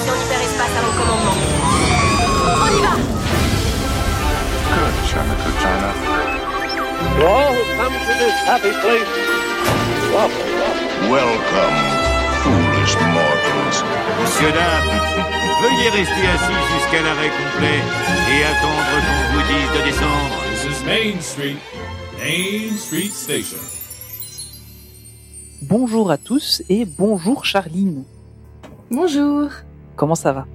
station hyperespace à mon commandement. On y va Good, China Katana. To all who come to this happy place, welcome, welcome. Welcome, foolish mortals. Monsieur, dames, veuillez rester assis jusqu'à l'arrêt complet et attendre qu'on vous dise de descendre. This is Main Street, Main Street Station. Bonjour à tous et bonjour Charline. Bonjour. Comment ça va?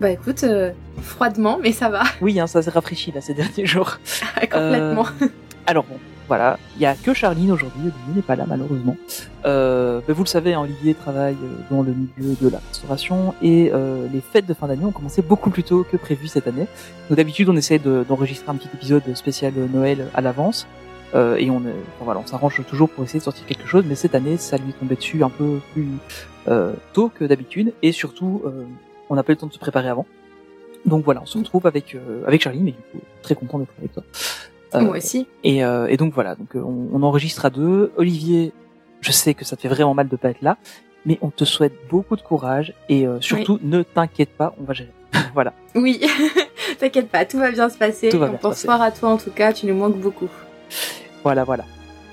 Bah écoute, euh, froidement, mais ça va. Oui, hein, ça s'est rafraîchi là ces derniers jours. Complètement. Euh, alors bon, voilà, il y a que Charline aujourd'hui, Olivier n'est pas là malheureusement. Euh, mais vous le savez, hein, Olivier travaille dans le milieu de la restauration et euh, les fêtes de fin d'année ont commencé beaucoup plus tôt que prévu cette année. Donc d'habitude, on essaie de- d'enregistrer un petit épisode spécial Noël à l'avance. Euh, et on, enfin, voilà, on s'arrange toujours pour essayer de sortir quelque chose, mais cette année, ça lui est tombé dessus un peu plus tôt que d'habitude, et surtout, euh, on n'a pas eu le temps de se préparer avant. Donc voilà, on se retrouve avec euh, avec Charlie, mais du coup, très content d'être avec toi. Euh, Moi aussi. et, euh, et donc voilà, donc euh, on, on enregistre à deux. Olivier, je sais que ça te fait vraiment mal de pas être là, mais on te souhaite beaucoup de courage et euh, surtout ne t'inquiète pas, on va gérer. voilà. Oui, t'inquiète pas, tout va bien se passer. Tout va on bien se pense passer. fort à toi en tout cas, tu nous manques beaucoup. Voilà, voilà.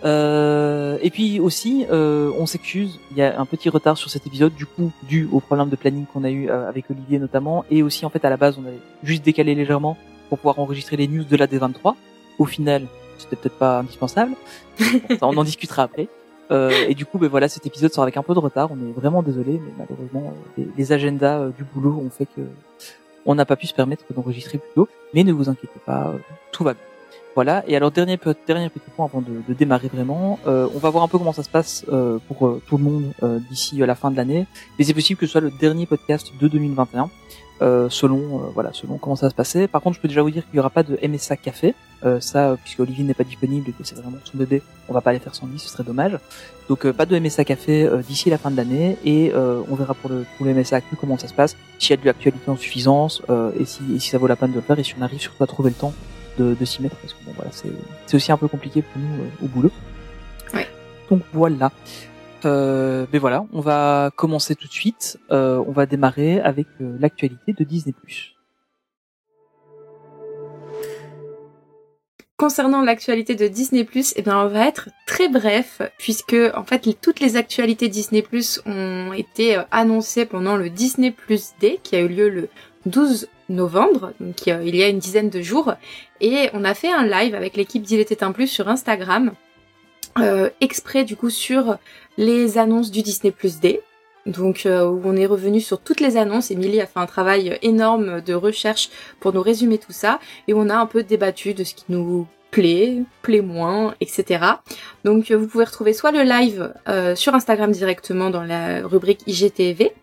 Euh, et puis aussi, euh, on s'excuse, il y a un petit retard sur cet épisode, du coup, dû au problème de planning qu'on a eu euh, avec Olivier notamment, et aussi en fait à la base, on avait juste décalé légèrement pour pouvoir enregistrer les news de la D23. Au final, c'était peut-être pas indispensable. On en discutera après. Euh, et du coup, ben voilà, cet épisode sort avec un peu de retard. On est vraiment désolé, mais malheureusement, les, les agendas euh, du boulot ont fait que on n'a pas pu se permettre d'enregistrer plus tôt. Mais ne vous inquiétez pas, euh, tout va bien. Voilà. Et alors dernier dernier petit point avant de, de démarrer vraiment, euh, on va voir un peu comment ça se passe euh, pour euh, tout le monde euh, d'ici euh, la fin de l'année. Mais c'est possible que ce soit le dernier podcast de 2021. Euh, selon voilà selon comment ça va se passer. Par contre, je peux déjà vous dire qu'il y aura pas de MSA café. Ça, puisque Olivier n'est pas disponible et que c'est vraiment son bébé, on va pas aller faire sans lui, ce serait dommage. Donc pas de MSA café d'ici la fin de l'année et on verra pour le pour le MSA actu comment ça se passe, s'il y a de l'actualité en suffisance et si et si ça vaut la peine de le faire et si on arrive surtout à trouver le temps de, de s'y mettre parce que bon voilà c'est aussi un peu compliqué pour nous euh, au boulot. Ouais. Donc voilà. Euh, mais voilà, on va commencer tout de suite. Euh, on va démarrer avec l'actualité de Disney+. Concernant l'actualité de Disney+, eh bien, on va être très bref, puisque en fait toutes les actualités Disney+, ont été annoncées pendant le Disney Plus Day, qui a eu lieu le 12 novembre, donc il y a une dizaine de jours, et on a fait un live avec l'équipe d'Il était un plus sur Instagram, euh, exprès du coup sur les annonces du Disney Plus Day. Donc euh, où on est revenu sur toutes les annonces. Émilie a fait un travail énorme de recherche pour nous résumer tout ça et on a un peu débattu de ce qui nous plaît, plaît moins, etc. Donc vous pouvez retrouver soit le live euh, sur Instagram directement dans la rubrique IGTV,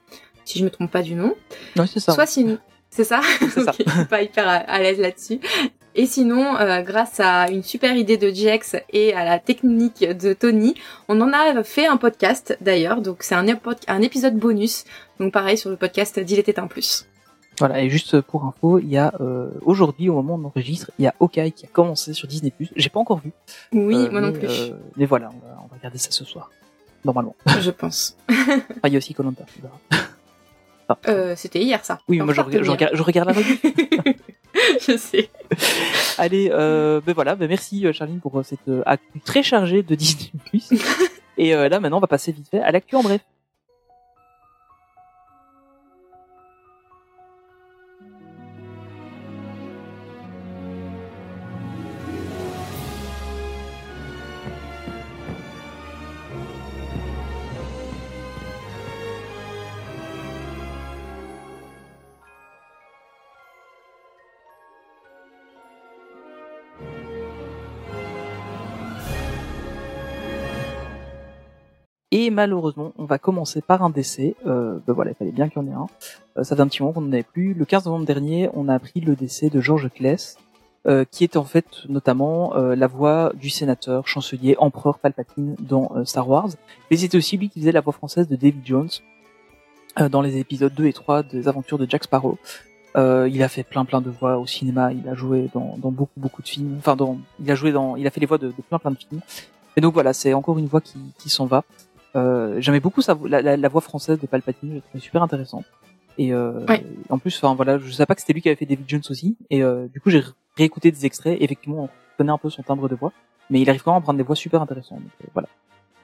si je me trompe pas du nom, c'est ça. soit sinon... C'est ça ça. Je suis pas hyper à, l'aise là-dessus. Et sinon, euh, grâce à une super idée de Jex et à la technique de Tony, on en a fait un podcast d'ailleurs. Donc c'est un, épisode bonus. Donc pareil sur le podcast d'Il était un plus. Voilà, et juste pour info, il y a euh, aujourd'hui, au moment où on enregistre, il y a Hawkeye qui a commencé sur Disney+. J'ai pas encore vu. Oui, Euh, moi non mais, plus, euh, mais voilà, on va, on va regarder ça ce soir. Normalement. je pense. Enfin, il y a aussi Colanta. Euh, C'était hier ça. Oui, mais moi je, regarde- je, regarde, je regarde la revue. je sais. Allez, euh, ben voilà, ben merci euh, Charline pour euh, cette euh, actu très chargée de Disney+. Et euh, là maintenant, on va passer vite fait à l'actu en bref. Et malheureusement, on va commencer par un décès. Euh, ben voilà, il fallait bien qu'il y en ait un. Euh, ça fait un petit moment qu'on n'en avait plus. Le 15 novembre dernier, on a appris le décès de George Kless, euh, qui était en fait notamment euh, la voix du sénateur, chancelier, empereur Palpatine dans euh, Star Wars. Mais c'était aussi lui qui faisait la voix française de David Jones euh, dans les épisodes 2 et 3 des aventures de Jack Sparrow. Euh, il a fait plein plein de voix au cinéma, il a joué dans, dans beaucoup beaucoup de films. Enfin, dans, il a joué dans, il a fait les voix de, de plein plein de films. Et donc voilà, c'est encore une voix qui, qui s'en va. Euh, J'aimais beaucoup sa, la, la, la voix française de Palpatine, je la trouvais super intéressante. Et euh, Ouais. en plus, enfin voilà, je savais pas que c'était lui qui avait fait David Jones aussi. Et euh, du coup, j'ai réécouté des extraits. Et effectivement, on connaît un peu son timbre de voix, mais il arrive quand même à prendre des voix super intéressantes. Donc, euh, voilà.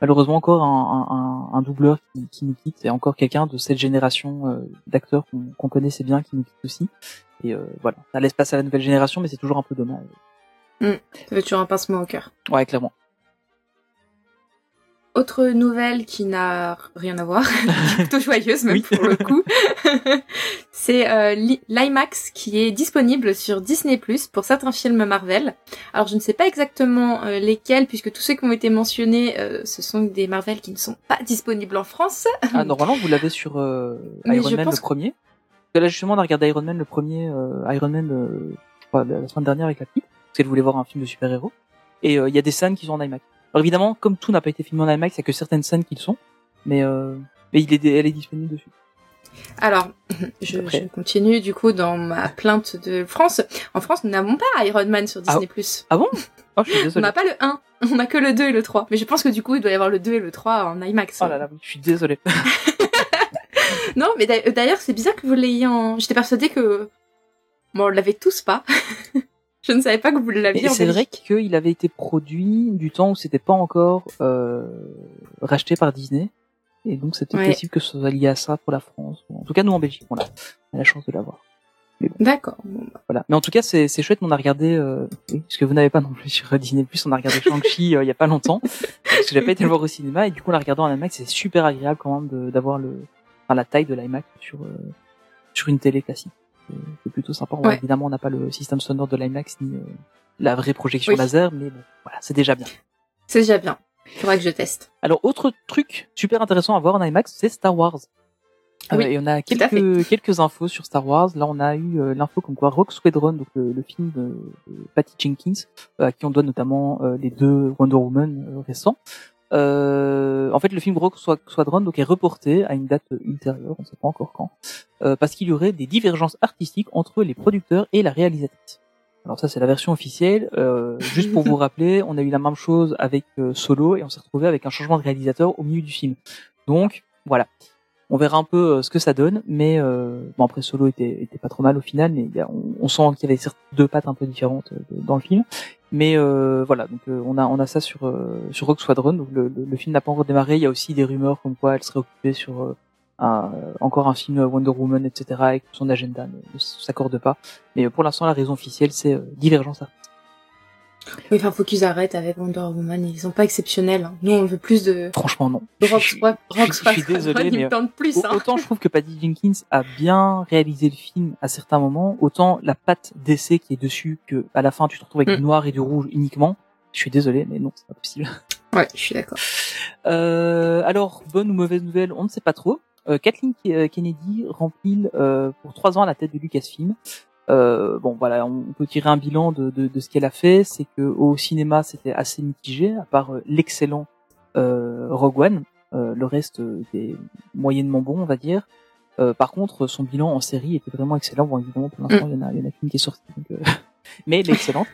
Malheureusement, encore un, un, un, doubleur qui, qui nous quitte, et encore quelqu'un de cette génération euh, d'acteurs qu'on qu'on connaissait bien qui nous quitte aussi. Et euh, voilà, ça laisse passer à la nouvelle génération, mais c'est toujours un peu dommage. Ça fait toujours un pincement au cœur. Ouais, clairement. Autre nouvelle qui n'a rien à voir, plutôt joyeuse même Oui. pour le coup, c'est euh, Li- l'IMAX qui est disponible sur Disney Plus pour certains films Marvel. Alors je ne sais pas exactement euh, lesquels puisque tous ceux qui ont été mentionnés, euh, ce sont des Marvel qui ne sont pas disponibles en France. Ah, normalement, vous l'avez sur Mais Iron Man le premier. Que là, justement, on a regardé Iron Man le premier, Iron Man, je crois, la semaine dernière avec la petite, parce qu'elle voulait voir un film de super-héros. Et il y a des scènes qui sont en IMAX. Alors évidemment, comme tout n'a pas été filmé en IMAX, il y a que certaines scènes qui le sont. Mais, euh, mais il est, elle est disponible dessus. Alors, je, continue du coup dans ma plainte de France. En France, nous n'avons pas Iron Man sur Disney Plus. Ah bon? Oh, je suis On n'a pas le 1, on n'a que le 2 et le 3. Mais je pense que du coup, il doit y avoir le 2 et le 3 en IMAX. Oh là là, oui, je suis désolé. Non, mais d'a- d'ailleurs, c'est bizarre que vous l'ayez en... J'étais persuadée que... Bon, on l'avait tous pas. Je ne savais pas que vous l'aviez c'est vrai qu'il avait été produit du temps où c'était pas encore euh, racheté par Disney. Et donc c'était Ouais. possible que ce soit lié à ça pour la France. En tout cas, nous en Belgique, on a, on a la chance de l'avoir. D'accord. Bon, bah, Voilà. Mais en tout cas, c'est chouette. On a regardé, euh, parce que vous n'avez pas non plus sur Disney Plus, on a regardé Shang-Chi euh, il y a pas longtemps, parce que j'ai pas été le voir au cinéma et du coup, on l'a regardé en IMAX. C'est super agréable quand même d'avoir le, enfin, la taille de l'IMAX sur euh, sur une télé classique. C'est- plutôt sympa. Ouais. Évidemment, on n'a pas le système sonore de l'IMAX ni euh, la vraie projection Oui. laser, mais bon, voilà, c'est déjà bien. C'est déjà bien. Faudrait que je teste. Alors, autre truc super intéressant à voir en IMAX, c'est Star Wars. Euh, Oui, et on a quelques, quelques infos sur Star Wars. Là, on a eu euh, l'info comme quoi Rock Squadron, donc le, le film de, de Patty Jenkins, à qui on donne notamment les deux Wonder Woman récents. Euh, en fait, le film Rock Squadron donc, est reporté à une date ultérieure, on ne sait pas encore quand, euh, parce qu'il y aurait des divergences artistiques entre les producteurs et la réalisatrice. Alors ça, c'est la version officielle. Euh, juste pour vous rappeler, on a eu la même chose avec euh, Solo et on s'est retrouvé avec un changement de réalisateur au milieu du film. Donc voilà, on verra un peu euh, ce que ça donne. Mais euh, bon, après Solo était, pas trop mal au final, mais on, sent qu'il y avait certes deux pattes un peu différentes euh, dans le film. Mais euh, voilà, donc on a on a ça sur euh, sur Rock Squadron. Le, film n'a pas encore démarré. Il y a aussi des rumeurs comme quoi elle serait occupée sur un, encore un film Wonder Woman, etc. Et que son agenda ne, s'accorde pas. Mais pour l'instant, la raison officielle, c'est divergence. Oui, enfin, faut qu'ils arrêtent avec Wonder Woman. Ils sont pas exceptionnels. hein. Nous, on veut plus de... Franchement, non. de Je Rock, suis- Rock, je Rock je suis désolé, mais- plus, hein. Autant je trouve que Patty Jenkins a bien réalisé le film à certains moments, autant la patte d'essai qui est dessus, que à la fin tu te retrouves avec Mm. du noir et du rouge uniquement. Je suis désolé, mais non, c'est pas possible. Ouais, je suis d'accord. Euh, alors, bonne ou mauvaise nouvelle, on ne sait pas trop. Euh, Kathleen euh, Kennedy remplit euh, pour trois ans à la tête de Lucasfilm. Euh, bon, voilà, on peut tirer un bilan de, de, de ce qu'elle a fait. C'est que au cinéma, c'était assez mitigé, à part euh, l'excellent euh, Rogue One. Euh, le reste euh, était moyennement bon, on va dire. Euh, par contre, son bilan en série était vraiment excellent. Bon, évidemment, pour l'instant, il y en a, il y en a qu'une qui est sortie, donc, mais elle est excellente.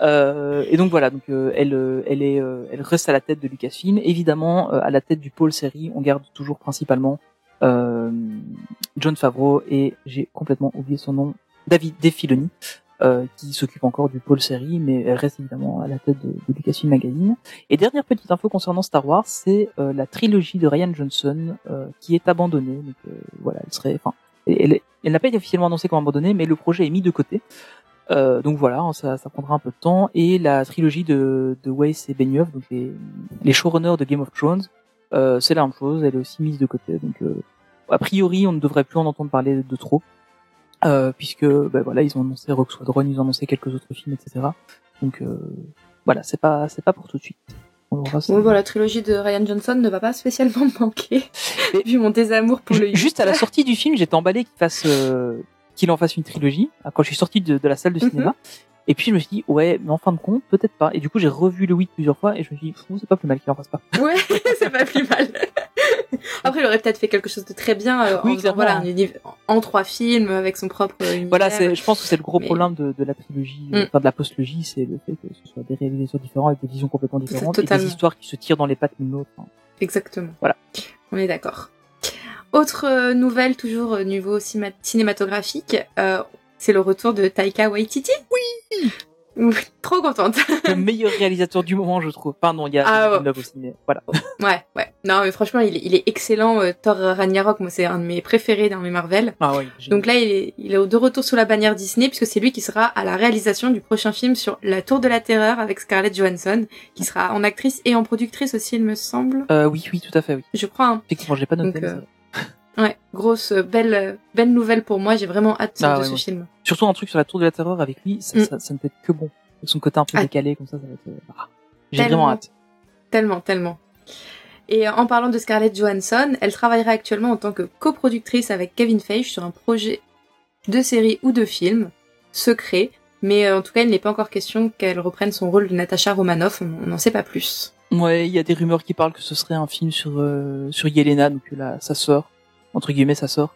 Euh, et donc voilà, donc elle, elle est, elle reste à la tête de Lucasfilm. Évidemment, à la tête du pôle série, on garde toujours principalement euh, John Favreau et j'ai complètement oublié son nom, David Defiloni, euh, qui s'occupe encore du pôle série, mais elle reste évidemment à la tête de, de Magazine. Et dernière petite info concernant Star Wars, c'est euh, la trilogie de Ryan Johnson euh, qui est abandonnée. Donc euh, voilà, elle serait, enfin, elle, n'a pas été officiellement annoncée comme abandonnée, mais le projet est mis de côté. Euh, donc voilà, hein, ça, ça prendra un peu de temps. Et la trilogie de, de Weiss et Benioff, donc les, les showrunners de Game of Thrones, euh, c'est la même chose, elle est aussi mise de côté. Donc euh, a priori, on ne devrait plus en entendre parler de trop, puisque ben voilà, ils ont annoncé Rock Squadron, ils ont annoncé quelques autres films, etc. Donc euh, voilà, c'est pas c'est pas pour tout de suite. On ça. Bon, la trilogie de Ryan Johnson ne va pas spécialement me manquer. Vu mon désamour pour le Ju- Juste à la sortie du film, j'étais emballé qu'il fasse euh, qu'il en fasse une trilogie. Quand je suis sorti de, de la salle de Mhm. cinéma. Et puis je me suis dit ouais, mais en fin de compte, peut-être pas. Et du coup, j'ai revu le 8 plusieurs fois et je me suis dit c'est pas plus mal qu'il en fasse pas. Ouais, c'est pas plus mal. Après, il aurait peut-être fait quelque chose de très bien euh, Oui, en, faisant, voilà, trois films avec son propre univers. Voilà, je pense que c'est le gros mais- problème de, de la trilogie, euh, Mm. enfin de la postlogie, c'est le fait que ce soit des réalisateurs différents avec des visions complètement différentes et des histoires qui se tirent dans les pattes l'une l'autre. hein. Exactement. Voilà. On est d'accord. Autre euh, nouvelle, toujours au niveau cinématographique, euh, c'est le retour de Taika Waititi. Oui Trop contente Le meilleur réalisateur du moment, je trouve. Non, il y a Ah, ouais. Villeneuve aussi, mais voilà. Ouais, ouais. Non, mais franchement, il est, il est excellent. euh, Thor Ragnarok, moi, c'est un de mes préférés dans mes Marvel. Ah oui. Donc là, il est, il est de retour sous la bannière Disney, puisque c'est lui qui sera à la réalisation du prochain film sur La Tour de la Terreur avec Scarlett Johansson, qui sera en actrice et en productrice aussi, il me semble. Euh, oui, oui, tout à fait, oui. Je crois, hein. Effectivement, j'ai pas noté. Donc, euh. Ouais, grosse, euh, belle, euh, belle nouvelle pour moi. J'ai vraiment hâte Ah de ouais, ce ouais. film. Surtout un truc sur la tour de la terreur avec lui, ça, Mm. ça, ça ne peut être que bon. Son côté un peu Ah. décalé, comme ça, ça va être. euh, ah. J'ai vraiment hâte. Tellement, tellement. Et en parlant de Scarlett Johansson, elle travaillera actuellement en tant que coproductrice avec Kevin Feige sur un projet de série ou de film secret. Mais en tout cas, il n'est pas encore question qu'elle reprenne son rôle de Natasha Romanoff. On n'en sait pas plus. Ouais, il y a des rumeurs qui parlent que ce serait un film sur euh, sur Yelena, donc la, sa sœur, entre guillemets sa sœur,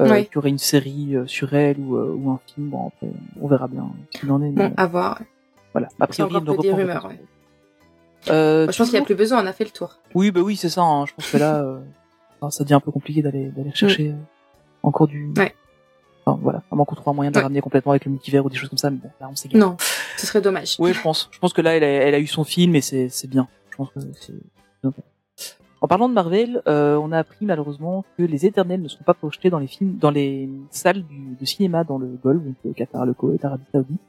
euh, Ouais. qu'il y aurait une série euh, sur elle ou, euh, ou un film. Bon, après, on verra bien ce qu'il en est. mais Bon, à voir. voilà. A priori, il des rumeurs, ouais. Euh, je pense qu'il n'y a plus besoin, on a fait le tour. Oui, bah oui, c'est ça. hein. Je pense que là, euh, ça devient un peu compliqué d'aller d'aller chercher euh, encore du. Mm. Ouais. Enfin, voilà. À moins qu'on trouve un moyen de la ramener complètement avec le multivers ou des choses comme ça. Mais bon, là, on s'égare. Non, ce serait dommage. Oui, je pense. Je pense que là, elle a, elle a eu son film et c'est bien. Je pense que c'est bien. En parlant de Marvel, euh, on a appris malheureusement que les Éternels ne seront pas projetés dans les films, dans les salles du, de cinéma dans le Golfe, donc le Qatar, le Koweït, l'Arabie Saoudite,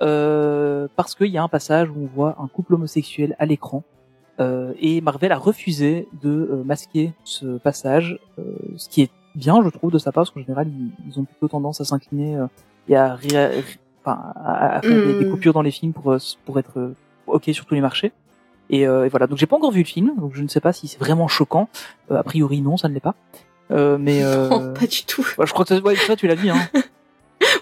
euh, parce qu'il y a un passage où on voit un couple homosexuel à l'écran. Euh, et Marvel a refusé de euh, masquer ce passage, euh, ce qui est bien, je trouve, de sa part, parce qu'en général, ils, ils ont plutôt tendance à s'incliner euh, et à, ré- à, à faire des, des Mm. coupures dans les films pour, euh, pour être euh, ok sur tous les marchés. Et, euh, et voilà, donc j'ai pas encore vu le film, donc je ne sais pas si c'est vraiment choquant. Euh, a priori, non, ça ne l'est pas. Euh, mais euh, Non, pas du tout. ouais, je crois que ça, ouais, ça, tu l'as dit. Hein.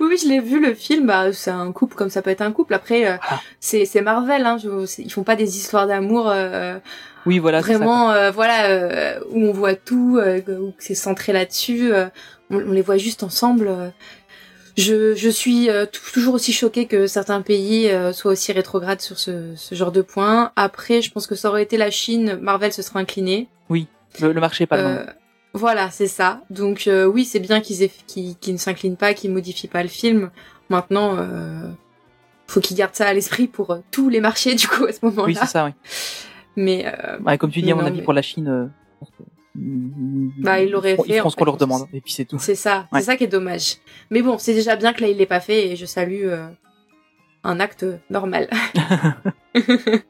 Oui, oui, je l'ai vu le film. Bah, c'est un couple comme ça peut être un couple. Après, euh, Ah. c'est c'est Marvel. Hein, je- ils font pas des histoires d'amour euh, Oui, voilà. ça, vraiment, euh, voilà, euh, où on voit tout, euh, où c'est centré là-dessus. euh, on, on les voit juste ensemble. Je, je suis euh, tou- toujours aussi choquée que certains pays euh, soient aussi rétrogrades sur ce, ce genre de points. Après, je pense que ça aurait été la Chine, Marvel se serait incliné. Le, le marché est pas même. Euh, voilà, c'est ça. Donc euh, oui, c'est bien qu'ils aient- qu'ils qu'ils ne s'inclinent pas, qu'ils modifient pas le film. Maintenant, euh, faut qu'ils gardent ça à l'esprit pour euh, tous les marchés du coup à ce moment-là. Oui, c'est ça, oui. Mais euh, Ouais, comme tu dis, à mon avis, mais- pour la Chine, Bah, ils l'auraient feront- fait, Ils feront en ce qu'on leur demande, et puis c'est tout. c'est ça, Ouais. c'est ça qui est dommage. Mais bon, c'est déjà bien que là il l'ait pas fait et je salue euh, un acte normal.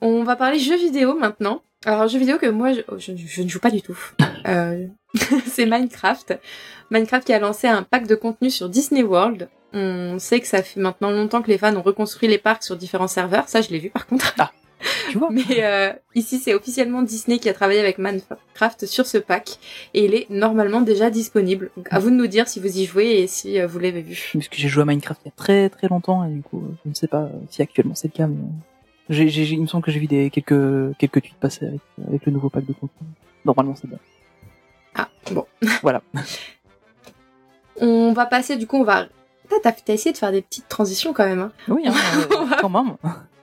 On va parler jeux vidéo maintenant. Alors un jeu vidéo que moi je, oh, je- je ne joue pas du tout. Euh, c'est Minecraft. Minecraft qui a lancé un pack de contenu sur Disney World. On sait que ça fait maintenant longtemps que les fans ont reconstruit les parcs sur différents serveurs. Ça je l'ai vu par contre. Tu vois Mais euh, ici, c'est officiellement Disney qui a travaillé avec Minecraft sur ce pack et il est normalement déjà disponible. Donc à vous de nous dire si vous y jouez et si euh, vous l'avez vu. Parce que j'ai joué à Minecraft il y a très très longtemps, et du coup, euh, je ne sais pas si actuellement c'est le cas, mais j'ai, j'ai, il me semble que j'ai vu des quelques quelques tweets passer avec, avec le nouveau pack de contenu. Normalement, c'est bon. Ah bon. Voilà. On va passer du coup, on va. T'as, t'as- t'as essayé de faire des petites transitions quand même. Hein. Oui, hein, euh, quand même.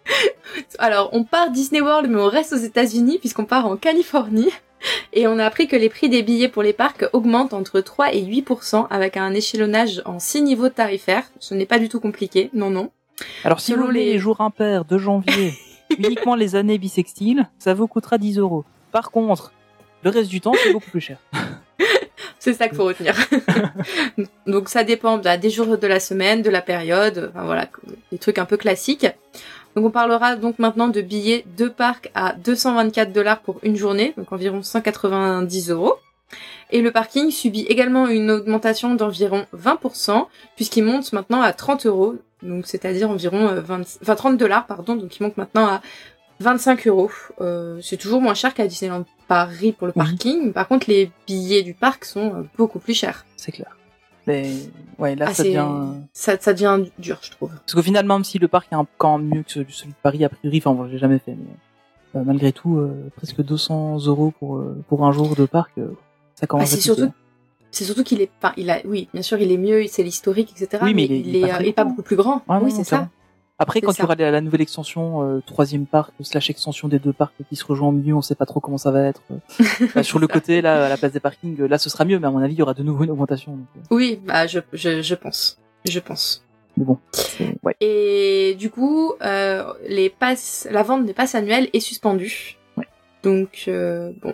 Alors, on part Disney World, mais on reste aux États-Unis puisqu'on part en Californie. Et on a appris que les prix des billets pour les parcs augmentent entre 3 et 8% avec un échelonnage en 6 niveaux tarifaires. Ce n'est pas du tout compliqué, non, non. Alors, si Selon vous voulez les- jours impairs de janvier, uniquement les années bissextiles, ça vous coûtera 10 euros. Par contre, le reste du temps, c'est beaucoup plus cher. C'est ça qu'il faut retenir. Donc ça dépend bah, des jours de la semaine, de la période, enfin voilà, des trucs un peu classiques. Donc on parlera donc maintenant de billets de parc à 224 dollars pour une journée, donc environ 190 euros. Et le parking subit également une augmentation d'environ 20%, puisqu'il monte maintenant à 30 euros, donc c'est-à-dire environ euh, 20, enfin 30 dollars, pardon, donc il monte maintenant à 25 euros. Euh, c'est toujours moins cher qu'à Disneyland Paris pour le Oui. parking. Par contre, les billets du parc sont euh, beaucoup plus chers. C'est clair. Mais, ouais, là, Ah, ça c'est- devient... Ça, ça devient dur, je trouve. Parce qu'au final, même si le parc est un- quand même mieux que celui de Paris, a priori, enfin, bon, je l'ai jamais fait, mais euh, malgré tout, euh, presque 200 euros pour, euh, pour un jour de parc, ça commence c'est à piquer. surtout, c'est surtout qu'il est pas, il a, oui, bien sûr, il est mieux, c'est l'historique, etc. Oui, mais il est- il est il pas est, est beaucoup plus grand. Oui, c'est ça. Après, quand il ça. y aura la, la nouvelle extension, euh, troisième parc slash extension des deux parcs qui se rejoignent au milieu, on sait pas trop comment ça va être. Là, sur le côté, là, à la place des parkings, euh, là, ce sera mieux, mais à mon avis, il y aura de nouveau une augmentation. donc, euh, Oui, bah je, je, je pense. Je pense. mais bon, ouais. Et du coup, euh, les passes, la vente des passes annuelles est suspendue. Ouais. Donc, euh, bon,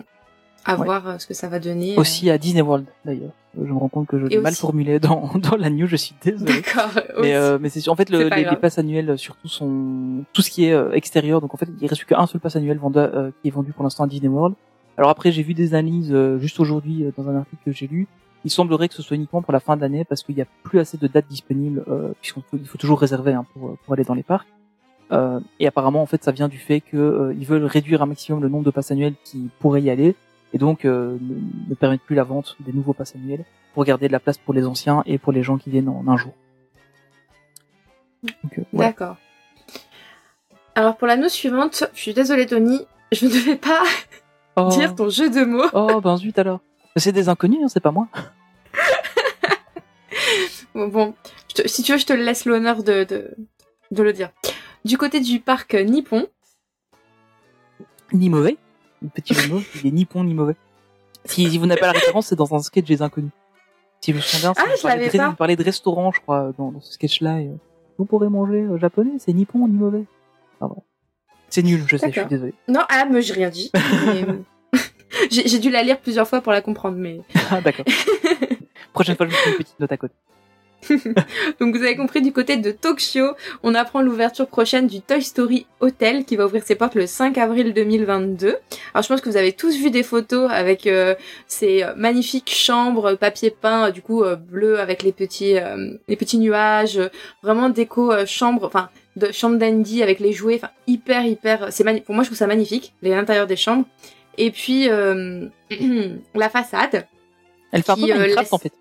à Ouais. voir euh, ce que ça va donner. euh. Aussi à Disney World, d'ailleurs. Je me rends compte que je l'ai mal formulé dans, dans la news, je suis désolé. D'accord. Mais, euh, mais c'est sûr. En fait, le, les, passes annuelles, euh, surtout, sont tout ce qui est euh, extérieur. Donc, en fait, il reste qu'un seul pass annuel vendu, euh, qui est vendu pour l'instant à Disney World. Alors après, j'ai vu des analyses euh, juste aujourd'hui euh, dans un article que j'ai lu. Il semblerait que ce soit uniquement pour la fin de l'année parce qu'il n'y a plus assez de dates disponibles euh, puisqu'il faut, il faut toujours réserver hein, pour, pour aller dans les parcs. Euh, et apparemment, en fait, ça vient du fait que euh, ils veulent réduire un maximum le nombre de passes annuelles qui pourraient y aller et donc euh, ne, ne permettent plus la vente des nouveaux passes annuels pour garder de la place pour les anciens et pour les gens qui viennent en un jour. Euh, voilà. D'accord. Alors pour la news suivante, je suis désolée Tony, je ne vais pas Oh. dire ton jeu de mots. Oh, ben zut alors. C'est des inconnus, hein, c'est pas moi. Bon, bon, te- si tu veux, je te laisse l'honneur de, de, de le dire. Du côté du parc Nippon, Ni mauvais. Petit mots, il est ni bon ni mauvais. Si, si vous n'avez pas la référence, c'est dans un sketch des inconnus. Si je me bien, Ah, je vous l'avais pas. vous parlez de restaurant, je crois, dans, dans ce sketch-là. et, euh, vous pourrez manger euh, japonais, c'est ni bon ni mauvais. Voilà. C'est nul, je sais, je suis D'accord. désolé. non, ah, mais j'ai rien dit. Mais, euh, j'ai dû la lire plusieurs fois pour la comprendre, mais Ah, d'accord. Prochaine fois, je me fais une petite note à côté. Donc vous avez compris, du côté de Tokyo, on apprend l'ouverture prochaine du Toy Story Hotel qui va ouvrir ses portes le 5 avril 2022. Alors je pense que vous avez tous vu des photos avec euh, ces euh, magnifiques chambres papier peint, euh, du coup euh, bleu avec les petits euh, les petits nuages, vraiment déco chambre, enfin de chambre d'Andy avec les jouets, enfin hyper hyper, c'est pour moi je trouve ça magnifique, l'intérieur des chambres. Et puis la façade, Elle fait un peu Minecraft, laisse- en fait.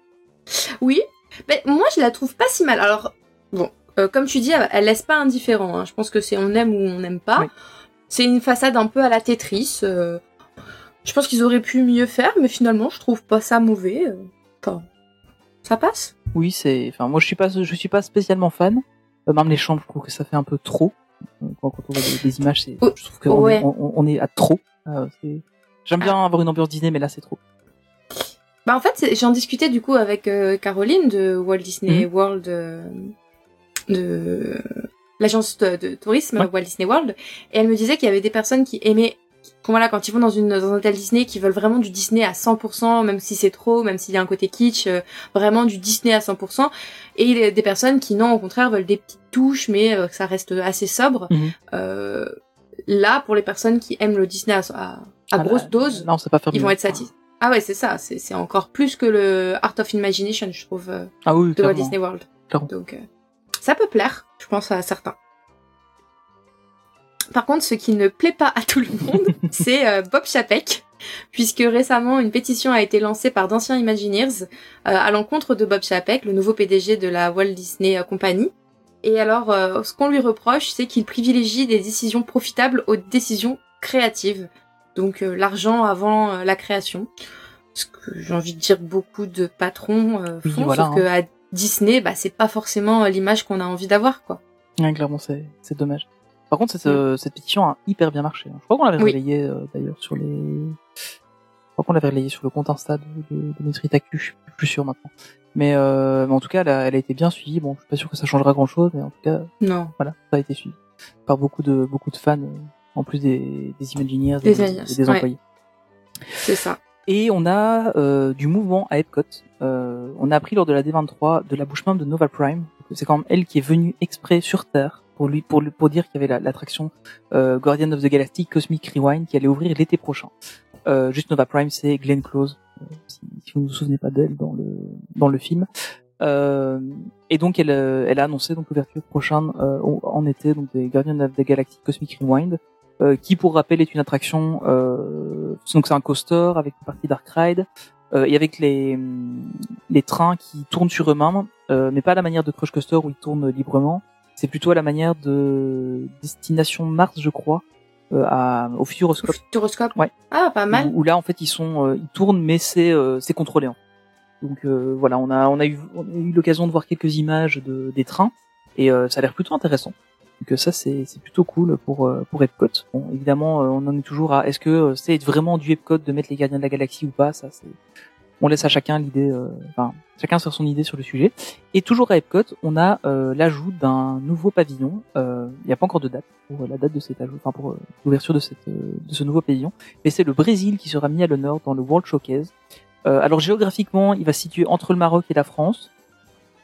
oui, mais moi je la trouve pas si mal. Alors bon, euh, comme tu dis, elle, elle laisse pas indifférent. hein. Je pense que c'est on aime ou on n'aime pas. Oui. C'est une façade un peu à la Tetris. euh, Je pense qu'ils auraient pu mieux faire, mais finalement je trouve pas ça mauvais. euh. Enfin, ça passe. Oui, c'est. Enfin, moi, je suis pas, je suis pas spécialement fan. Même les chambres, je trouve que ça fait un peu trop. Quand, on voit des, des images, c'est. Oh, Je trouve qu'on ouais. est, on, on est à trop. Euh, c'est- J'aime bien avoir une ambiance Disney, mais là, c'est trop. Bah en fait, j'en discutais du coup avec euh, Caroline de Walt Disney Mhm. World, euh, de l'agence de, de tourisme Ouais. Walt Disney World, et elle me disait qu'il y avait des personnes qui aimaient, quand, voilà, quand ils vont dans une dans un hôtel Disney, qui veulent vraiment du Disney à 100%, même si c'est trop, même s'il y a un côté kitsch, euh, vraiment du Disney à 100%, et il y a des personnes qui non, au contraire, veulent des petites touches, mais euh, que ça reste assez sobre. Euh, là, pour les personnes qui aiment le Disney à, à, à Ah, grosse là, dose, Là, pas ils vont être satisfaits. Ah ouais, c'est ça. C'est c'est encore plus que le Art of Imagination, je trouve, euh, Ah oui, de Walt. Disney World. Clairement. Donc, euh, ça peut plaire, je pense à certains. Par contre, ce qui ne plaît pas à tout le monde, c'est euh, Bob Chapek, puisque récemment une pétition a été lancée par d'anciens Imagineers euh, à l'encontre de Bob Chapek, le nouveau PDG de la Walt Disney Company. Et alors, ce qu'on lui reproche, c'est qu'il privilégie des décisions profitables aux décisions créatives. Donc euh, l'argent avant euh, la création. Ce que j'ai envie de dire beaucoup de patrons euh, Oui, font, voilà, sauf que à Disney, bah, c'est pas forcément l'image qu'on a envie d'avoir, quoi. Ouais, clairement, c'est c'est dommage. Par contre, cette, euh, cette pétition a hyper bien marché. hein. Je crois qu'on l'avait Oui. relayé euh, d'ailleurs sur les. Je crois qu'on l'avait relayé sur le compte Insta de, de, de Tacu, je suis plus sûr maintenant. Mais, euh, mais en tout cas, elle a, elle a été bien suivie. Bon, je suis pas sûr que ça changera grand chose, mais en tout cas, Non. voilà, ça a été suivi par beaucoup de beaucoup de fans, en plus des, des Imagineers et Des des, ouais. employés. C'est ça. Et on a euh, du mouvement à Epcot. Euh, on a appris lors de la D23 de la bouche même de Nova Prime. C'est quand même elle qui est venue exprès sur Terre pour lui pour lui- pour dire qu'il y avait la- l'attraction euh, Guardian of the Galaxy Cosmic Rewind qui allait ouvrir l'été prochain. Euh, juste Nova Prime, c'est Glenn Close, euh, si, si vous ne vous souvenez pas d'elle dans le dans le film. Euh, et donc elle elle a annoncé donc l'ouverture prochaine euh, en été donc des Guardians of the Galaxy Cosmic Rewind euh, qui pour rappel est une attraction euh, donc c'est un coaster avec une partie dark ride euh, et avec les les trains qui tournent sur eux-mêmes euh, mais pas à la manière de Crush Coaster où ils tournent librement c'est plutôt à la manière de Destination Mars je crois euh, à, au Futuroscope Futuroscope. Ouais. Ah, pas mal. où, où là en fait ils sont euh, ils tournent mais c'est euh, c'est contrôlé. hein. Donc euh, voilà, on a on a eu on a eu l'occasion de voir quelques images de des trains et euh, ça a l'air plutôt intéressant. Euh, ça c'est plutôt cool pour euh, pour Epcot. Bon, évidemment, euh, on en est toujours à est-ce que euh, c'est vraiment du Epcot de mettre les Gardiens de la Galaxie ou pas Ça c'est on laisse à chacun l'idée, euh, enfin chacun sur son idée sur le sujet. Et toujours à Epcot, on a euh, l'ajout d'un nouveau pavillon. Euh, Il n'y a pas encore de date pour euh, la date de cet ajout, enfin pour euh, l'ouverture de cette euh, de ce nouveau pavillon. Mais c'est le Brésil qui sera mis à l'honneur dans le World Showcase. Euh, alors géographiquement, il va se situer entre le Maroc et la France.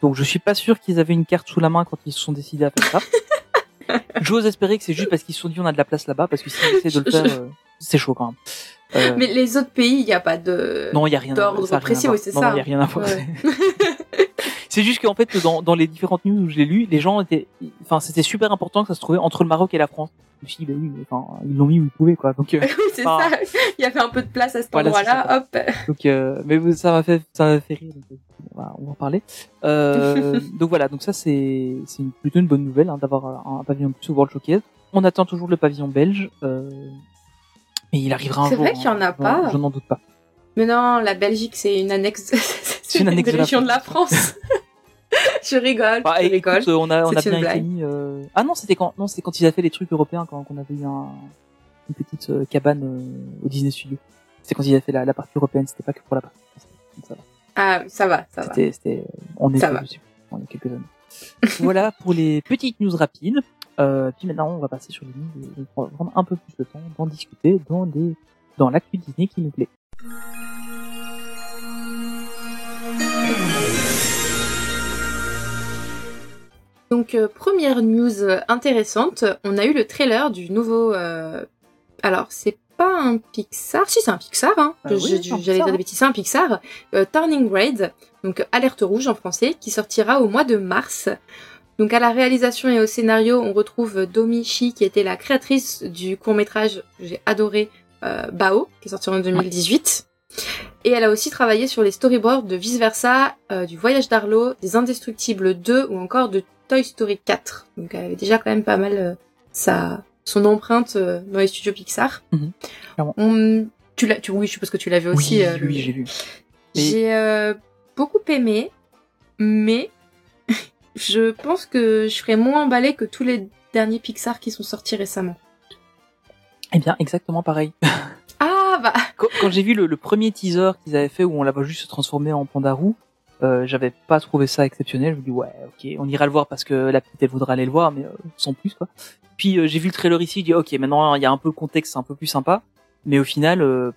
Donc je suis pas sûr qu'ils avaient une carte sous la main quand ils se sont décidés à faire ça. J'ose espérer que c'est juste parce qu'ils se sont dit on a de la place là-bas parce que s'ils essaient de le faire, euh, c'est chaud quand même. Euh, Mais les autres pays, il n'y a pas de. non, il y a rien. d'ordre précis, oui, c'est ça. non, il y a rien à voir. Ouais. C'est juste qu'en fait, dans, dans les différentes news où je l'ai lu, les gens étaient, enfin, c'était super important que ça se trouvait entre le Maroc et la France. Je me suis dit, bah oui, mais enfin, ils l'ont mis où ils pouvaient, quoi. Donc, euh, oui, c'est ça. Il y avait un peu de place à cet Voilà, endroit-là. Hop. donc, euh, mais ça m'a fait, ça m'a fait rire. On va, on va en parler. Euh, donc voilà, donc ça c'est, c'est une- plutôt une bonne nouvelle hein, d'avoir un, un pavillon plus au World Showcase. On attend toujours le pavillon belge, euh, mais il arrivera un C'est jour. vrai qu'il y en a hein. pas. Je n'en doute pas. Mais non, la Belgique, c'est une annexe. c'est une annexe de la région de la France. je rigole. Bah, je rigole. on a, on a C'est bien une été blague. mis. euh, Ah non, c'était quand, non, c'était quand ils avaient fait les trucs européens, quand, qu'on avait eu un, une petite euh, cabane euh, au Disney Studio. C'était quand ils avaient fait la, la partie européenne, c'était pas que pour la partie française. Donc ça va. Ah, ça va, ça va. C'était, on Ça était va. On a quelques années. voilà pour les petites news rapides. Euh, puis maintenant, on va passer sur les news. et On va prendre un peu plus de temps d'en discuter dans les, dans l'actu Disney qui nous plaît. Donc, euh, première news intéressante, on a eu le trailer du nouveau. euh, Alors, c'est pas un Pixar, si c'est un Pixar, hein. Je- oui, J'allais dire des bêtises, c'est un Pixar. euh, Turning Red, donc alerte rouge en français, qui sortira au mois de mars. Donc à la réalisation et au scénario, on retrouve Domi Shi, qui était la créatrice du court métrage que j'ai adoré, euh, Bao, qui est sorti en 2018. Et elle a aussi travaillé sur les storyboards de Vice Versa, euh, du Voyage d'Arlo, des Indestructibles 2 ou encore de Toy Story 4. Donc elle avait déjà quand même pas mal sa son empreinte euh, dans les studios Pixar. Mhm. On- tu l'as, tu, oui, je suppose que tu l'as vu aussi. oui, euh, oui, j'ai vu. Et- J'ai euh, beaucoup aimé, mais je pense que je serais moins emballée que tous les derniers Pixar qui sont sortis récemment. Eh bien, exactement pareil. Ah bah quand, quand j'ai vu le, le premier teaser qu'ils avaient fait où on la voit juste se transformer en pandarou, euh, j'avais pas trouvé ça exceptionnel. Je me dis ouais, ok, on ira le voir parce que la petite elle voudra aller le voir, mais euh, sans plus quoi. Puis euh, j'ai vu le trailer ici, je dis ok, maintenant il y a un peu le contexte, c'est un peu plus sympa, mais au final, euh,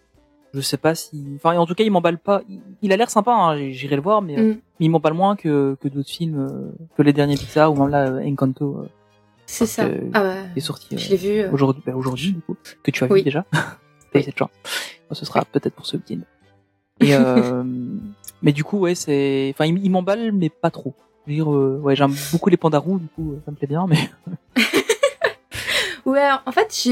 je sais pas si, enfin en tout cas il m'emballe pas. Il, il a l'air sympa, hein, j'irai le voir, mais, euh, Mm. mais il m'emballe moins que, que d'autres films, que les derniers Pixar ou même là Encanto c'est ça. que- Ah bah, qui est sorti. je l'ai vu. aujourd'hui, bah, aujourd'hui du coup, que tu as Oui. vu déjà. T'as eu cette chance. Bon, ce sera peut-être pour ce week-end. Et euh, mais du coup, ouais, c'est, enfin, il, il m'emballe, mais pas trop. Je veux dire, euh, ouais, j'aime beaucoup les pandarous, du coup, ça me plaît bien, mais Ouais, en fait,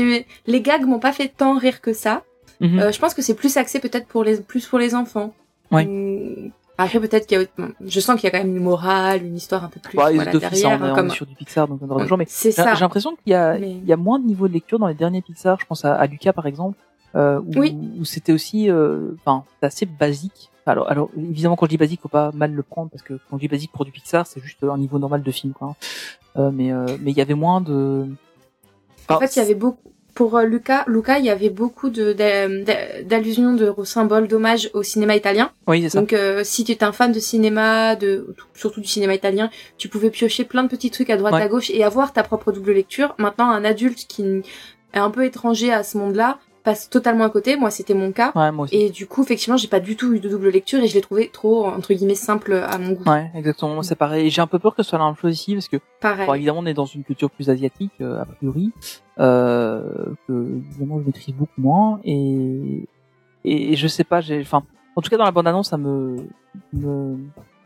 les gags m'ont pas fait tant rire que ça. Mhm. Euh, je pense que c'est plus axé peut-être pour les plus pour les enfants. Ouais. Hum, Après peut-être qu'il y a je sens qu'il y a quand même une morale, une histoire un peu plus Bah, voilà, d'office, hein, derrière on est, on comme est sur du Pixar, donc on aura toujours, mais c'est j'ai ça. j'ai l'impression qu'il y a, Mais- il y a moins de niveau de lecture dans les derniers Pixar. Je pense à, à Lucas, par exemple, euh, où, Oui. où c'était aussi, euh, enfin, c'est assez basique. Alors, alors, évidemment, quand je dis basique, faut pas mal le prendre, parce que quand je dis basique pour du Pixar, c'est juste un niveau normal de film, quoi. Euh, mais, euh, mais il y avait moins de, En Enfin, fait, il y avait beaucoup pour euh, Luca, Luca, il y avait beaucoup de d'a- d'a- d'allusions de symboles d'hommage au cinéma italien. Oui, c'est ça. Donc, euh, si tu es un fan de cinéma, de surtout du cinéma italien, tu pouvais piocher plein de petits trucs à droite Ouais. à gauche et avoir ta propre double lecture. Maintenant, un adulte qui est un peu étranger à ce monde-là passe totalement à côté. Moi, c'était mon cas. Ouais, moi aussi. Et du coup, effectivement, j'ai pas du tout eu de double lecture et je l'ai trouvé trop, entre guillemets, simple à mon goût. Ouais, exactement. Moi, c'est pareil. J'ai un peu peur que ce soit la même chose ici, parce que, Pareil. bon, évidemment, on est dans une culture plus asiatique, euh, a priori, euh, que, évidemment, je maîtrise beaucoup moins. Et, et, je sais pas, j'ai, enfin, en tout cas, dans la bande-annonce, ça me, me,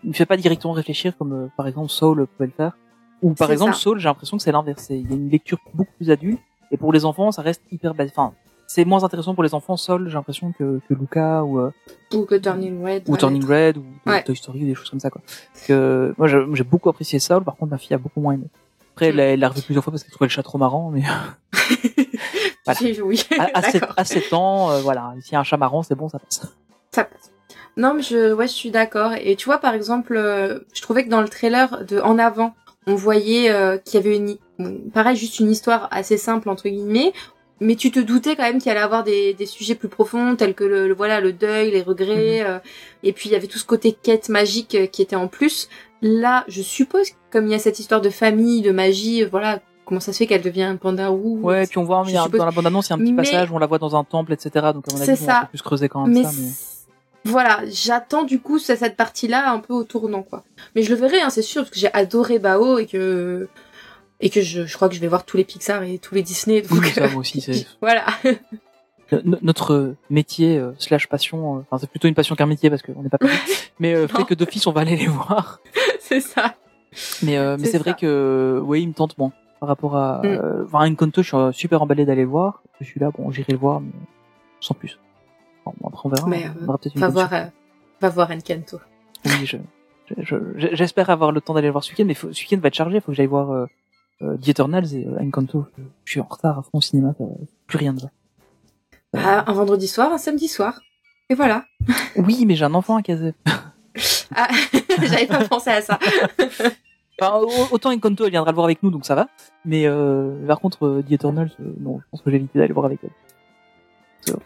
me fait pas directement réfléchir comme, euh, par exemple, Soul pouvait le faire. Ou, par exemple, ça. Soul, j'ai l'impression que c'est l'inverse. Il y a une lecture beaucoup plus adulte. Et pour les enfants, ça reste hyper basique. Enfin, c'est moins intéressant pour les enfants, Soul, j'ai l'impression que, que Luca ou, euh, Ou que Turning Red. ou Turning. Red ou Ouais. Toy Story ou des choses comme ça quoi. Parce que moi j'ai beaucoup apprécié Soul, par contre ma fille a beaucoup moins aimé. Après elle Mm. l'a- elle l'a revu plusieurs fois parce qu'elle trouvait le chat trop marrant, mais Voilà. Oui, à, à, 7, d'accord. à 7 ans, euh, voilà, s'il y a un chat marrant c'est bon, ça passe. Ça passe. Non, mais je, ouais, je suis d'accord. Et tu vois, par exemple, euh, je trouvais que dans le trailer de En avant, on voyait euh, qu'il y avait une, pareil, juste une histoire assez simple entre guillemets. Mais tu te doutais quand même qu'il allait avoir des, des sujets plus profonds, tels que le, le- voilà le deuil, les regrets, euh, et puis il y avait tout ce côté quête magique euh, qui était en plus. Là, je suppose, comme il y a cette histoire de famille, de magie, euh, voilà, comment ça se fait qu'elle devient un panda roux Ouais, et puis on voit Je a- dans la bande-annonce, il y a un petit Mais- passage où on la voit dans un temple, etc. Donc à mon avis, on ça. un peu plus creuser quand même mais ça. Mais... voilà, j'attends du coup ce- cette partie-là un peu au tournant quoi. Mais je le verrai, hein, c'est sûr, parce que j'ai adoré Bao et que et que je, je crois que je vais voir tous les Pixar et tous les Disney. Donc, Oui, ça, moi aussi, c'est- voilà. No- notre métier euh, slash passion, euh, enfin c'est plutôt une passion qu'un métier parce qu'on n'est pas payé, mais euh, fait que d'office on va aller les voir. c'est ça. Mais euh, mais C'est c'est vrai que oui, il me tente moins par rapport à Mm. euh, enfin Encanto, je suis euh, super emballé d'aller le voir. Je suis là, bon, j'irai le voir, mais sans plus. Bon, après on verra. Mais, on euh, aura peut-être Va voir, euh, va voir Encanto. Oui, je, je- je- j'espère avoir le temps d'aller le voir ce week-end, mais faut, ce week-end va être chargé. Faut que j'aille voir euh, euh, The Eternals et euh, Encanto. Je suis en retard à fond au cinéma, plus rien ne va. Ah, un vendredi soir, un samedi soir. Et voilà. Oui, mais j'ai un enfant à caser. Ah, j'avais pas pensé à ça. Enfin, autant Encanto, elle viendra le voir avec nous, donc ça va. Mais euh, par contre, euh, The Eternals, euh, non, je pense que j'ai évité d'aller le voir avec elle.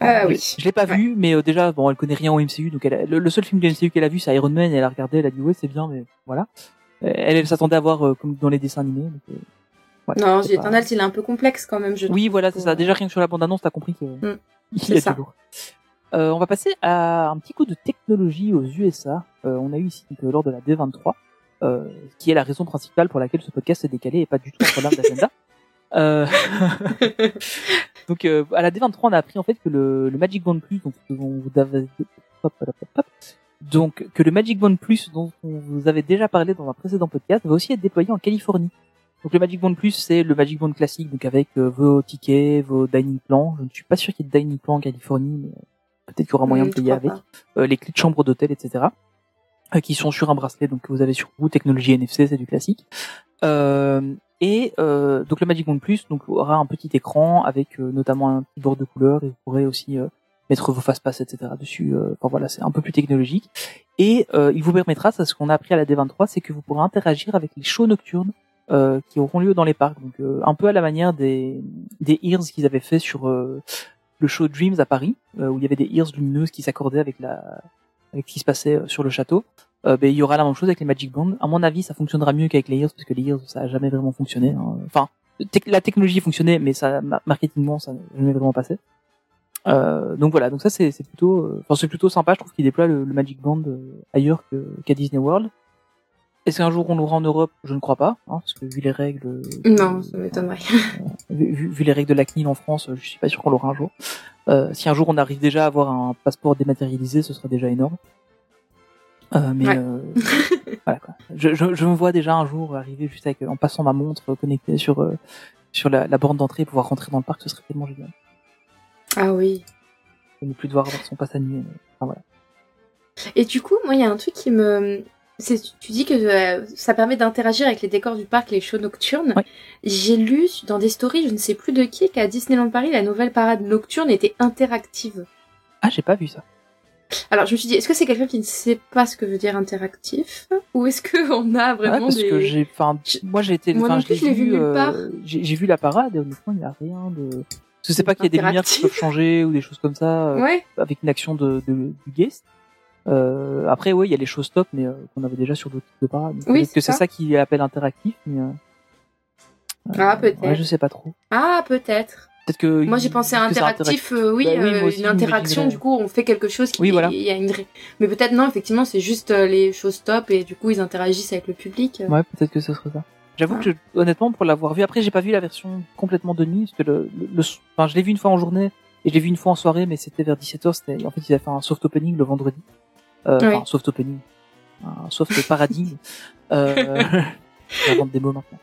Ah je- oui. Je l'ai pas Ouais. vu, mais euh, déjà, bon, elle connaît rien au MCU, donc elle a- le, le seul film du MCU qu'elle a vu, c'est Iron Man, et elle a regardé, elle a dit ouais, c'est bien, mais voilà. Euh, Elle, elle s'attendait à voir euh, comme dans les dessins animés. donc, euh, ouais, Non, c'est The pas- il est un peu complexe quand même, je Oui, voilà, c'est ça. Déjà, rien que sur la bande-annonce, t'as compris que Mm. y a ça. du lourd. Euh, on va passer à un petit coup de technologie aux USA. Euh, on a eu ici donc, lors de la D23, euh, qui est la raison principale pour laquelle ce podcast est décalé et pas du tout un problème d'agenda. Euh... donc euh, à la D23, on a appris en fait que le, le Magic Band Plus, vous donc que le Magic Band Plus dont on vous avait déjà parlé dans un précédent podcast va aussi être déployé en Californie. Donc le Magic Band Plus, c'est le Magic Band classique, donc avec euh, vos tickets, vos dining plans. Je ne suis pas sûr qu'il y ait de dining plan en Californie, mais euh, peut-être qu'il y aura moyen Hmm, de payer avec. Euh, les clés de chambre d'hôtel, etc. euh, qui sont sur un bracelet, donc que vous avez sur vous. Technologie NFC, c'est du classique. Euh, et euh, donc le Magic Band Plus donc aura un petit écran avec euh, notamment un petit bord de couleur et vous pourrez aussi euh, mettre vos fast-pass, etc. dessus. euh, Enfin voilà, c'est un peu plus technologique. Et euh, il vous permettra, ça ce qu'on a appris à la D23, c'est que vous pourrez interagir avec les shows nocturnes euh, qui auront lieu dans les parcs. Donc euh, un peu à la manière des des ears qu'ils avaient fait sur euh, le show Dreams à Paris, euh, où il y avait des ears lumineuses qui s'accordaient avec la avec ce qui se passait euh, sur le château. Euh, ben, il y aura la même chose avec les Magic Bands. À mon avis, ça fonctionnera mieux qu'avec les ears parce que les ears ça a jamais vraiment fonctionné. hein. Enfin, la technologie fonctionnait, mais ça ma- marketingement ça n'a jamais vraiment passé. Donc voilà, donc ça c'est plutôt, enfin c'est plutôt sympa. Je trouve qu'ils déploient le, Magic Band ailleurs qu'à Disney World. Est-ce qu'un jour on l'aura en Europe? Je ne crois pas, hein, parce que vu les règles. euh, Non, ça m'étonnerait. vu, vu- vu les règles de la CNIL en France, euh, je suis pas sûr qu'on l'aura un jour. Euh, si un jour on arrive déjà à avoir un passeport dématérialisé, ce serait déjà énorme. Euh, mais Ouais. euh, voilà quoi. Je, je, je me vois déjà un jour arriver juste avec, en passant ma montre connectée sur euh, sur la, la borne d'entrée et pouvoir rentrer dans le parc, ce serait tellement génial. Ah oui. Et ne plus devoir avoir son passe annuel. Enfin voilà. Et du coup, moi, il y a un truc qui me... Tu dis que euh, ça permet d'interagir avec les décors du parc, les shows nocturnes. Ouais. J'ai lu dans des stories, je ne sais plus de qui, qu'à Disneyland Paris, la nouvelle parade nocturne était interactive. Ah, j'ai pas vu ça. Alors, je me suis dit, est-ce que c'est quelqu'un qui ne sait pas ce que veut dire interactif Ou est-ce qu'on a Ouais, vraiment parce des... que j'ai, enfin, Je- moi j'ai été, Moi non je plus, je l'ai vu nulle euh. J'ai vu la parade et honnêtement, il n'y a rien de. Parce que c'est pas qu'il y a des lumières qui peuvent changer ou des choses comme ça. euh, Ouais, avec une action de, de du guest. Euh, après, oui, il y a les shows stop, mais euh, qu'on avait déjà sur d'autres types de parades. Donc, Oui, c'est que c'est ça. qui appelle interactif, mais euh, ah peut-être. ouais, je sais pas trop. Ah peut-être. Peut-être que Moi j'ai pensé à c'est interactif, euh, oui, Bah oui, euh, moi aussi, une interaction, du coup on fait quelque chose qui Oui, voilà. il y a une Mais peut-être non, effectivement c'est juste euh, les choses stop et du coup ils interagissent avec le public. Ouais, peut-être que ce serait ça. J'avoue que je- honnêtement, pour l'avoir vu, après j'ai pas vu la version complètement de nuit, parce que le, le, le- enfin, je l'ai vu une fois en journée et je l'ai vu une fois en soirée, mais c'était vers 17h. C'était, en fait, ils avaient fait un soft opening le vendredi. Euh, Ouais. Enfin, soft opening, un soft paradigme. euh, des mots maintenant.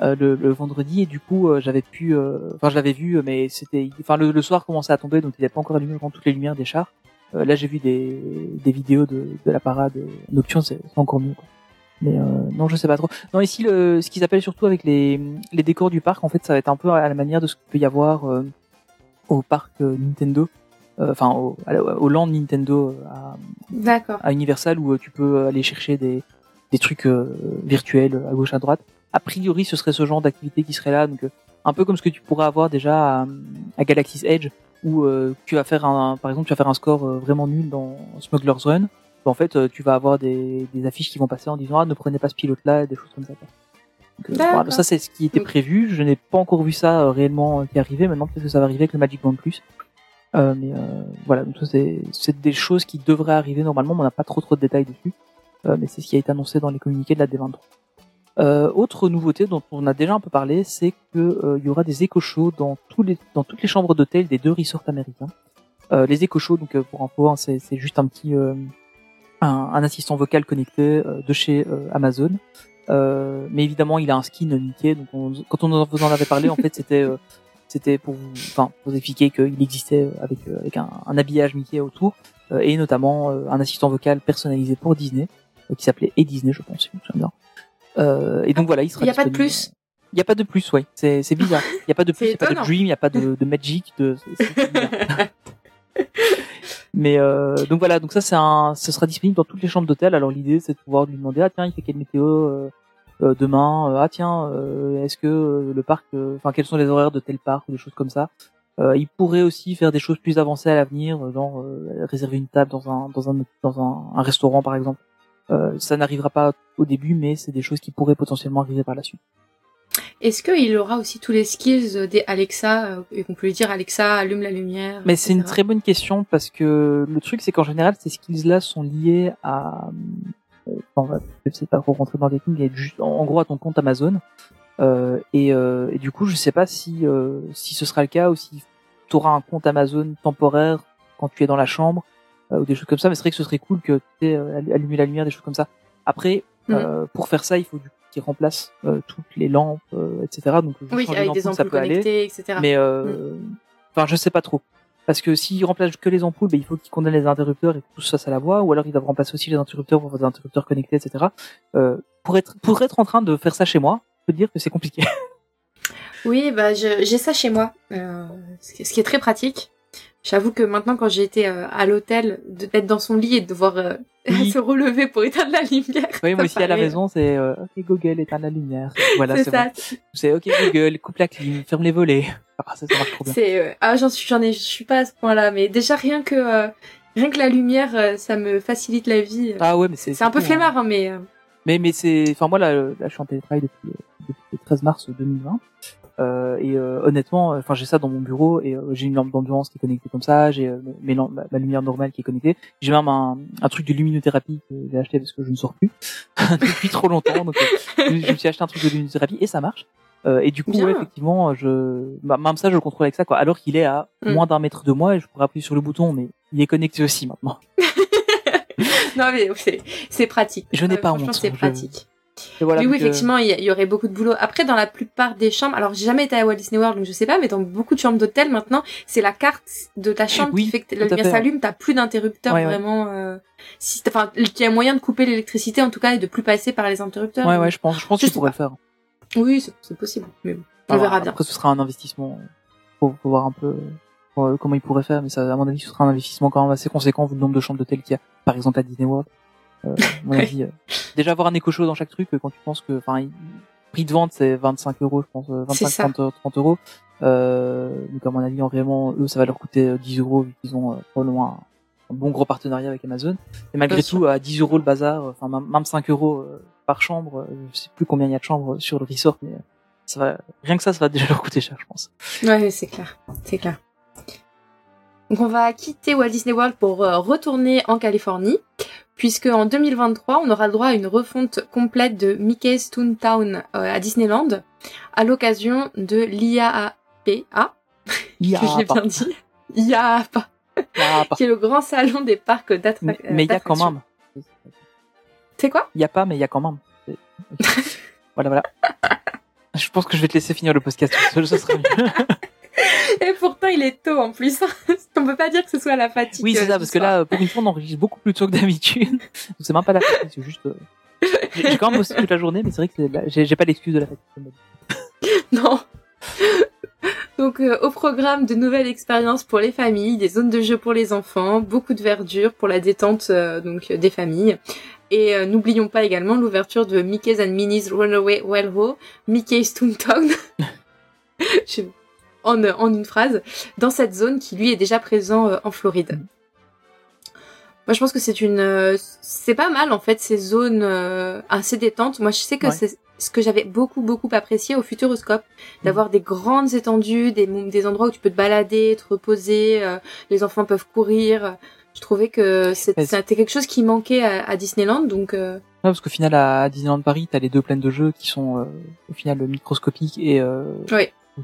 Euh, le, le vendredi et du coup euh, j'avais pu, euh, enfin je l'avais vu, mais c'était, enfin le, le soir commençait à tomber, donc il n'avait pas encore allumé toutes les lumières des chars. Euh, là j'ai vu des, des vidéos de, de la parade nocturne, c'est encore mieux. Quoi. Mais euh, non, je sais pas trop. Non, ici, le, ce qu'ils appellent surtout avec les, les décors du parc, en fait, ça va être un peu à la manière de ce qu'il peut y avoir euh, au parc Nintendo, enfin au, au land Nintendo euh, à, Universal où euh, tu peux aller chercher des, des trucs euh, virtuels à gauche à droite. a priori, ce serait ce genre d'activité qui serait là. Donc, euh, un peu comme ce que tu pourrais avoir déjà à, à Galaxy's Edge, où euh, tu vas faire un, par exemple, tu vas faire un score euh, vraiment nul dans Smuggler's Run. En fait, euh, tu vas avoir des, des affiches qui vont passer en disant ah ne prenez pas ce pilote-là, des choses comme ça. Donc, euh, voilà, ça c'est ce qui était prévu. Je n'ai pas encore vu ça euh, réellement euh, qui arrivé. Maintenant peut-être que ça va arriver avec le Magic Band Plus. Euh, mais euh, voilà, donc c'est des choses qui devraient arriver normalement, mais on n'a pas trop trop de détails dessus. Euh, mais c'est ce qui a été annoncé dans les communiqués de la D23. Euh, autre nouveauté dont on a déjà un peu parlé, c'est que euh, il y aura des éco shows dans tous les dans toutes les chambres d'hôtel des deux resorts américains. Euh, les éco shows, donc euh, pour info, hein, c'est juste un petit euh, un, un assistant vocal connecté euh, de chez euh, Amazon. Euh, mais évidemment, il a un skin Mickey. Donc, on- quand on vous en avait parlé, en fait, c'était euh, c'était pour vous, enfin, pour vous expliquer qu'il existait euh, avec euh, avec un, un habillage Mickey autour euh, et notamment un assistant vocal personnalisé pour Disney qui s'appelait et Disney, je pense. Euh, et donc voilà, il sera. Il y a pas de plus Il y a pas de plus, ouais. C'est c'est bizarre. Il y a pas de plus, il C'est y a pas de. Dream, il y a pas de, de Magic, de. Mais euh, donc voilà, donc ça c'est un, ce sera disponible dans toutes les chambres d'hôtel. Alors l'idée c'est de pouvoir lui demander ah tiens il fait quelle météo euh, euh, demain, Euh, ah tiens euh, est-ce que le parc, enfin quels sont les horaires de tel parc ou des choses comme ça. Il pourrait aussi faire des choses plus avancées à l'avenir, genre réserver une table dans un dans un dans un, un restaurant par exemple. Ça n'arrivera pas au début, mais c'est des choses qui pourraient potentiellement arriver par la suite. Est-ce qu'il aura aussi tous les skills des Alexa et qu'on peut lui dire Alexa allume la lumière Mais c'est une très bonne question parce que le truc c'est qu'en général ces skills-là sont liés à, euh, enfin, je sais pas trop rentrer dans les détails, mais juste en gros à ton compte Amazon. Euh, et, euh, et du coup je sais pas si euh, si ce sera le cas ou si tu auras un compte Amazon temporaire quand tu es dans la chambre euh, ou des choses comme ça. Mais c'est vrai que ce serait cool que tu aies euh, allumer la lumière, des choses comme ça. Après Mhm. euh, pour faire ça il faut du qu'il remplace euh, toutes les lampes, euh, etc. Donc juste Oui, avec des ça ampoules aller. connectées, etc. Mais euh, enfin, je sais pas trop. Parce que s'il remplace que les ampoules, ben, il faut qu'il condamne les interrupteurs et que tout ça, ça la voit. Ou alors ils doivent remplacer aussi les interrupteurs pour faire des interrupteurs connectés, etc. Euh, pour être en train de faire ça chez moi, je peux dire que c'est compliqué. Oui, bah j'ai ça chez moi, euh, ce qui est très pratique. J'avoue que maintenant, quand j'ai été euh, à l'hôtel, de- d'être dans son lit et de devoir euh, Oui. se relever pour éteindre la lumière. oui, moi aussi à la maison, c'est euh, OK Google éteins la lumière. Voilà, C'est ça. bon. C'est OK Google coupe la clim, ferme les volets. Ah, ça, ça marche trop bien. C'est euh, ah j'en suis j'en ai je suis pas à ce point-là, mais déjà rien que euh, rien que la lumière, euh, ça me facilite la vie. Ah ouais, mais c'est c'est un peu hein. flemmard, hein, mais euh, Mais mais c'est enfin moi là, là je suis en télétravail depuis, depuis le 13 mars 2020 euh, et euh, honnêtement enfin j'ai ça dans mon bureau et euh, j'ai une lampe d'ambiance qui est connectée comme ça j'ai euh, ma, lumière normale qui est connectée j'ai même un, un truc de luminothérapie que j'ai acheté parce que je ne sors plus depuis trop longtemps donc euh, je me suis acheté un truc de luminothérapie et ça marche euh, et du coup ouais, effectivement je bah, même ça je le contrôle avec ça quoi alors qu'il est à Mm. moins d'un mètre de moi et je pourrais appuyer sur le bouton mais il est connecté aussi maintenant non mais c'est pratique. Je n'ai Euh, pas honte, c'est pratique. Et voilà oui, oui, donc, euh, effectivement, il y, aurait beaucoup de boulot. Après, dans la plupart des chambres, alors j'ai jamais été à Walt Disney World, donc je sais pas, mais dans beaucoup de chambres d'hôtel maintenant, c'est la carte de ta chambre Oui, qui fait que la lumière s'allume, t'as plus d'interrupteurs Ouais, ouais. vraiment. Euh, si, enfin, il y a moyen de couper l'électricité en tout cas et de plus passer par les interrupteurs. ouais ouais je pense je pense pas. le faire Oui, c'est possible. Mais bon, on Alors, verra bien. Après, ce sera un investissement. Faut voir un peu euh, comment il pourrait faire, mais ça, à mon avis, ce sera un investissement quand même assez conséquent vu le nombre de chambres d'hôtel qu'il y a. Par exemple, à Disney World. Euh, à mon avis, euh, déjà avoir un éco show dans chaque truc, euh, quand tu penses que, enfin, prix de vente c'est 25 euros, je pense, euh, C'est 25, ça. 30, euh, 30 euros. Euh, donc à mon avis, en réellement, eux, ça va leur coûter euh, 10 euros vu qu'ils ont euh, probablement un, un bon gros partenariat avec Amazon. Et malgré Bien tout, à 10 euros le bazar, enfin même même 5 euros par chambre, je sais plus combien il y a de chambres sur le resort, mais ça va, rien que ça, ça va déjà leur coûter cher, je pense. Ouais, c'est clair, c'est clair. Donc on va quitter Walt Disney World pour euh, retourner en Californie, puisque en 2023, on aura le droit à une refonte complète de Mickey's Toontown euh, à Disneyland, à l'occasion de l'IAAPA, pas- bien dit, IAAPA, qui est le grand salon des parcs d'attractions. mais il y a quand même. C'est quoi? Il y a pas, mais il y a quand même. Voilà, voilà. Je pense que je vais te laisser finir le podcast ce sera mieux. Et pourtant, il est tôt en plus. on peut pas dire que ce soit la fatigue. Oui, c'est euh, ça, du parce que là, pour une fois, on enregistre beaucoup plus tôt que d'habitude. Donc c'est même pas la fatigue, c'est juste. euh, J'ai quand même bossé toute la journée, mais c'est vrai que la- j'ai pas l'excuse de la fatigue. Non. Donc euh, au programme de nouvelles expériences pour les familles, des zones de jeu pour les enfants, beaucoup de verdure pour la détente euh, donc euh, des familles Et euh, n'oublions pas également l'ouverture de Mickey's and Minnie's Runaway Railroad, Mickey's Toontown, Je- en, en une phrase, dans cette zone qui lui est déjà présent euh, en Floride. Moi, je pense que c'est une, euh, c'est pas mal en fait ces zones euh, assez détentes. Moi, je sais que Ouais. c'est ce que j'avais beaucoup beaucoup apprécié au Futuroscope, d'avoir des grandes étendues, des des endroits où tu peux te balader, te reposer, euh, les enfants peuvent courir. Je trouvais que c'était quelque chose qui manquait à, à Disneyland, donc euh, Ouais, parce qu'au final, à Disneyland Paris, t'as les deux plaines de jeux qui sont euh, au final microscopiques et euh,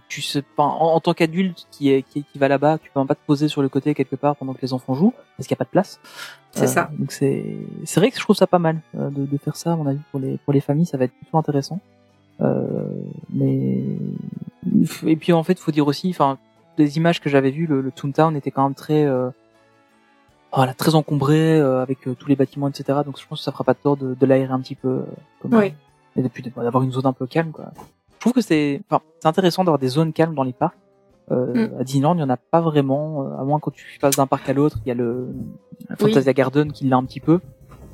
Tu sais en, en tant qu'adulte qui est qui, qui va là-bas, tu peux même pas te poser sur le côté quelque part pendant que les enfants jouent parce qu'il y a pas de place. C'est ça. Donc c'est c'est vrai que je trouve ça pas mal euh, de, de faire ça à mon avis pour les pour les familles, ça va être plutôt intéressant. Euh, mais et puis en fait, faut dire aussi, enfin, les images que j'avais vues, le, le Toontown était quand même très euh, voilà, très encombré euh, avec euh, tous les bâtiments, etc. Donc je pense que ça fera pas de tort de, de l'aérer un petit peu, euh, comme, Oui. et depuis d'avoir une zone un peu calme, quoi. Je trouve que c'est, enfin, c'est intéressant d'avoir des zones calmes dans les parcs. Euh, Mm. À Disneyland, il y en a pas vraiment, euh, à moins quand tu passes d'un parc à l'autre, il y a le Fantasia Garden qui l'a un petit peu,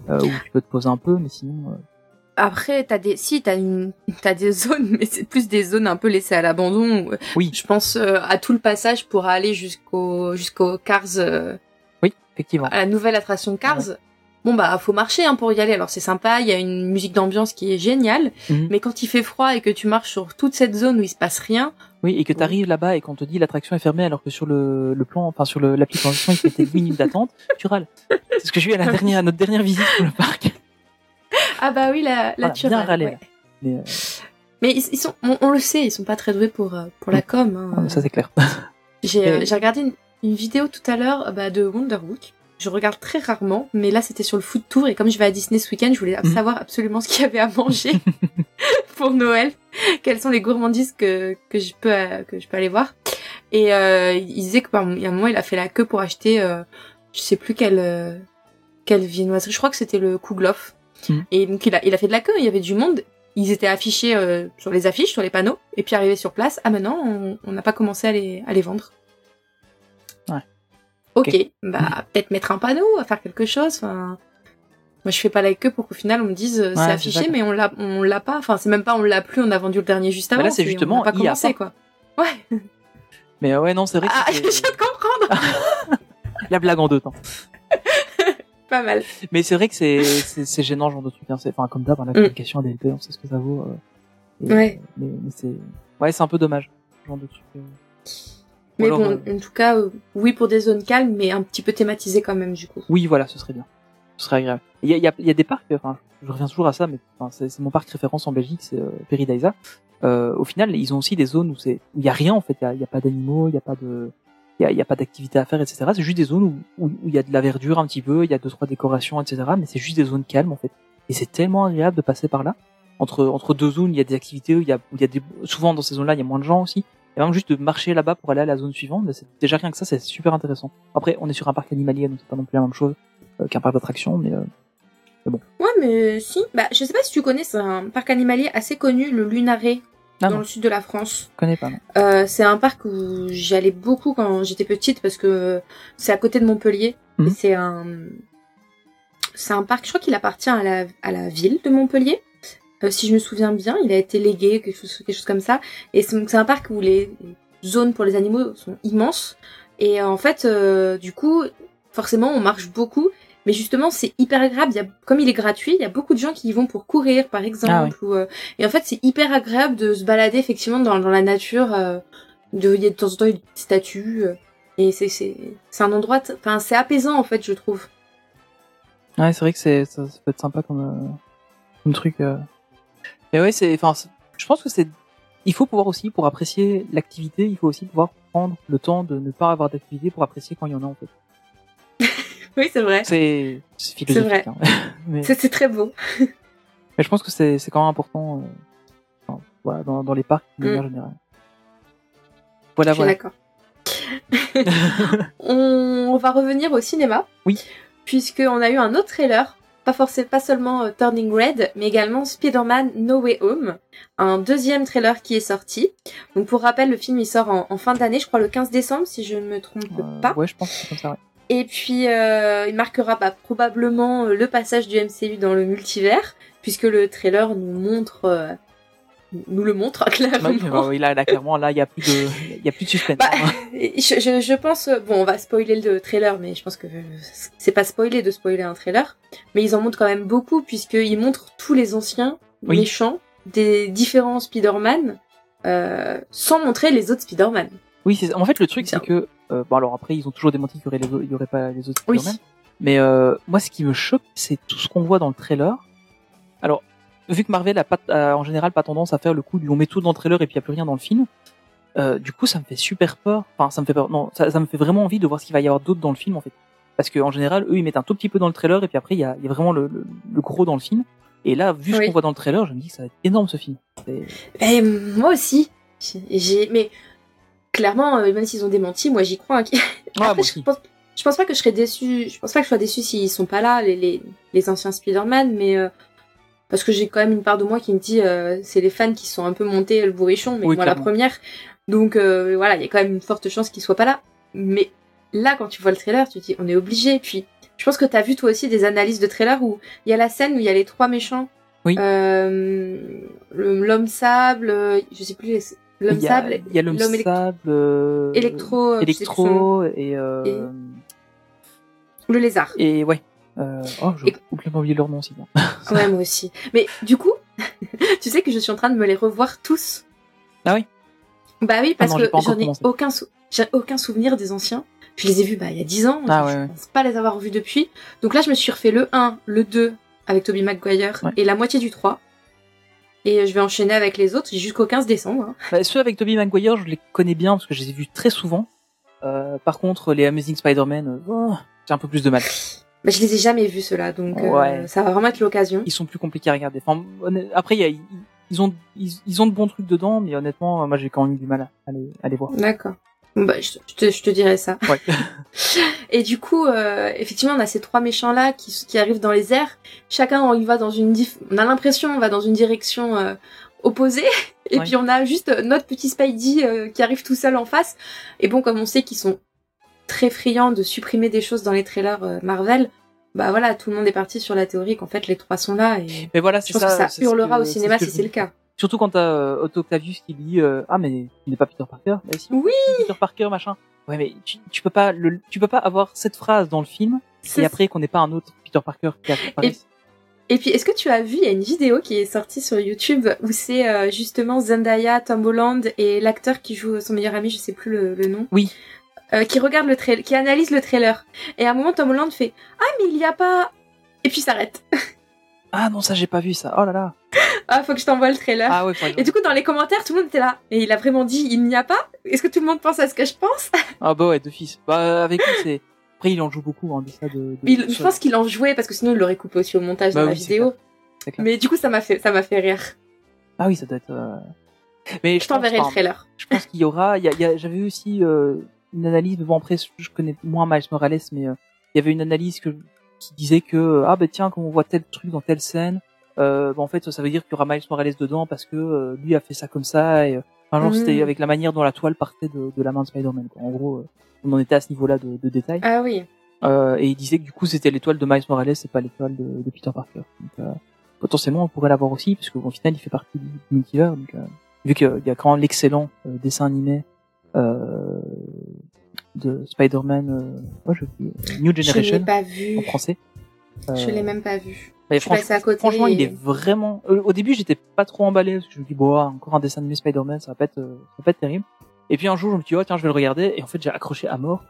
euh, où tu peux te poser un peu, mais sinon. euh, Après, t'as des, si t'as une, t'as des zones, mais c'est plus des zones un peu laissées à l'abandon. Oui. Je pense à tout le passage pour aller jusqu'au, jusqu'au Cars, Oui, effectivement. à la nouvelle attraction Cars. Bon bah, faut marcher hein, pour y aller. Alors c'est sympa, il y a une musique d'ambiance qui est géniale, Mhm. mais quand il fait froid et que tu marches sur toute cette zone où il se passe rien, Oui, et que tu arrives là-bas et qu'on te dit l'attraction est fermée alors que sur le, le plan, enfin sur l'application, il fait 10 minutes d'attente, tu râles. C'est ce que j'ai eu à la dernière, à notre dernière visite pour le parc. ah bah oui la, la Voilà, tu bien râles, ouais. Mais, euh, Mais ils, ils sont, on, on le sait, ils sont pas très doués pour euh, pour la com. hein. ah, ça c'est clair. J'ai euh, regardé une, une vidéo tout à l'heure bah, de Wonderbook. Je regarde très rarement, mais là c'était sur le food tour et comme je vais à Disney ce week-end, je voulais Mhm. savoir absolument ce qu'il y avait à manger pour Noël. Quelles sont les gourmandises que, que je peux que je peux aller voir. Et euh, il disait que par y a un moment il a fait la queue pour acheter, euh, je sais plus quelle euh, quelle viennoiserie. Je crois que c'était le Kouglof. Mhm. Et donc il a il a fait de la queue. Il y avait du monde. Ils étaient affichés euh, sur les affiches, sur les panneaux, et puis arrivé sur place. Ah maintenant on on n'a pas commencé à les à les vendre. Ok, bah peut-être mettre un panneau, faire quelque chose. Enfin, moi je fais pas la queue pour qu'au final on me dise euh, Ouais, c'est affiché, mais on l'a on l'a pas. Enfin c'est même pas on l'a plus, on a vendu le dernier juste avant. là, c'est justement, on n'a pas a commencé pas. quoi. Ouais. Mais euh, ouais, non, c'est vrai que Ah, je viens de comprendre. la blague en deux temps. pas mal. Mais c'est vrai que c'est c'est gênant genre de truc. Hein. Enfin comme d'hab, hein, la Mm. communication ADLP, on sait ce que ça vaut. euh, et- Ouais. Mais, mais c'est ouais, c'est un peu dommage. Genre de truc. euh. Mais alors, bon, euh, en tout cas, euh, oui pour des zones calmes, mais un petit peu thématisées quand même du coup. Oui, voilà, ce serait bien. Ce serait agréable. Il y a, il y a, il y a des parcs, enfin, je reviens toujours à ça, mais enfin, c'est mon parc référence en Belgique, c'est euh, Peridaisa. Euh, au final, ils ont aussi des zones où c'est où il y a rien en fait, il y a, il y a pas d'animaux, il y a pas de il y a, il y a pas d'activité à faire, etc. C'est juste des zones où, où, où il y a de la verdure un petit peu, il y a deux trois décorations, etc. Mais c'est juste des zones calmes en fait. Et c'est tellement agréable de passer par là. Entre entre deux zones, il y a des activités où il y a où il y a des souvent dans ces zones-là, il y a moins de gens aussi. Et même juste de marcher là-bas pour aller à la zone suivante, c'est déjà rien que ça, c'est super intéressant. Après, on est sur un parc animalier, donc c'est pas non plus la même chose euh, qu'un parc d'attractions, mais euh, Ouais, mais si. Bah, je sais pas si tu connais, c'est un parc animalier assez connu, le Lunaret, Ah dans non. le sud de la France. je connais pas. Euh, c'est un parc où j'y allais beaucoup quand j'étais petite parce que c'est à côté de Montpellier. Mhm. C'est un, c'est un parc, je crois qu'il appartient à la, à la ville de Montpellier. Euh, si je me souviens bien, il a été légué, quelque chose, quelque chose comme ça. Et c'est un parc où les zones pour les animaux sont immenses. Et en fait, euh, du coup, forcément, on marche beaucoup. Mais justement, c'est hyper agréable. Il y a, comme il est gratuit, il y a beaucoup de gens qui y vont pour courir, par exemple. Ah ou, euh, et en fait, c'est hyper agréable de se balader effectivement dans, dans la nature. euh, de, il y a de temps en temps une petite statue. euh, et c'est, c'est, c'est un endroit, enfin, c'est apaisant, en fait, je trouve. Ouais, c'est vrai que c'est ça, ça peut être sympa comme euh, comme truc. Mais ouais, c'est enfin, je pense que c'est il faut pouvoir aussi pour apprécier l'activité, il faut aussi pouvoir prendre le temps de ne pas avoir d'activité pour apprécier quand il y en a en fait. Oui, c'est vrai. C'est c'est philosophique. vrai. hein. mais, C'est, c'est très beau. mais je pense que c'est quand même important euh, voilà, dans dans les parcs de Mm. manière générale. Voilà, je suis voilà. d'accord. on, on va revenir au cinéma. Oui. Puisqu'on a eu un autre trailer. Pas forcément, pas seulement euh, Turning Red, mais également Spider-Man No Way Home. Un deuxième trailer qui est sorti. Donc pour rappel, le film il sort en, en fin d'année, je crois le 15 décembre si je ne me trompe Euh, pas. ouais, je pense que c'est comme ça. Ouais. Et puis, euh, il marquera bah, probablement le passage du MCU dans le multivers, puisque le trailer nous montre, nous le montre clairement. Bah oui, là, là, clairement, là, il y a plus de, il y a plus de suspense. Bah, hein. je, je, je pense, euh, bon, on va spoiler le trailer, mais je pense que c'est pas spoiler de spoiler un trailer, mais ils en montrent quand même beaucoup puisqu'ils montrent tous les anciens Oui. méchants des différents Spider-Man euh, sans montrer les autres Spider-Man. Oui, c'est en fait le truc c'est que euh, bon alors après ils ont toujours démenti qu'il y aurait les au- il y aurait pas les autres Oui. Spider-Man. Mais euh, moi ce qui me choque c'est tout ce qu'on voit dans le trailer. Alors vu que Marvel a pas a en général pas tendance à faire le coup du on met tout dans le trailer et puis il y a plus rien dans le film. Euh, du coup ça me fait super peur. Enfin ça me fait peur. Non ça, ça me fait vraiment envie de voir ce qu'il va y avoir d'autre dans le film en fait. Parce que en général eux ils mettent un tout petit peu dans le trailer et puis après il y a, y a vraiment le, le, le gros dans le film. Et là vu ce qu'on voit dans le trailer je me dis que ça va être énorme ce film. Et moi aussi, j'ai, mais clairement, euh, même s'ils ont démenti, moi j'y crois. hein. Ah, Après, moi je pense, je pense pas que je serais déçue. Je pense pas que je sois déçue s'ils sont pas là, les, les, les anciens Spider-Man, mais euh, parce que j'ai quand même une part de moi qui me dit euh, c'est les fans qui sont un peu montés le bourrichon, mais Oui, moi la première. Donc euh, voilà, il y a quand même une forte chance qu'ils soient pas là. Mais là, quand tu vois le trailer, tu te dis on est obligé. Puis je pense que t'as vu toi aussi des analyses de trailer où il y a la scène où il y a les trois méchants. Oui. Euh, l'homme sable, je sais plus. L'homme sable, il y a l'homme sable, électro, électro et le lézard. et ouais. Euh, oh, j'ai Et- complètement oublié leur nom bien. Ouais, moi aussi. Mais du coup, tu sais que je suis en train de me les revoir tous. Ah oui Bah oui, parce non, j'ai que j'en ai aucun, sou- j'ai aucun souvenir des anciens. Je les ai vus bah, il y a 10 ans. Ah je, ouais, je ouais. pense pas les avoir vus depuis. Donc là, je me suis refait le 1, le 2 avec Tobey Maguire Ouais. et la moitié du 3. Et je vais enchaîner avec les autres jusqu'au 15 décembre. hein. Bah, ceux avec Tobey Maguire, je les connais bien parce que je les ai vus très souvent. Euh, par contre, les Amazing Spider-Man, euh, oh, j'ai un peu plus de mal. Bah, je les ai jamais vus ceux-là, donc euh, ça va vraiment être l'occasion. Ils sont plus compliqués à regarder. Enfin, après, y a, ils, ils ont, ils, ils ont de bons trucs dedans, mais honnêtement, moi, j'ai quand même eu du mal à les, à les voir. D'accord. Bah, je, je te, je te dirai ça. Ouais. Et du coup, euh, effectivement, on a ces trois méchants-là qui, qui arrivent dans les airs. Chacun, on y va dans une... dif- On a l'impression on va dans une direction euh, opposée. Et Ouais. puis, on a juste notre petit Spidey euh, qui arrive tout seul en face. Et bon, comme on sait qu'ils sont très friands de supprimer des choses dans les trailers euh, Marvel, bah voilà, tout le monde est parti sur la théorie qu'en fait, les trois sont là. Et Mais voilà, je pense ça. que ça hurlera que- au cinéma ce si c'est le cas. Surtout quand t'as euh, Otto Octavius qui dit euh, ah mais il n'est pas Peter Parker. Bah, si, Oui. Peter Parker machin. Ouais mais tu, tu peux pas le, tu peux pas avoir cette phrase dans le film et après qu'on n'ait pas un autre Peter Parker qui apparaît. Et puis, est-ce que tu as vu, il y a une vidéo qui est sortie sur YouTube où c'est euh, justement Zendaya, Tom Holland et l'acteur qui joue son meilleur ami, je sais plus le, le nom. Oui. Euh, qui regarde le trailer, qui analyse le trailer. Et à un moment, Tom Holland fait Ah, mais il y a pas. Et puis s'arrête. Ah non ça j'ai pas vu ça. Oh là là. ah, faut que je t'envoie le trailer. Ah ouais. Et du coup, dans les commentaires, tout le monde était là. Et il a vraiment dit Il n'y a pas Est-ce que tout le monde pense à ce que je pense? Ah bah ouais de fils. Bah avec lui c'est. Après il en joue beaucoup hein, de ça de. de- Il- Je pense qu'il en jouait parce que sinon il l'aurait coupé aussi au montage Bah dans la oui, vidéo. clair. Mais du coup, ça m'a fait, ça m'a fait rire. Ah oui ça doit être. euh, Mais Je t'enverrai le trailer. Je pense qu'il y aura. Il y a, il y a- j'avais aussi euh, une analyse. mais Bon après je connais moins Miles Morales mais euh, il y avait une analyse que qui disait que euh, ah bah tiens quand on voit tel truc dans telle scène euh, bah, en fait ça veut dire qu'il y aura Miles Morales dedans parce que euh, lui a fait ça comme ça et euh, enfin, genre Mhm. c'était avec la manière dont la toile partait de, de la main de Spider-Man en gros euh, on en était à ce niveau-là de, de détail Ah oui. Euh, et il disait que du coup c'était l'étoile de Miles Morales et pas l'étoile de, de Peter Parker donc euh, potentiellement on pourrait l'avoir aussi puisque au final il fait partie du, multivers donc euh, vu qu'il y a quand même l'excellent euh, dessin animé euh, de Spider-Man euh, ouais, je, euh, New Je Generation pas vu. en français Je Euh, l'ai même pas vu. Je franch- à côté. Franchement, il est vraiment. au début, j'étais pas trop emballé parce que je me dis bon, ah, encore un dessin animé Spider-Man, ça va pas être, ça va pas être terrible. Et puis un jour, je me dit oh tiens, je vais le regarder et en fait, j'ai accroché à mort.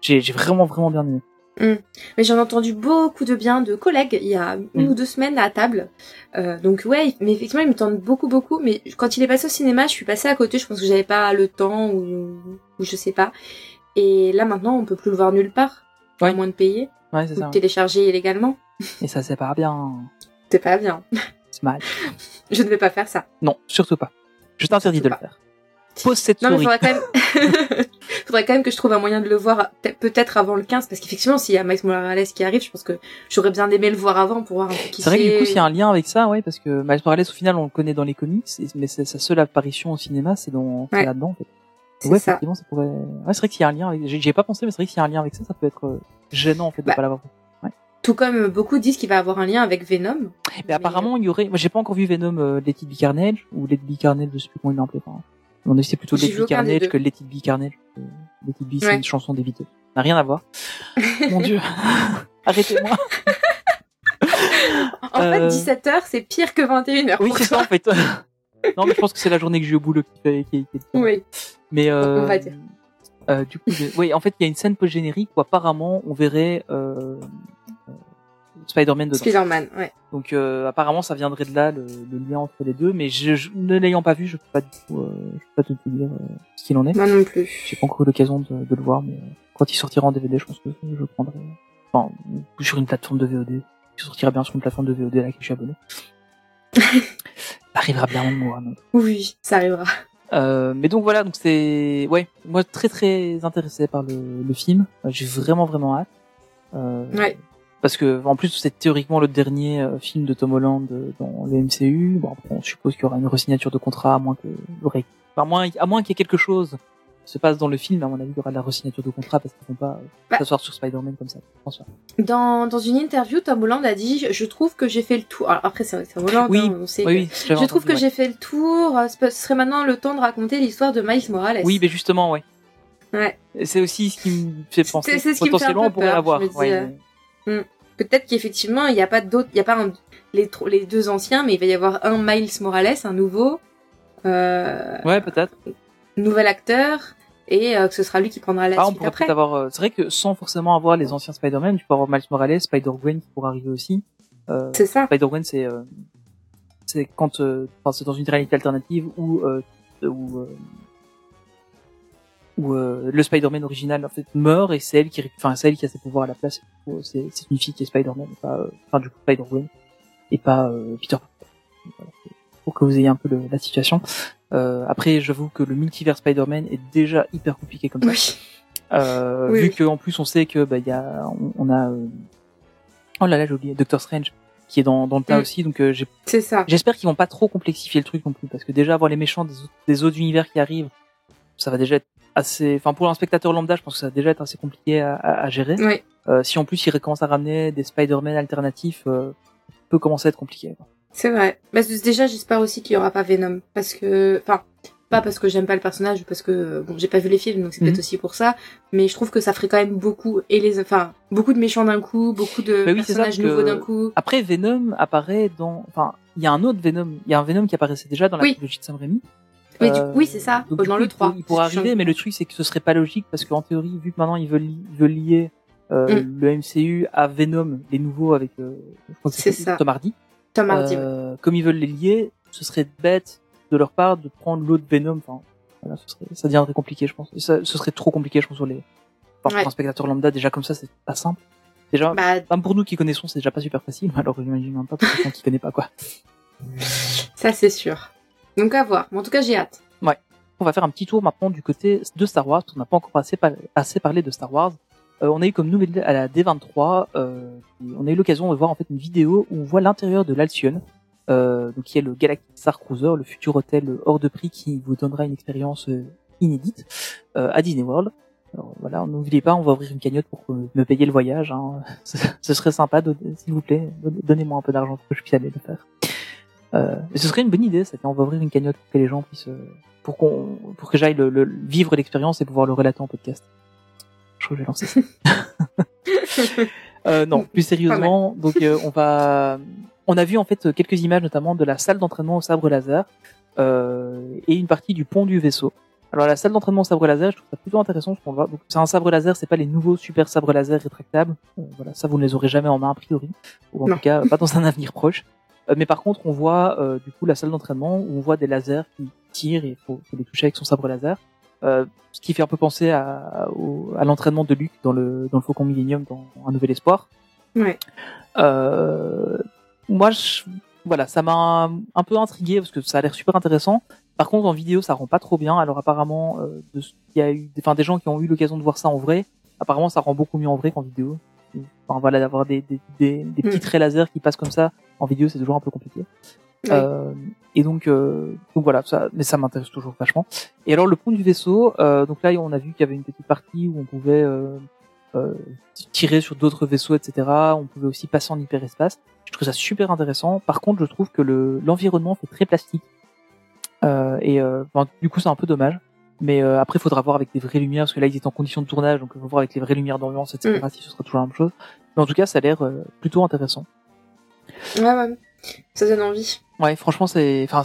J'ai vraiment vraiment bien aimé. Mais j'en ai entendu beaucoup de bien de collègues il y a une Mm. ou deux semaines à table. Euh, donc ouais, mais effectivement, il me tente beaucoup, beaucoup. Mais quand il est passé au cinéma, je suis passée à côté. Je pense que j'avais pas le temps ou, ou je sais pas. Et là maintenant, on peut plus le voir nulle part. À Ouais. moins de payer Ouais, c'est ou de ça. télécharger illégalement. Et ça, c'est pas bien. C'est pas bien. C'est mal. Je ne vais pas faire ça. Non, surtout pas. Je t'interdis de Surtout le faire. Pose cette Non, mais faudrait quand même, faudrait quand même que je trouve un moyen de le voir peut- peut-être avant le 15, parce qu'effectivement, s'il y a Miles Morales qui arrive, je pense que j'aurais bien aimé le voir avant pour voir un peu qui C'est vrai que du coup, s'il y a un lien avec ça, ouais, parce que Miles Morales, au final, on le connaît dans les comics, mais sa seule apparition au cinéma, c'est dans, Ouais. là-dedans, en fait. C'est Ouais, ça. effectivement, ça pourrait. Ouais, c'est vrai qu'il y a un lien. Avec... J'y j'y ai pas pensé, mais c'est vrai qu'il y a un lien avec ça. Ça peut être euh, gênant en fait de Bah, pas l'avoir. vu. Tout comme beaucoup disent qu'il va avoir un lien avec Venom. Mais apparemment, il y aurait. Moi, j'ai pas encore vu Venom euh, Be Carnage ou Be Carnage, je sais plus comment il l'a appelé. Avis, c'est plutôt J'ai Let It vu Be aucun des Carnage que Let It Be Carnage. Euh, Let It Be, c'est Ouais. une chanson. Ça n'a rien à voir. Mon Dieu, arrêtez-moi. En Euh, fait, 17h, c'est pire que 21h. Oui, c'est ça en fait. non, mais je pense que c'est la journée que j'ai au boulot qui fait. Qui, qui- Oui. Mais euh, On va dire. euh, du coup, je- oui, en fait, il y a une scène post générique où apparemment on verrait euh, euh, Spider-Man dedans. Spider-Man, ouais. Donc euh, apparemment, ça viendrait de là le, le lien entre les deux. Mais je, je- ne l'ayant pas vu, je peux pas du tout, euh, je peux pas te dire euh, ce qu'il en est. Moi non plus. J'ai pas encore eu l'occasion de, de le voir, mais quand il sortira en DVD, je pense que je le prendrai. Enfin, sur une plateforme de VOD. Il sortira bien sur une plateforme de VOD à laquelle je suis abonné. Ça arrivera bien un autre. Oui, ça arrivera. Euh, mais donc voilà, donc c'est ouais, moi très très intéressé par le, le film. J'ai vraiment vraiment hâte. Euh, Ouais. Parce que en plus c'est théoriquement le dernier euh, film de Tom Holland euh, dans le MCU. Bon, on suppose qu'il y aura une resignature de contrat à moins que à moins à moins qu'il y ait quelque chose qui se passe dans le film. À mon avis, il y aura de la resignature de contrat parce qu'ils vont pas euh, Bah. s'asseoir sur Spider-Man comme ça. François. Dans, dans une interview, Tom Holland a dit Je trouve que j'ai fait le tour. Alors après, c'est vrai, Tom Holland, Oui, hein, on sait Oui, que- oui, Je trouve que ouais. j'ai fait le tour. Ce serait maintenant le temps de raconter l'histoire de Miles Morales. Oui, mais justement, ouais. Ouais. C'est aussi ce qui me fait penser C'est- ce qui me fait un potentiellement peu on pourrait l'avoir. Ouais, euh, mais- Peut-être qu'effectivement, il n'y a pas d'autres. Il y a pas un- les, deux anciens, mais il va y avoir un Miles Morales, un nouveau. Euh, ouais, peut-être. nouvel acteur. Et euh, que ce sera lui qui prendra la Ah, on suite pourrait après. peut-être avoir. euh, C'est vrai que sans forcément avoir les anciens Spider-Man, tu peux avoir Miles Morales, Spider-Gwen qui pourra arriver aussi. Euh, C'est ça. Spider-Gwen, c'est euh, c'est quand, euh, enfin, c'est dans une réalité alternative où euh, où euh, où euh, le Spider-Man original en fait meurt et c'est elle qui, enfin, c'est elle qui a ses pouvoirs à la place. Coup, C'est une fille qui est Spider-Man, pas, euh, enfin, du coup, Spider-Gwen et pas euh, Peter. Voilà, pour que vous ayez un peu le- la situation. Euh, après, j'avoue que le multivers Spider-Man est déjà hyper compliqué comme ça. Oui. Euh, Oui, vu oui. que en plus on sait que bah il y a on, on a euh, oh là là j'ai oublié Doctor Strange qui est dans dans le tas Mm. aussi donc euh, C'est ça. j'espère qu'ils vont pas trop complexifier le truc non plus parce que déjà avoir les méchants des des autres univers qui arrivent ça va déjà être assez enfin pour un spectateur lambda je pense que ça va déjà être assez compliqué à, à, à gérer Oui. Euh, si en plus ils commencent à ramener des Spider-Man alternatifs euh, ça peut commencer à être compliqué. C'est vrai. Bah, déjà, j'espère aussi qu'il y aura pas Venom. Parce que, enfin, pas parce que j'aime pas le personnage, parce que, bon, j'ai pas vu les films, donc c'est Mhm. peut-être aussi pour ça. Mais je trouve que ça ferait quand même beaucoup, et les, enfin, beaucoup de méchants d'un coup, beaucoup de Bah oui, c'est ça, personnages nouveaux d'un coup. après Venom apparaît dans enfin il y a un autre Venom il y a un Venom qui apparaissait déjà dans la Oui. trilogie de Sam Raimi Euh, oui, c'est ça, donc, dans coup, le il 3. pour- Il pourrait arriver, mais le truc c'est que ce serait pas logique parce qu'en théorie, vu que maintenant ils veulent, li- ils veulent lier euh, Mm. le MCU à Venom, les nouveaux avec euh, C'est ça. Tom Hardy. Tom Hardy. ouais. Comme ils veulent les lier, ce serait bête de leur part de prendre l'autre Venom. Enfin, voilà, ce serait, ça deviendrait compliqué, je pense. Ça, ce serait trop compliqué, je pense, sur les. Enfin, Ouais. pour un spectateur lambda, déjà comme ça, c'est pas simple. Déjà, Bah, même pour nous qui connaissons, c'est déjà pas super facile. Alors, j'imagine même pas pour quelqu'un qui connaît pas quoi. ça, c'est sûr. Donc, à voir. En tout cas, j'ai hâte. On va faire un petit tour maintenant du côté de Star Wars, qu'on n'a pas encore assez, par- assez parlé de Star Wars. Euh, on a eu comme nouvelle à la D23, euh, on a eu l'occasion de voir en fait une vidéo où on voit l'intérieur de l'Alcyon, euh, donc qui est le Galactic Star Cruiser, le futur hôtel hors de prix qui vous donnera une expérience euh, inédite euh, à Disney World. Alors voilà, n'oubliez pas, on va ouvrir une cagnotte pour euh, me payer le voyage. Hein. Ce serait sympa, s'il vous plaît, donnez- donnez-moi un peu d'argent pour que je puisse aller le faire. Euh, ce serait une bonne idée, ça. On va ouvrir une cagnotte pour que les gens puissent, euh, pour qu'on, pour que j'aille le, le- vivre l'expérience et pouvoir le relater en podcast. Je crois que je vais lancer ça. Euh, non, plus sérieusement, donc euh, on va, on a vu en fait quelques images notamment de la salle d'entraînement au sabre laser et une partie du pont du vaisseau. Alors la salle d'entraînement au sabre laser, je trouve ça plutôt intéressant ce qu'on voit. Donc c'est un sabre laser, c'est pas les nouveaux super sabres laser rétractables. Euh, voilà, ça vous ne les aurez jamais en main a priori, ou en Non. tout cas pas dans un avenir proche. Euh, mais par contre, on voit euh, du coup la salle d'entraînement où on voit des lasers qui tirent et il faut, faut les toucher avec son sabre laser. Euh, ce qui fait un peu penser à, au- à l'entraînement de Luke dans le dans le Faucon Millennium dans Un Nouvel Espoir. Ouais. Euh, moi, je, voilà, ça m'a un peu intrigué parce que ça a l'air super intéressant. Par contre, en vidéo, ça rend pas trop bien. Alors apparemment, euh, de ce qu'il y a eu, enfin des gens qui ont eu l'occasion de voir ça en vrai, apparemment, ça rend beaucoup mieux en vrai qu'en vidéo. Enfin voilà, d'avoir des des, des, des petits Mm. traits laser qui passent comme ça en vidéo, c'est toujours un peu compliqué. Oui. Euh, et donc, euh, donc voilà, ça, mais ça m'intéresse toujours vachement. Et alors le pont du vaisseau, euh, donc là on a vu qu'il y avait une petite partie où on pouvait tirer sur d'autres vaisseaux, etc. On pouvait aussi passer en hyperespace. Je trouve ça super intéressant. Par contre, je trouve que le l'environnement fait très plastique. Et du coup, c'est un peu dommage. Mais euh, après, il faudra voir avec des vraies lumières, parce que là, ils étaient en condition de tournage, donc il faut voir avec les vraies lumières d'ambiance, etc. Si ce sera toujours la même chose. Mais en tout cas, ça a l'air euh, plutôt intéressant. Ouais, ouais. Ça donne envie. Ouais, franchement, c'est, enfin,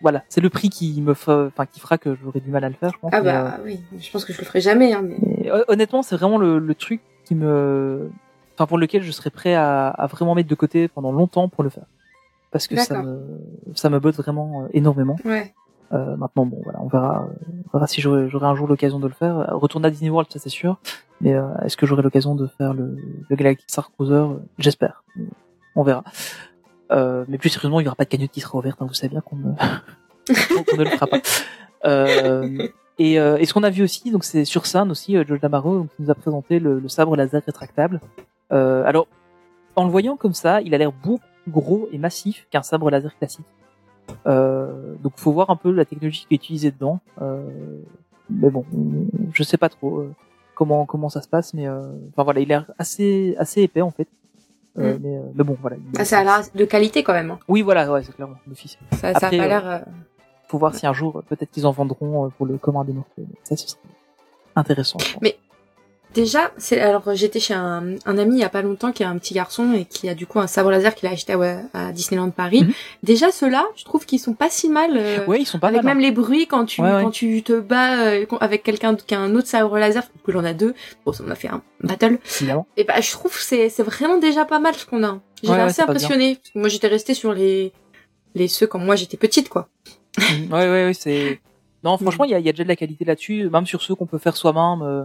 voilà, c'est le prix qui me, fa- enfin, qui fera que j'aurai du mal à le faire, je pense. Ah mais, bah oui, je pense que je le ferai jamais. Hein, mais... mais, hon- honnêtement, c'est vraiment le, le truc qui me, enfin, pour lequel je serais prêt à, à vraiment mettre de côté pendant longtemps pour le faire, parce que ça me, ça me botte vraiment euh, énormément. Ouais. Euh, maintenant, bon, voilà, on verra, on verra si j'aurai un jour l'occasion de le faire. Retourner à Disney World, ça c'est sûr. Mais euh, est-ce que j'aurai l'occasion de faire le, le Galactic Star Cruiser? J'espère. On verra. Euh, mais plus sérieusement, il y aura pas de cagnotte qui sera ouverte. hein, vous savez bien qu'on ne, qu'on ne le fera pas. Euh, et, euh, et ce qu'on a vu aussi, donc c'est sur scène aussi, euh, Joe Damaro donc, qui nous a présenté le, le sabre laser rétractable. Euh, alors, en le voyant comme ça, il a l'air beaucoup plus gros et massif qu'un sabre laser classique. Euh, donc faut voir un peu la technologie qui est utilisée dedans. Euh, mais bon, je sais pas trop euh, comment comment ça se passe, mais euh, enfin voilà, il a l'air assez assez épais en fait. Euh, Mm. mais, euh, mais bon voilà. il- Ah, ça a l'air de qualité quand même. hein. Oui voilà, ouais, c'est clairement d'office. Ça, ça a Après, pas euh, l'air. euh, Faut voir si un jour peut-être qu'ils en vendront pour le commun des mortels. Ça ce serait intéressant. Mais- Déjà, c'est alors j'étais chez un, un ami il y a pas longtemps qui a un petit garçon et qui a du coup un sabre laser qu'il a acheté à, à Disneyland Paris. Mhm. Déjà ceux-là, je trouve qu'ils sont pas si mal. euh, ouais, ils sont pas avec mal. hein. même les bruits quand tu Ouais, ouais. quand tu te bats euh, avec quelqu'un qui a un autre sabre laser, que j'en a deux. Bon, ça m'a fait un battle. évidemment. Et bah je trouve que c'est c'est vraiment déjà pas mal ce qu'on a. J'étais Ouais, assez impressionnée. Moi j'étais restée sur les les ceux quand moi j'étais petite quoi. Mm, ouais, ouais, ouais, c'est. Non, franchement, il y a, il y a déjà de la qualité là-dessus, même sur ceux qu'on peut faire soi-même. Euh,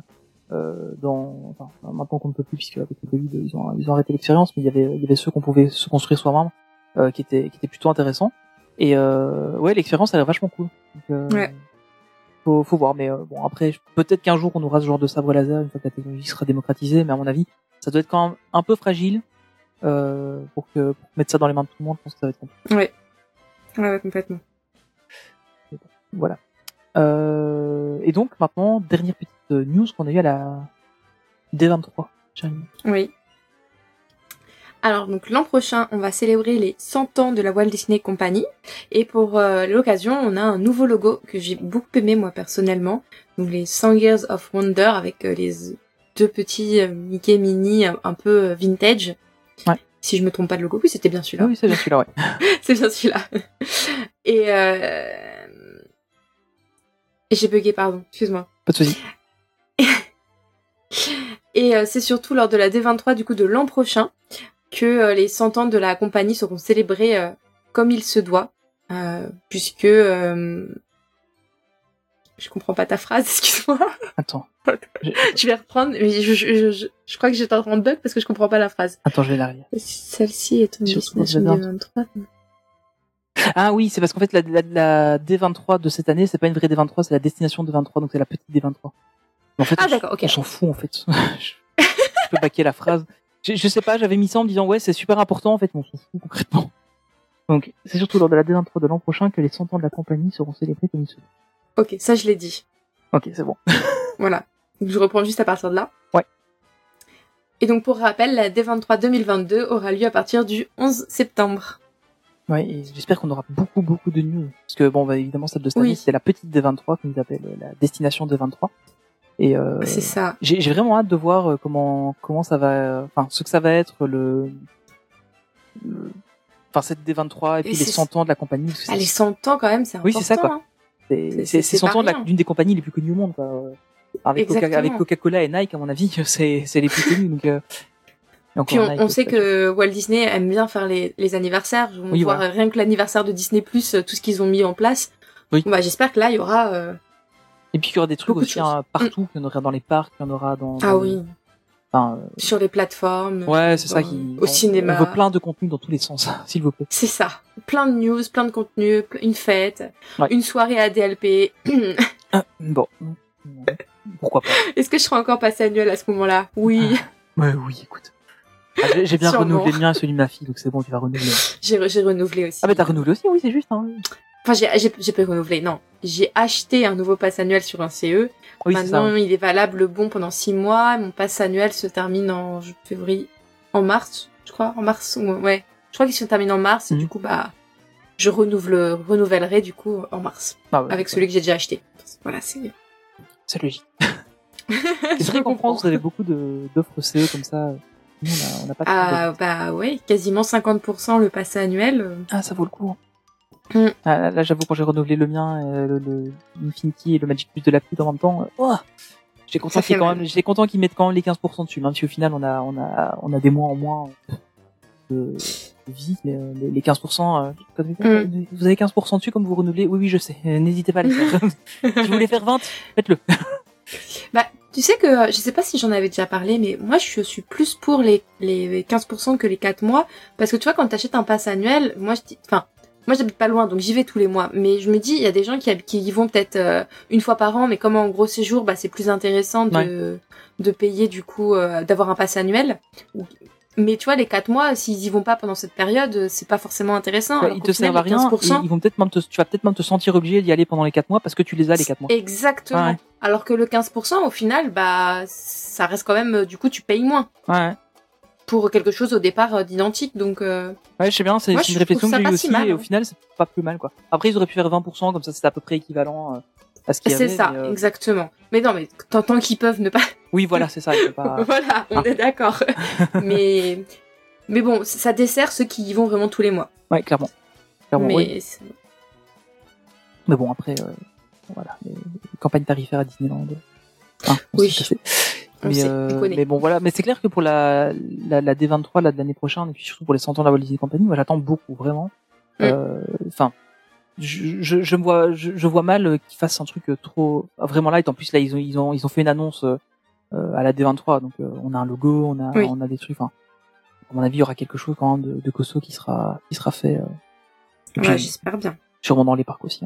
dans, enfin, maintenant qu'on ne peut plus puisque avec le Covid ils ont, ils ont arrêté l'expérience, mais il y avait, il y avait ceux qu'on pouvait se construire soi-même, euh, qui étaient, qui étaient plutôt intéressants. Et euh, ouais, l'expérience elle est vachement cool. Donc, euh, Ouais. Faut, faut voir, mais euh, bon après, peut-être qu'un jour on aura ce genre de sabre laser une fois que la technologie sera démocratisée, mais à mon avis, ça doit être quand même un peu fragile euh, pour que pour mettre ça dans les mains de tout le monde. Je pense que ça va être compliqué. Ouais. Ouais, complètement. Voilà. Euh, et donc maintenant, dernière petite news qu'on a eu à la D23. Jérémy. Oui. Alors donc l'an prochain, on va célébrer les 100 ans de la Walt Disney Company et pour euh, l'occasion, on a un nouveau logo que j'ai beaucoup aimé moi personnellement, donc les 100 Years of Wonder avec euh, les deux petits euh, Mickey Mini un, peu vintage. Ouais. Si je me trompe pas de logo, oui c'était bien celui-là. oui, c'est bien celui-là, ouais. C'est bien celui-là. Et j'ai bugué, pardon, excuse-moi. Pas de souci. Et euh, c'est surtout lors de la D23 du coup de l'an prochain que euh, les 100 ans de la compagnie seront célébrés euh, comme il se doit, euh, puisque euh, je comprends pas ta phrase, excuse-moi. Attends. Je- vais reprendre, mais je, je, je, je, je crois que j'étais en train de bug parce que je comprends pas la phrase. Attends, je vais la relire. Celle-ci est une destination sur D23. Ah oui, c'est parce qu'en fait, la, la, la D23 de cette année, c'est pas une vraie D23, c'est la destination D23, donc c'est la petite D23. En fait, Ah on- d'accord, ok. on s'en fout, en fait. je, je peux baquer la phrase. Je, je sais pas, j'avais mis ça en me disant, ouais, c'est super important, en fait, mais on s'en fout concrètement. Donc, c'est surtout lors de la D23 de l'an prochain que les 100 ans de la compagnie seront célébrés comme ils se doivent. Ok, ça je l'ai dit. Ok, c'est bon. Voilà. Donc, je reprends juste à partir de là. Ouais. Et donc pour rappel, la D23 2022 aura lieu à partir du 11 septembre. Ouais, et j'espère qu'on aura beaucoup, beaucoup de news. Parce que, bon, bah, évidemment, celle de cette Oui. année, c'est la petite D23, qu'on appelle la destination D23. Et, euh, C'est ça. j'ai j'ai vraiment hâte de voir euh, comment, comment ça va, enfin, ce que ça va être le, le- enfin, cette D23 et puis les c'est- 100 ans de la compagnie. parce que Ah, les c'est- 100 ans quand même, c'est Oui, important. c'est ça, quoi. hein. C'est c'est- c'est- c'est c'est 100 pas ans de la- d'une des compagnies les plus connues au monde, quoi. Avec Coca- Exactement. avec Coca-Cola et Nike, à mon avis, c'est c'est les plus connus. Donc, euh, Puis on, Nike, on sait que Walt Disney aime bien faire les, les anniversaires. On Oui, voit voilà. rien que l'anniversaire de Disney Plus, euh, tout ce qu'ils ont mis en place. Oui. Bah, j'espère que là, il y aura. euh, Et puis il y aura des trucs Beaucoup aussi hein, partout, qu'il y en aura dans les parcs, qu'il y en aura dans. Ah oui, Enfin, euh, sur les plateformes. ouais, c'est ça qui. Au on- cinéma. On veut plein de contenu dans tous les sens, s'il vous plaît. C'est ça. Plein de news, plein de contenu, une fête, Ouais. une soirée à DLP. Ah, bon. Pourquoi pas Est-ce que je serai encore passé annuel à ce moment-là? Oui. Ouais, oui, écoute. Ah, j'ai- bien renouvelé le mien et celui de ma fille, donc c'est bon, tu vas renouveler. J'ai re- j'ai renouvelé aussi. Ah bah t'as renouvelé aussi, oui, c'est juste. Hein. Enfin, j'ai pas renouvelé, non. J'ai acheté un nouveau pass annuel sur un CE. Oui, c'est ça. Maintenant, il est valable bon pendant six mois. Mon pass annuel se termine en février, en mars, je crois, en mars. ou- Ouais, je crois qu'il se termine en mars. Et Mhm. du coup, bah, je renouvelle, renouvellerai du coup en mars Ah ouais, avec celui que j'ai déjà acheté. Voilà, c'est. C'est logique. Je C'est comprends. France, vous avez beaucoup d'offres CE comme ça. Nous, on pas Ah bah ouais, quasiment 50% le pass annuel. Ah, ça vaut le coup. Mm. Ah, là, là, j'avoue, quand j'ai renouvelé le mien, euh, le, le Infinity et le Magic Plus de la pluie en même temps, euh, oh, j'étais content qu'ils fait quand mal. même, j'étais content qu'ils mettent quand même les 15% dessus, même si au final, on a, on a, on a des mois en moins de, de vie, mais euh, les, les 15%, euh, comme- Mm. vous avez 15% dessus comme vous renouvelez, oui, oui, je sais, n'hésitez pas à les faire. si vous voulez faire 20, faites-le. Bah, tu sais que, je sais pas si j'en avais déjà parlé, mais moi je suis plus pour les, les 15% que les 4 mois. Parce que tu vois, quand t'achètes un pass annuel, moi je dis, enfin, moi j'habite pas loin, donc j'y vais tous les mois. Mais je me dis, il y a des gens qui y vont peut-être euh, une fois par an, mais comme en gros séjour, bah c'est plus intéressant de, de payer du coup, euh, d'avoir un pass annuel. Mais tu vois, les 4 mois, s'ils y vont pas pendant cette période, euh, c'est pas forcément intéressant. Ouais, ils te servent à rien, 15%, et ils vont peut-être même te, tu vas peut-être même te sentir obligé d'y aller pendant les 4 mois parce que tu les as les 4 mois. Exactement. Ouais. Alors que le 15%, au final, bah, ça reste quand même, euh, du coup, tu payes moins. Ouais. pour quelque chose au départ euh, d'identique. Donc, euh, Ouais, je sais bien, c'est c'est une réflexion que j'ai eu si aussi, mal, et au final, c'est pas plus mal, quoi. Après, ils auraient pu faire 20%, comme ça, c'était à peu près équivalent euh, à ce qu'il y avait. c'est ça, mais, euh, exactement. Mais non, mais tant, tant qu'ils peuvent ne pas. Oui, voilà, c'est ça, pas... voilà, on Ah. est d'accord. mais, mais bon, ça dessert ceux qui y vont vraiment tous les mois. Ouais, clairement. Clairement, mais oui. Mais bon, après, euh, voilà, les, campagnes tarifaires à Disneyland. Hein, on Oui. sait mais, euh, mais bon, voilà. Mais c'est clair que pour la, la, la D23 là, de l'année prochaine, et puis surtout pour les 100 ans de la Walt Disney Company, moi j'attends beaucoup, vraiment. Mm. Euh, Enfin, je, je, je me vois, je, je vois mal euh, qu'ils fassent un truc euh, trop vraiment light. En plus, là, ils ont, ils ont, ils ont fait une annonce euh, euh, à la D23, donc euh, on a un logo, on a, Oui. on a des trucs. Enfin, à mon avis, il y aura quelque chose quand même de, de costaud qui sera, qui sera fait. euh, Ouais, j'espère bien. sûrement dans les parcs aussi.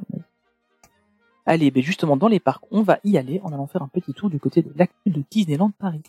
Allez, ben justement dans les parcs, on va y aller en allant faire un petit tour du côté de l'actu de Disneyland Paris.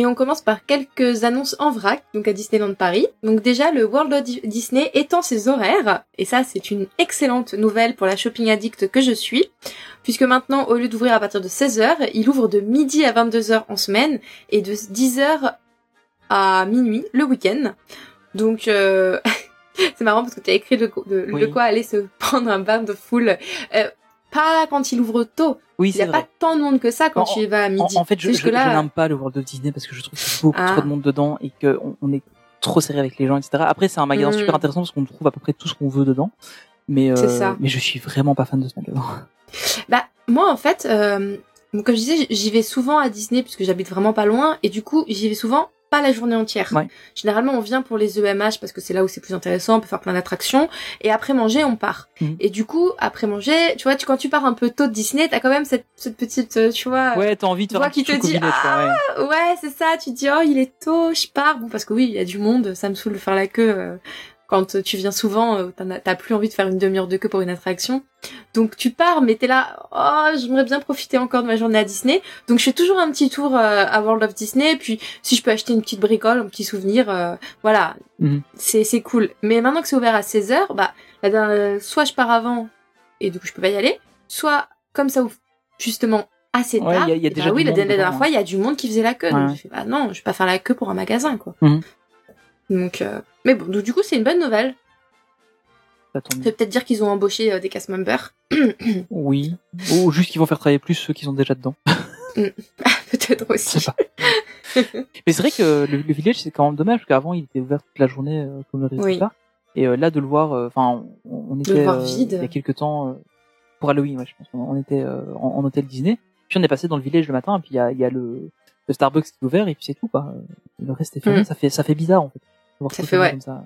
Et on commence par quelques annonces en vrac, donc à Disneyland Paris. Donc déjà, le World of Di- Disney étend ses horaires, et ça c'est une excellente nouvelle pour la shopping addict que je suis, puisque maintenant, au lieu d'ouvrir à partir de 16h, il ouvre de midi à 22h en semaine, et de 10h à minuit le week-end. Donc, euh... c'est marrant parce que tu as écrit de, de, de Oui. quoi aller se prendre un bain de foule. Euh, pas quand il ouvre tôt. Oui, Il n'y a pas tant de monde que ça quand En- tu y vas à En, midi. en fait, je, là, n'aime pas le World of Disney parce que je trouve qu'il y a beaucoup Ah. trop de monde dedans et qu'on on est trop serré avec les gens, etc. Après, c'est un magasin Mm. super intéressant parce qu'on trouve à peu près tout ce qu'on veut dedans. Mais, euh, C'est ça. mais je suis vraiment pas fan de ce magasin. Bah, moi, en fait, euh, comme je disais, j'y vais souvent à Disney puisque j'habite vraiment pas loin et du coup, j'y vais souvent pas la journée entière. Ouais. Généralement, on vient pour les EMH parce que c'est là où c'est plus intéressant, on peut faire plein d'attractions et après manger, on part. Mhm. Et du coup, après manger, tu vois, tu, quand tu pars un peu tôt de Disney, t'as quand même cette, cette petite, euh, tu vois, Ouais, t'as envie de faire un qui te village, quoi, ouais. ouais, c'est ça, tu te dis, oh, il est tôt, je pars. Bon, parce que oui, il y a du monde, ça me saoule de faire la queue. euh, quand tu viens souvent, euh, t'as plus envie de faire une demi-heure de queue pour une attraction. Donc tu pars, mais t'es là, oh, j'aimerais bien profiter encore de ma journée à Disney. Donc je fais toujours un petit tour euh, à World of Disney, puis si je peux acheter une petite bricole, un petit souvenir, euh, voilà, Mhm. c'est c'est cool. Mais maintenant que c'est ouvert à 16h, bah, la dernière- soit je pars avant, et du coup je peux pas y aller, soit comme ça ouvre justement assez Ouais, tard, il y a- y a et déjà bah oui, la dernière fois, il y a du monde qui faisait la queue. Ouais. Donc je fais, bah non, je vais pas faire la queue pour un magasin, quoi. Mhm. Donc, euh, mais bon, donc du coup, c'est une bonne nouvelle. Ça tombe peut-être dire qu'ils ont embauché euh, des cast members. Oui. Ou juste qu'ils vont faire travailler plus ceux qui sont déjà dedans. Peut-être Je aussi. sais pas. Mais c'est vrai que le, le village c'est quand même dommage parce qu'avant il était ouvert toute la journée euh, comme le Oui. Et euh, là de le voir, euh, enfin on, on était vide. il y a quelques temps pour Halloween, ouais, je pense. On, était en, en hôtel Disney. Puis on est passé dans le village le matin et puis il y a, il y a le, le Starbucks qui est ouvert et puis c'est tout quoi. Le reste est fermé. Mm. Ça fait ça fait bizarre en fait. Ça fait, ouais. comme ça.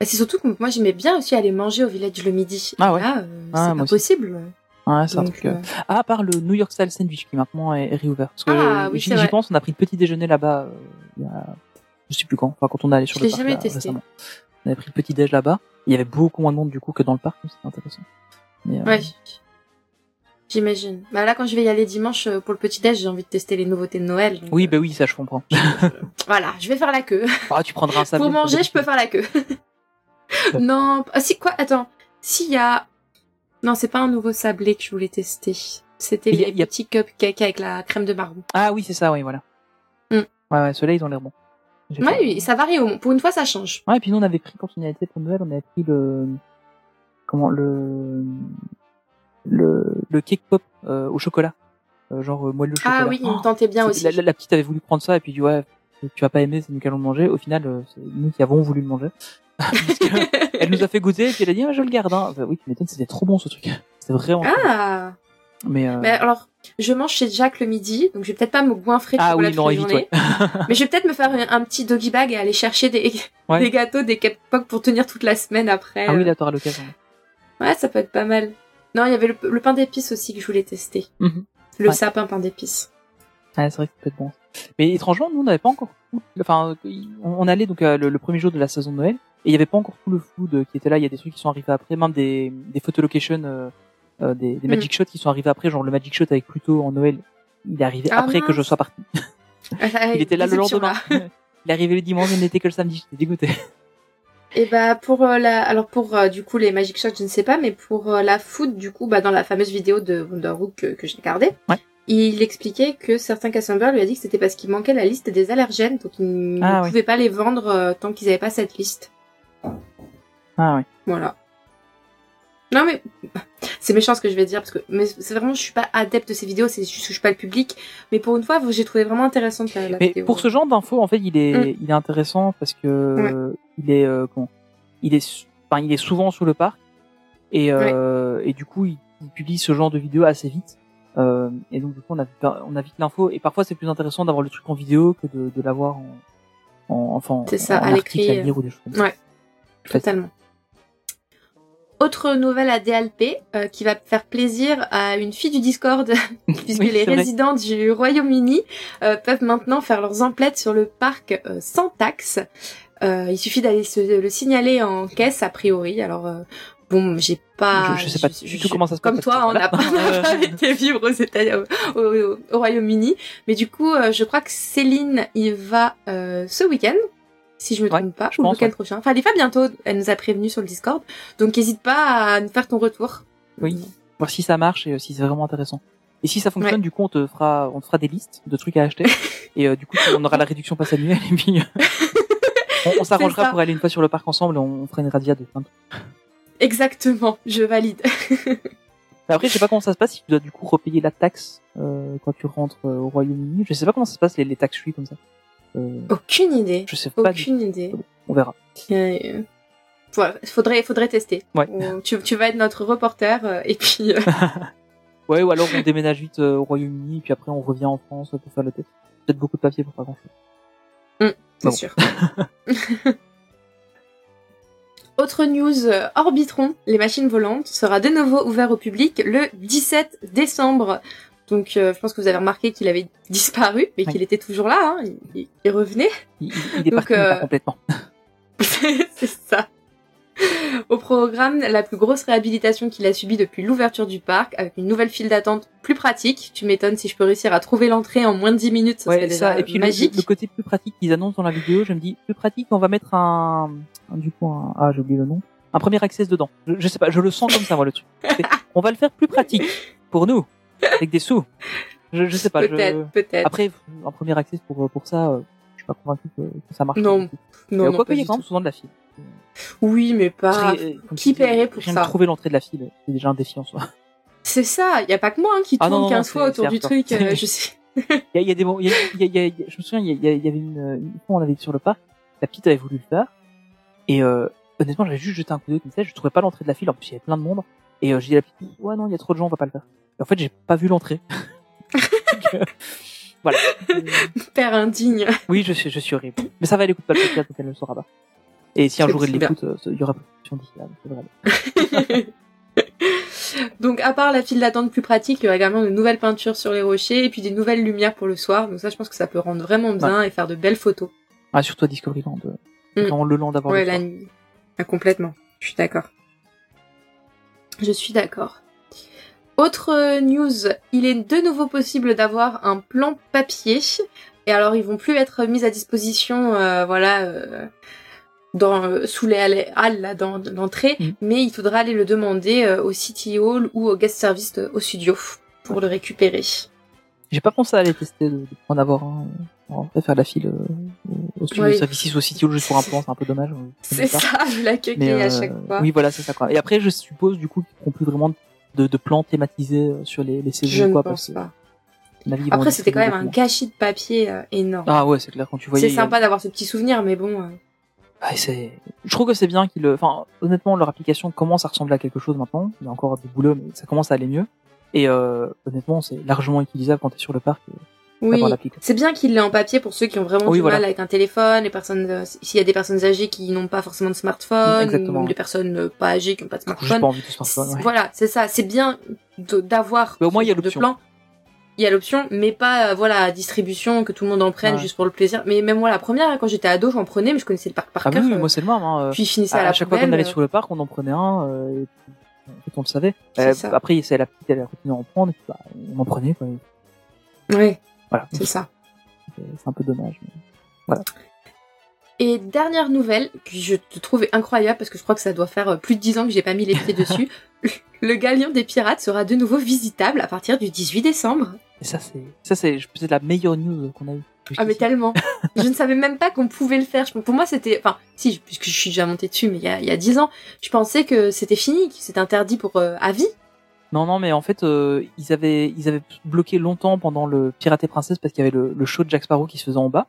Et C'est surtout que moi j'aimais bien aussi aller manger au village le midi. Ah ouais. Là, euh, Ah, c'est pas possible. Ouais, c'est un truc. euh, euh, Ah, à part le New York Style Sandwich qui maintenant est, est réouvert. Parce que Ah, oui, j'y pense, on a pris le petit déjeuner là-bas. euh, il y a, je sais plus quand. Enfin, quand on est allé sur Je le parc jamais là, testé. récemment. On avait pris le petit déj là-bas. Il y avait beaucoup moins de monde du coup que dans le parc, c'était intéressant. Mais, Ouais. J'imagine. Bah là, quand je vais y aller dimanche euh, pour le petit déj, j'ai envie de tester les nouveautés de Noël. donc, Oui, euh, bah oui, ça je comprends. Voilà, je vais faire la queue. Ah, tu prendras un sablé. pour manger, je peux faire la queue. non, ah, si quoi Attends, s'il y a, non, c'est pas un nouveau sablé que je voulais tester. C'était les y a- petits cupcakes avec la crème de marron. Ah oui, c'est ça, oui, voilà. Mm. Ouais, ouais, ceux-là, ils ont l'air bons. Ouais, fait- oui, ça varie. au- Pour une fois, ça change. Ouais, et puis nous, on avait pris, quand on y a été pour Noël, on avait pris le, comment, le, le, le cake pop, euh, au chocolat. Euh, genre, euh, moelleux chocolat. Ah oui, il me tentait bien aussi. La, la- la petite avait voulu prendre ça et puis dit ouais, tu vas pas aimer, c'est nous qui allons le manger. Au final, c'est nous qui avons voulu le manger. Elle nous a fait goûter et puis elle a dit ah, je le garde. Hein. Oui, tu m'étonnes, c'était trop bon ce truc. C'était vraiment. Ah. Mais, euh, Mais alors, je mange chez Jack le midi, donc je vais peut-être pas me goinfrer de ah chocolat oui, toute la journée. Ouais. Mais je vais peut-être me faire un, un petit doggy bag et aller chercher des, Ouais. des gâteaux, des cupcakes pour tenir toute la semaine après. ah oui, là t'auras l'occasion. Ouais, ça peut être pas mal. Non, il y avait le, le pain d'épices aussi que je voulais tester. Mhm. Le Ouais. sapin pain d'épices. Ah, c'est vrai que ça peut être bon. Mais étrangement, nous on n'avait pas encore. tout- Enfin, on, allait donc euh, le, le premier jour de la saison de Noël et il y avait pas encore tout le food qui était là. Il y a des trucs qui sont arrivés après, même des des photolocations, euh, euh, des, des Mm. magic shots qui sont arrivés après. Genre le magic shot avec Pluto en Noël, il est arrivé Ah, après que je sois parti. Il était là le lendemain. là. Il est arrivé le dimanche, il n'était que le samedi. J'étais dégoûté. Et bah pour euh, la, alors pour euh, du coup les Magic Shots, je ne sais pas, mais pour euh, la food, du coup, bah dans la fameuse vidéo de Wonderwood que, que j'ai regardée, Ouais. il expliquait que certains cast members lui a dit que c'était parce qu'il manquait la liste des allergènes, donc ils Ah, ne oui. pouvaient pas les vendre tant qu'ils n'avaient pas cette liste. Ah ouais. Voilà. Non mais c'est méchant ce que je vais dire parce que mais c'est vraiment je suis pas adepte de ces vidéos, c'est juste que je suis pas le public, mais pour une fois j'ai trouvé vraiment intéressante la, la Mais vidéo. pour ce genre d'infos, en fait, il est, Mm. il est intéressant parce que il est, euh, comment Il est, enfin, il est souvent sur le parc et euh, et du coup, il, il publie ce genre de vidéos assez vite. Euh, et donc du coup, on a vite- on a vite l'info. Et parfois, c'est plus intéressant d'avoir le truc en vidéo que de, de l'avoir en, en, enfin, C'est ça, en à l'écrit, ou des choses comme ça. Ouais. Totalement. Autre nouvelle à DLP euh, qui va faire plaisir à une fille du Discord, puisque Oui, les vrai. résidents du Royaume-Uni euh, peuvent maintenant faire leurs emplettes sur le parc euh, sans taxe. Euh, il suffit d'aller se le signaler en caisse a priori. Alors euh, bon, j'ai pas, Je- je sais pas du tout comment ça se passe Comme toi, on n'a pas, pas été vivre aux au, au- au Royaume-Uni, mais du coup, euh, je crois que Céline y va euh, ce week-end. Si je me Ouais, trompe pas, je ou le pense, week-end ouais. prochain. Enfin, elle y va bientôt. Elle nous a prévenu sur le Discord. Donc, n'hésite pas à nous faire ton retour. Oui. Voir si ça marche et euh, si c'est vraiment intéressant. Et si ça fonctionne, du coup, on te fera, on te fera des listes de trucs à acheter. et euh, du coup, on aura la réduction passe annuelle et puis euh, on, on s'arrangera pour aller une fois sur le parc ensemble. et On fera une radia de. Exactement. Je valide. Après, je sais pas comment ça se passe si tu dois du coup repayer la taxe euh, quand tu rentres euh, au Royaume-Uni. Je sais pas comment ça se passe les, les taxes free comme ça. Euh, Aucune idée. je sais pas. du. Aucune idée. On verra. Euh, voilà. Faudrait, faudrait tester. Ouais. Tu, tu vas être notre reporter euh, et puis. euh, Ouais, ou alors on déménage vite euh, au Royaume-Uni puis après on revient en France pour faire le test. Peut-être beaucoup de papier pour pas grand-chose. C'est Bon. sûr. Autre news, Orbitron, les machines volantes, sera de nouveau ouvert au public le 17 décembre. Donc euh, je pense que vous avez remarqué qu'il avait disparu, mais Ouais. qu'il était toujours là, hein. il, revenait. Il, il- est Donc, parti mais pas euh, complètement. C'est ça. Au programme, la plus grosse réhabilitation qu'il a subie depuis l'ouverture du parc, avec une nouvelle file d'attente plus pratique. Tu m'étonnes si je peux réussir à trouver l'entrée en moins de 10 minutes, ça serait Ouais, déjà ça. Et puis le, magique. le côté plus pratique qu'ils annoncent dans la vidéo, je me dis plus pratique, on va mettre un, un- du coup un, ah j'ai oublié le nom, un premier access dedans. Je, je sais pas, je le sens comme ça moi le truc. On va le faire plus pratique pour nous, avec des sous. Je, je sais pas. je- Peut-être, peut-être. Après, un premier access pour pour ça, euh, je suis pas convaincu que, que ça marche. Non. Mais non, non, quoi y quand souvent de la file. Oui, mais pas. Euh, qui paierait pour ça trouver l'entrée de la file, c'est déjà un défi en soi. C'est ça, y a pas que moi hein, qui Ah tourne non, non, 15 non, fois autour du truc, euh, je sais. Il y a, il y a des moments- il y a, il y il il je me souviens, il y, il avait une, une fois on avait sur le parc, la petite avait voulu le faire, et euh, honnêtement j'avais juste jeté un coup d'œil comme ça, je trouvais pas l'entrée de la file, en plus il y avait plein de monde, et euh, j'ai dit à la petite, ouais non il y a trop de gens, on va pas le faire. Et en fait j'ai pas vu l'entrée. Euh, voilà. Père indigne. oui je suis, je suis horrible, mais ça va elle écoute pas le podcast donc elle ne le saura pas. Et si un jour il l'écoute, euh, il y aura pas de d'ici là, donc à part la file d'attente plus pratique, il y aura également de nouvelles peintures sur les rochers et puis des nouvelles lumières pour le soir. Donc ça, je pense que ça peut rendre vraiment bien et faire de belles photos. Ah surtout à Discoveryland, euh, Mm. le land d'avoir Ouais, la nuit. Ah, complètement. Je suis d'accord. Je suis d'accord. Autre euh, news, il est de nouveau possible d'avoir un plan papier. Et alors, ils vont plus être mis à disposition, euh, voilà, euh, dans, euh, sous les halles, là, dans l'entrée, Mhm. mais il faudra aller le demander au City Hall ou au guest service au studio pour le récupérer. J'ai pas pensé à aller tester de, de en avoir un, en fait, faire la file au studio ou au City Hall juste pour un plan, c'est un peu dommage. C'est ça. ça, vu la queue qu'il y Mais a à chaque fois. oui, voilà, c'est ça quoi. Et après, je suppose du coup qu'ils feront plus vraiment de, de plans thématisés euh, sur les, les saisons Je ne quoi, pense parce que, pas. Après, c'était quand même un gâchis de papier euh, énorme. Ah ouais, c'est clair quand tu voyais. c'est a- sympa d'avoir ce petit souvenir, mais bon. euh, Ah, c'est. Je trouve que c'est bien qu'ils. Enfin, honnêtement, leur application commence à ressembler à quelque chose maintenant. Il y a encore du boulot, mais ça commence à aller mieux. Et euh, honnêtement, c'est largement utilisable quand t'es sur le parc. Oui. C'est bien qu'il l'ait en papier pour ceux qui ont vraiment Oui, du voilà. mal avec un téléphone, les personnes, euh, s'il y a des personnes âgées qui n'ont pas forcément de smartphone, Exactement. ou des personnes euh, pas âgées qui n'ont pas de J'ai pas smartphone. envie de smartphone. ouais. Voilà, c'est ça. C'est bien d'avoir Mais au moins, il y a l'option. plan. Il y a l'option, mais pas euh, voilà distribution que tout le monde en prenne Ouais. juste pour le plaisir. Mais même moi, la première, quand j'étais ado, j'en prenais, mais je connaissais le parc par Ah oui, cœur. oui, moi c'est le même. Hein. puis je finissais à, à la chaque fois qu'on allait sur le parc, on en prenait un. Et on le savait. Après, c'est la petite, elle a continué à en prendre. Et puis, bah, on en prenait. Quoi. Ouais, Voilà. c'est ça. C'est c'est un peu dommage. mais- Et dernière nouvelle, que je te trouve incroyable parce que je crois que ça doit faire euh, plus de 10 ans que j'ai pas mis les pieds dessus. Le galion des pirates sera de nouveau visitable à partir du 18 décembre. Et ça, c'est ça, c'est peut-être la meilleure news qu'on a eue. Ah mais tellement. je ne savais même pas qu'on pouvait le faire. Pour moi c'était, enfin si, puisque je suis déjà montée dessus, mais il y a, il y a 10 ans, je pensais que c'était fini, que c'était interdit pour euh, à vie. Non, non, mais en fait, euh, ils avaient, ils avaient bloqué longtemps pendant le Pirate et Princesse parce qu'il y avait le, le show de Jack Sparrow qui se faisait en bas.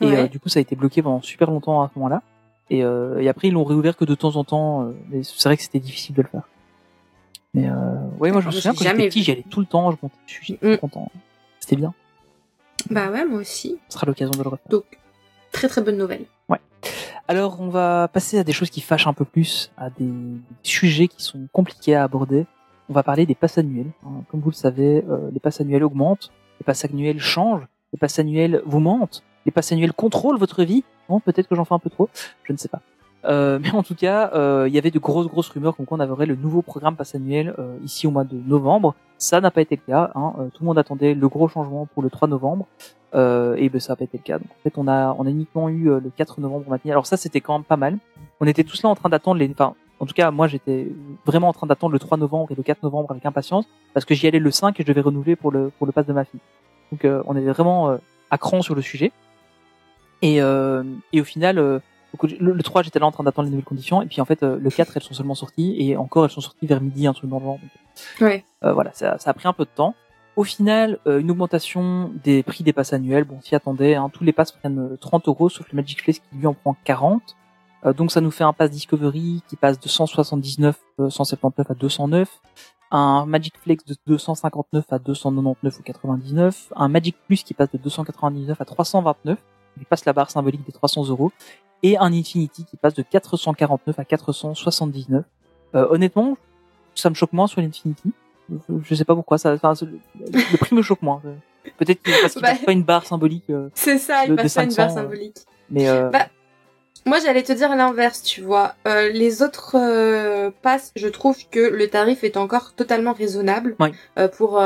Et Ouais. euh, du coup, ça a été bloqué pendant super longtemps à ce moment-là. Et, euh, et après, ils l'ont réouvert que de temps en temps. euh, c'est vrai que c'était difficile de le faire. Mais euh, ouais, moi je me souviens quand j'étais petit, j'y allais tout le temps. Je montais dessus, j'étais Mm. content. C'était bien. Bah ouais, moi aussi. Ce sera l'occasion de le refaire. Donc très très bonne nouvelle. Alors, on va passer à des choses qui fâchent un peu plus, à des sujets qui sont compliqués à aborder. On va parler des passes annuelles. hein. Comme vous le savez, euh, les passes annuelles augmentent, les passes annuelles changent, les passes annuelles vous mentent, les passes annuelles contrôlent votre vie. Bon, peut-être que j'en fais un peu trop, je ne sais pas. Euh, mais en tout cas, euh, il y avait de grosses grosses rumeurs comme quoi on le nouveau programme passe annuel euh, ici au mois de novembre. Ça n'a pas été le cas. Hein. Euh, tout le monde attendait le gros changement pour le 3 novembre. Euh, et ben ça n'a pas été le cas. Donc en fait, on a on a uniquement eu le 4 novembre matin. Alors ça, c'était quand même pas mal. On était tous là en train d'attendre les. Enfin, en tout cas, moi, j'étais vraiment en train d'attendre le 3 novembre et le 4 novembre avec impatience parce que j'y allais le 5 et je devais renouveler pour le pour le pass de ma fille. Donc euh, on était vraiment euh, à cran sur le sujet. Et euh, et au final. euh, le, le 3, j'étais là en train d'attendre les nouvelles conditions, et puis en fait, euh, le 4, elles sont seulement sorties, et encore, elles sont sorties vers midi, un truc dans le genre. Ouais. euh, voilà, ça, ça a pris un peu de temps. Au final, euh, une augmentation des prix des passes annuels. Bon, s'y attendait. Hein, tous les passes prennent euh, 30 euros, sauf le Magic Flex qui lui en prend 40. Euh, donc ça nous fait un pass Discovery qui passe de 179, euh, 179 à 209. Un Magic Flex de 259 à 299 ou 99. Un Magic Plus qui passe de 299 à 329. Il passe la barre symbolique des 300 euros. Et un Infinity qui passe de 449 à 479. Euh, honnêtement, ça me choque moins sur l'Infinity. Je- sais pas pourquoi. Ça, enfin, le, prix me choque moins. Peut-être parce qu'il Bah. passe pas une barre symbolique. euh, C'est ça, il De- de passe pas une 500, barre euh, symbolique. mais euh, Bah, Moi, j'allais te dire l'inverse, tu vois. Euh, les autres euh, passes, je trouve que le tarif est encore totalement raisonnable Oui. euh, pour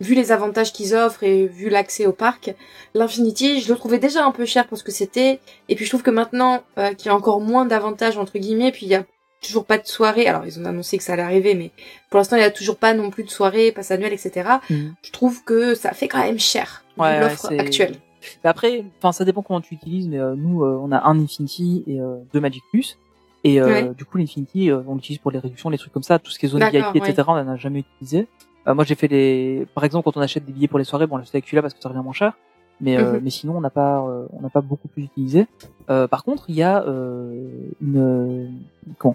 vu les avantages qu'ils offrent et vu l'accès au parc. L'Infinity, je le trouvais déjà un peu cher pour ce que c'était, et puis je trouve que maintenant qu'il y a encore moins d'avantages entre guillemets, puis il y a toujours pas de soirée. Alors ils ont annoncé que ça allait arriver, mais pour l'instant il y a toujours pas non plus de soirée, passe annuelle, etc. Mhm. Je trouve que ça fait quand même cher Ouais, l'offre actuelle. Mais après, enfin, ça dépend comment tu utilises. Mais euh, nous, euh, on a un Infinity et euh, deux Magic Plus. Et euh, Ouais. du coup, l'Infinity, euh, on l'utilise pour les réductions, les trucs comme ça, tout ce qui est zone VIP, etc. On n'en a jamais utilisé. Euh, moi, j'ai fait les, par exemple, quand on achète des billets pour les soirées, bon, on l'achète avec celui-là parce que ça revient moins cher. Mais, euh, Mhm. mais sinon, on n'a pas, euh, on n'a pas beaucoup plus utilisé. Euh, par contre, il y a euh, une, comment,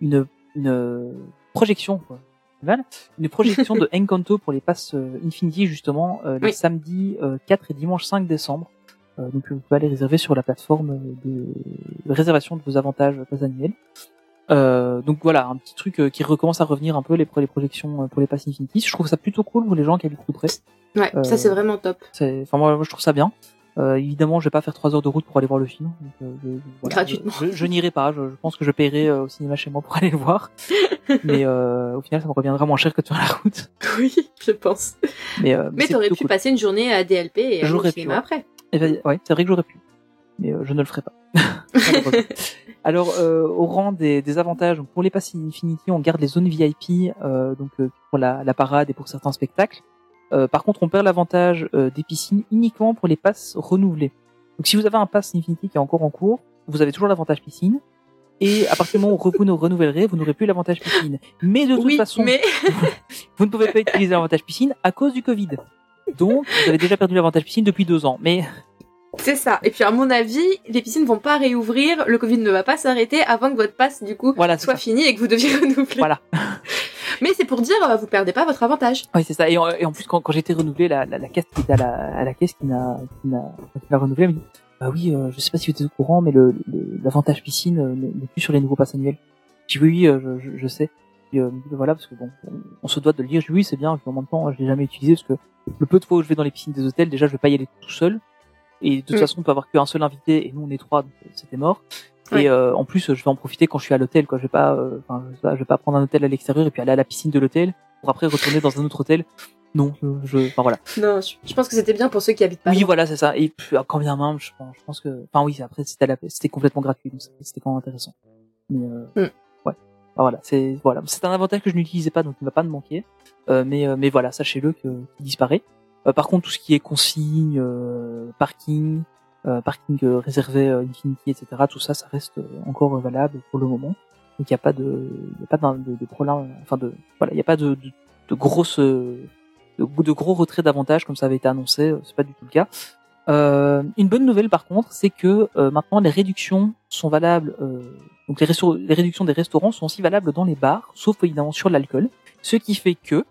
une, une projection, quoi. Une projection de Encanto pour les passes euh, Infinity justement euh, les Oui. samedis euh, 4 et dimanche 5 décembre. Euh, donc vous pouvez aller réserver sur la plateforme de, réservation de vos avantages passes annuels. Euh, donc voilà, un petit truc euh, qui recommence à revenir un peu les, les projections euh, pour les passes Infinity. Je trouve ça plutôt cool pour les gens qui habitent tout près. Ouais, ça c'est vraiment top. Enfin moi, moi, je trouve ça bien. Euh, évidemment, je vais pas faire trois heures de route pour aller voir le film. Donc, euh, je, voilà. Gratuitement. Je, je n'irai pas. Je, je pense que je paierai euh, au cinéma chez moi pour aller le voir. Mais euh, au final, ça me reviendra moins cher que de faire la route. Oui, je pense. Mais, euh, Mais c'est t'aurais pu cool. passer une journée à DLP et aller au cinéma ouais. après. Eh ben, ouais, c'est vrai que j'aurais pu. Mais euh, je ne le ferai pas. Alors, euh, au rang des, des avantages, donc, pour les passes Infinity, on garde les zones VIP, euh, donc euh, pour la, la parade et pour certains spectacles. Euh, par contre, on perd l'avantage euh, des piscines uniquement pour les passes renouvelées. Donc, si vous avez un pass Infinity qui est encore en cours, vous avez toujours l'avantage piscine. Et à partir du moment où vous ne renouvellerez, vous n'aurez plus l'avantage piscine. Mais de toute Oui, façon, mais vous ne pouvez pas utiliser l'avantage piscine à cause du Covid. Donc, vous avez déjà perdu l'avantage piscine depuis deux ans. Mais c'est ça. Et puis à mon avis, les piscines vont pas réouvrir, le Covid ne va pas s'arrêter avant que votre passe du coup voilà, soit ça. fini et que vous deviez renouveler. Voilà. Mais c'est pour dire, euh, vous perdez pas votre avantage. Oui, c'est ça. Et en, plus, quand, quand j'ai été renouvelé, la, la, la caisse qui était à la, à la caisse qui m'a m'a m'a renouvelé, me dit bah oui, euh, je sais pas si vous êtes au courant, mais le le- l'avantage piscine euh, n'est plus sur les nouveaux passes annuels. Je dis oui, oui, euh, je, je, sais. Et, euh, dit, voilà, parce que bon, on, se doit de le dire. Je dis oui, c'est bien. En même temps, je l'ai jamais utilisé parce que le peu de fois où je vais dans les piscines des hôtels, déjà, je vais pas y aller tout seul. Et de toute Mm. façon, on peut avoir qu'un seul invité, et nous on est trois, donc euh, c'était mort. Ouais. Et euh, en plus, je vais en profiter quand je suis à l'hôtel. Quoi, je vais pas, euh, enfin, je, sais pas, je vais pas prendre un hôtel à l'extérieur et puis aller à la piscine de l'hôtel pour après retourner dans un autre hôtel. Non, je, enfin voilà. Non, je, je pense que c'était bien pour ceux qui habitent pas. oui, loin. voilà, c'est ça. Et puis, quand bien même, je pense, je pense que, enfin oui, après c'était à la- c'était complètement gratuit, donc c'était quand même intéressant. Mais euh, Mm. ouais, Enfin, voilà, c'est voilà, c'est un avantage que je n'utilisais pas, donc il ne va pas me manquer. Euh, mais euh, mais voilà, sachez-le que qu'il disparaît. Euh, par contre, tout ce qui est consigne, euh, parking, euh, parking réservé Infinity, etc. Tout ça, ça reste encore valable pour le moment. Donc il n'y a pas de, y a pas d'un- de, de problème, enfin de, voilà, il n'y a pas de, de, de grosses, de, de gros retraits d'avantages comme ça avait été annoncé. C'est pas du tout le cas. Euh, une bonne nouvelle par contre, c'est que euh, maintenant les réductions sont valables. euh, donc les, les réductions des restaurants sont aussi valables dans les bars, sauf évidemment sur l'alcool. Ce qui fait que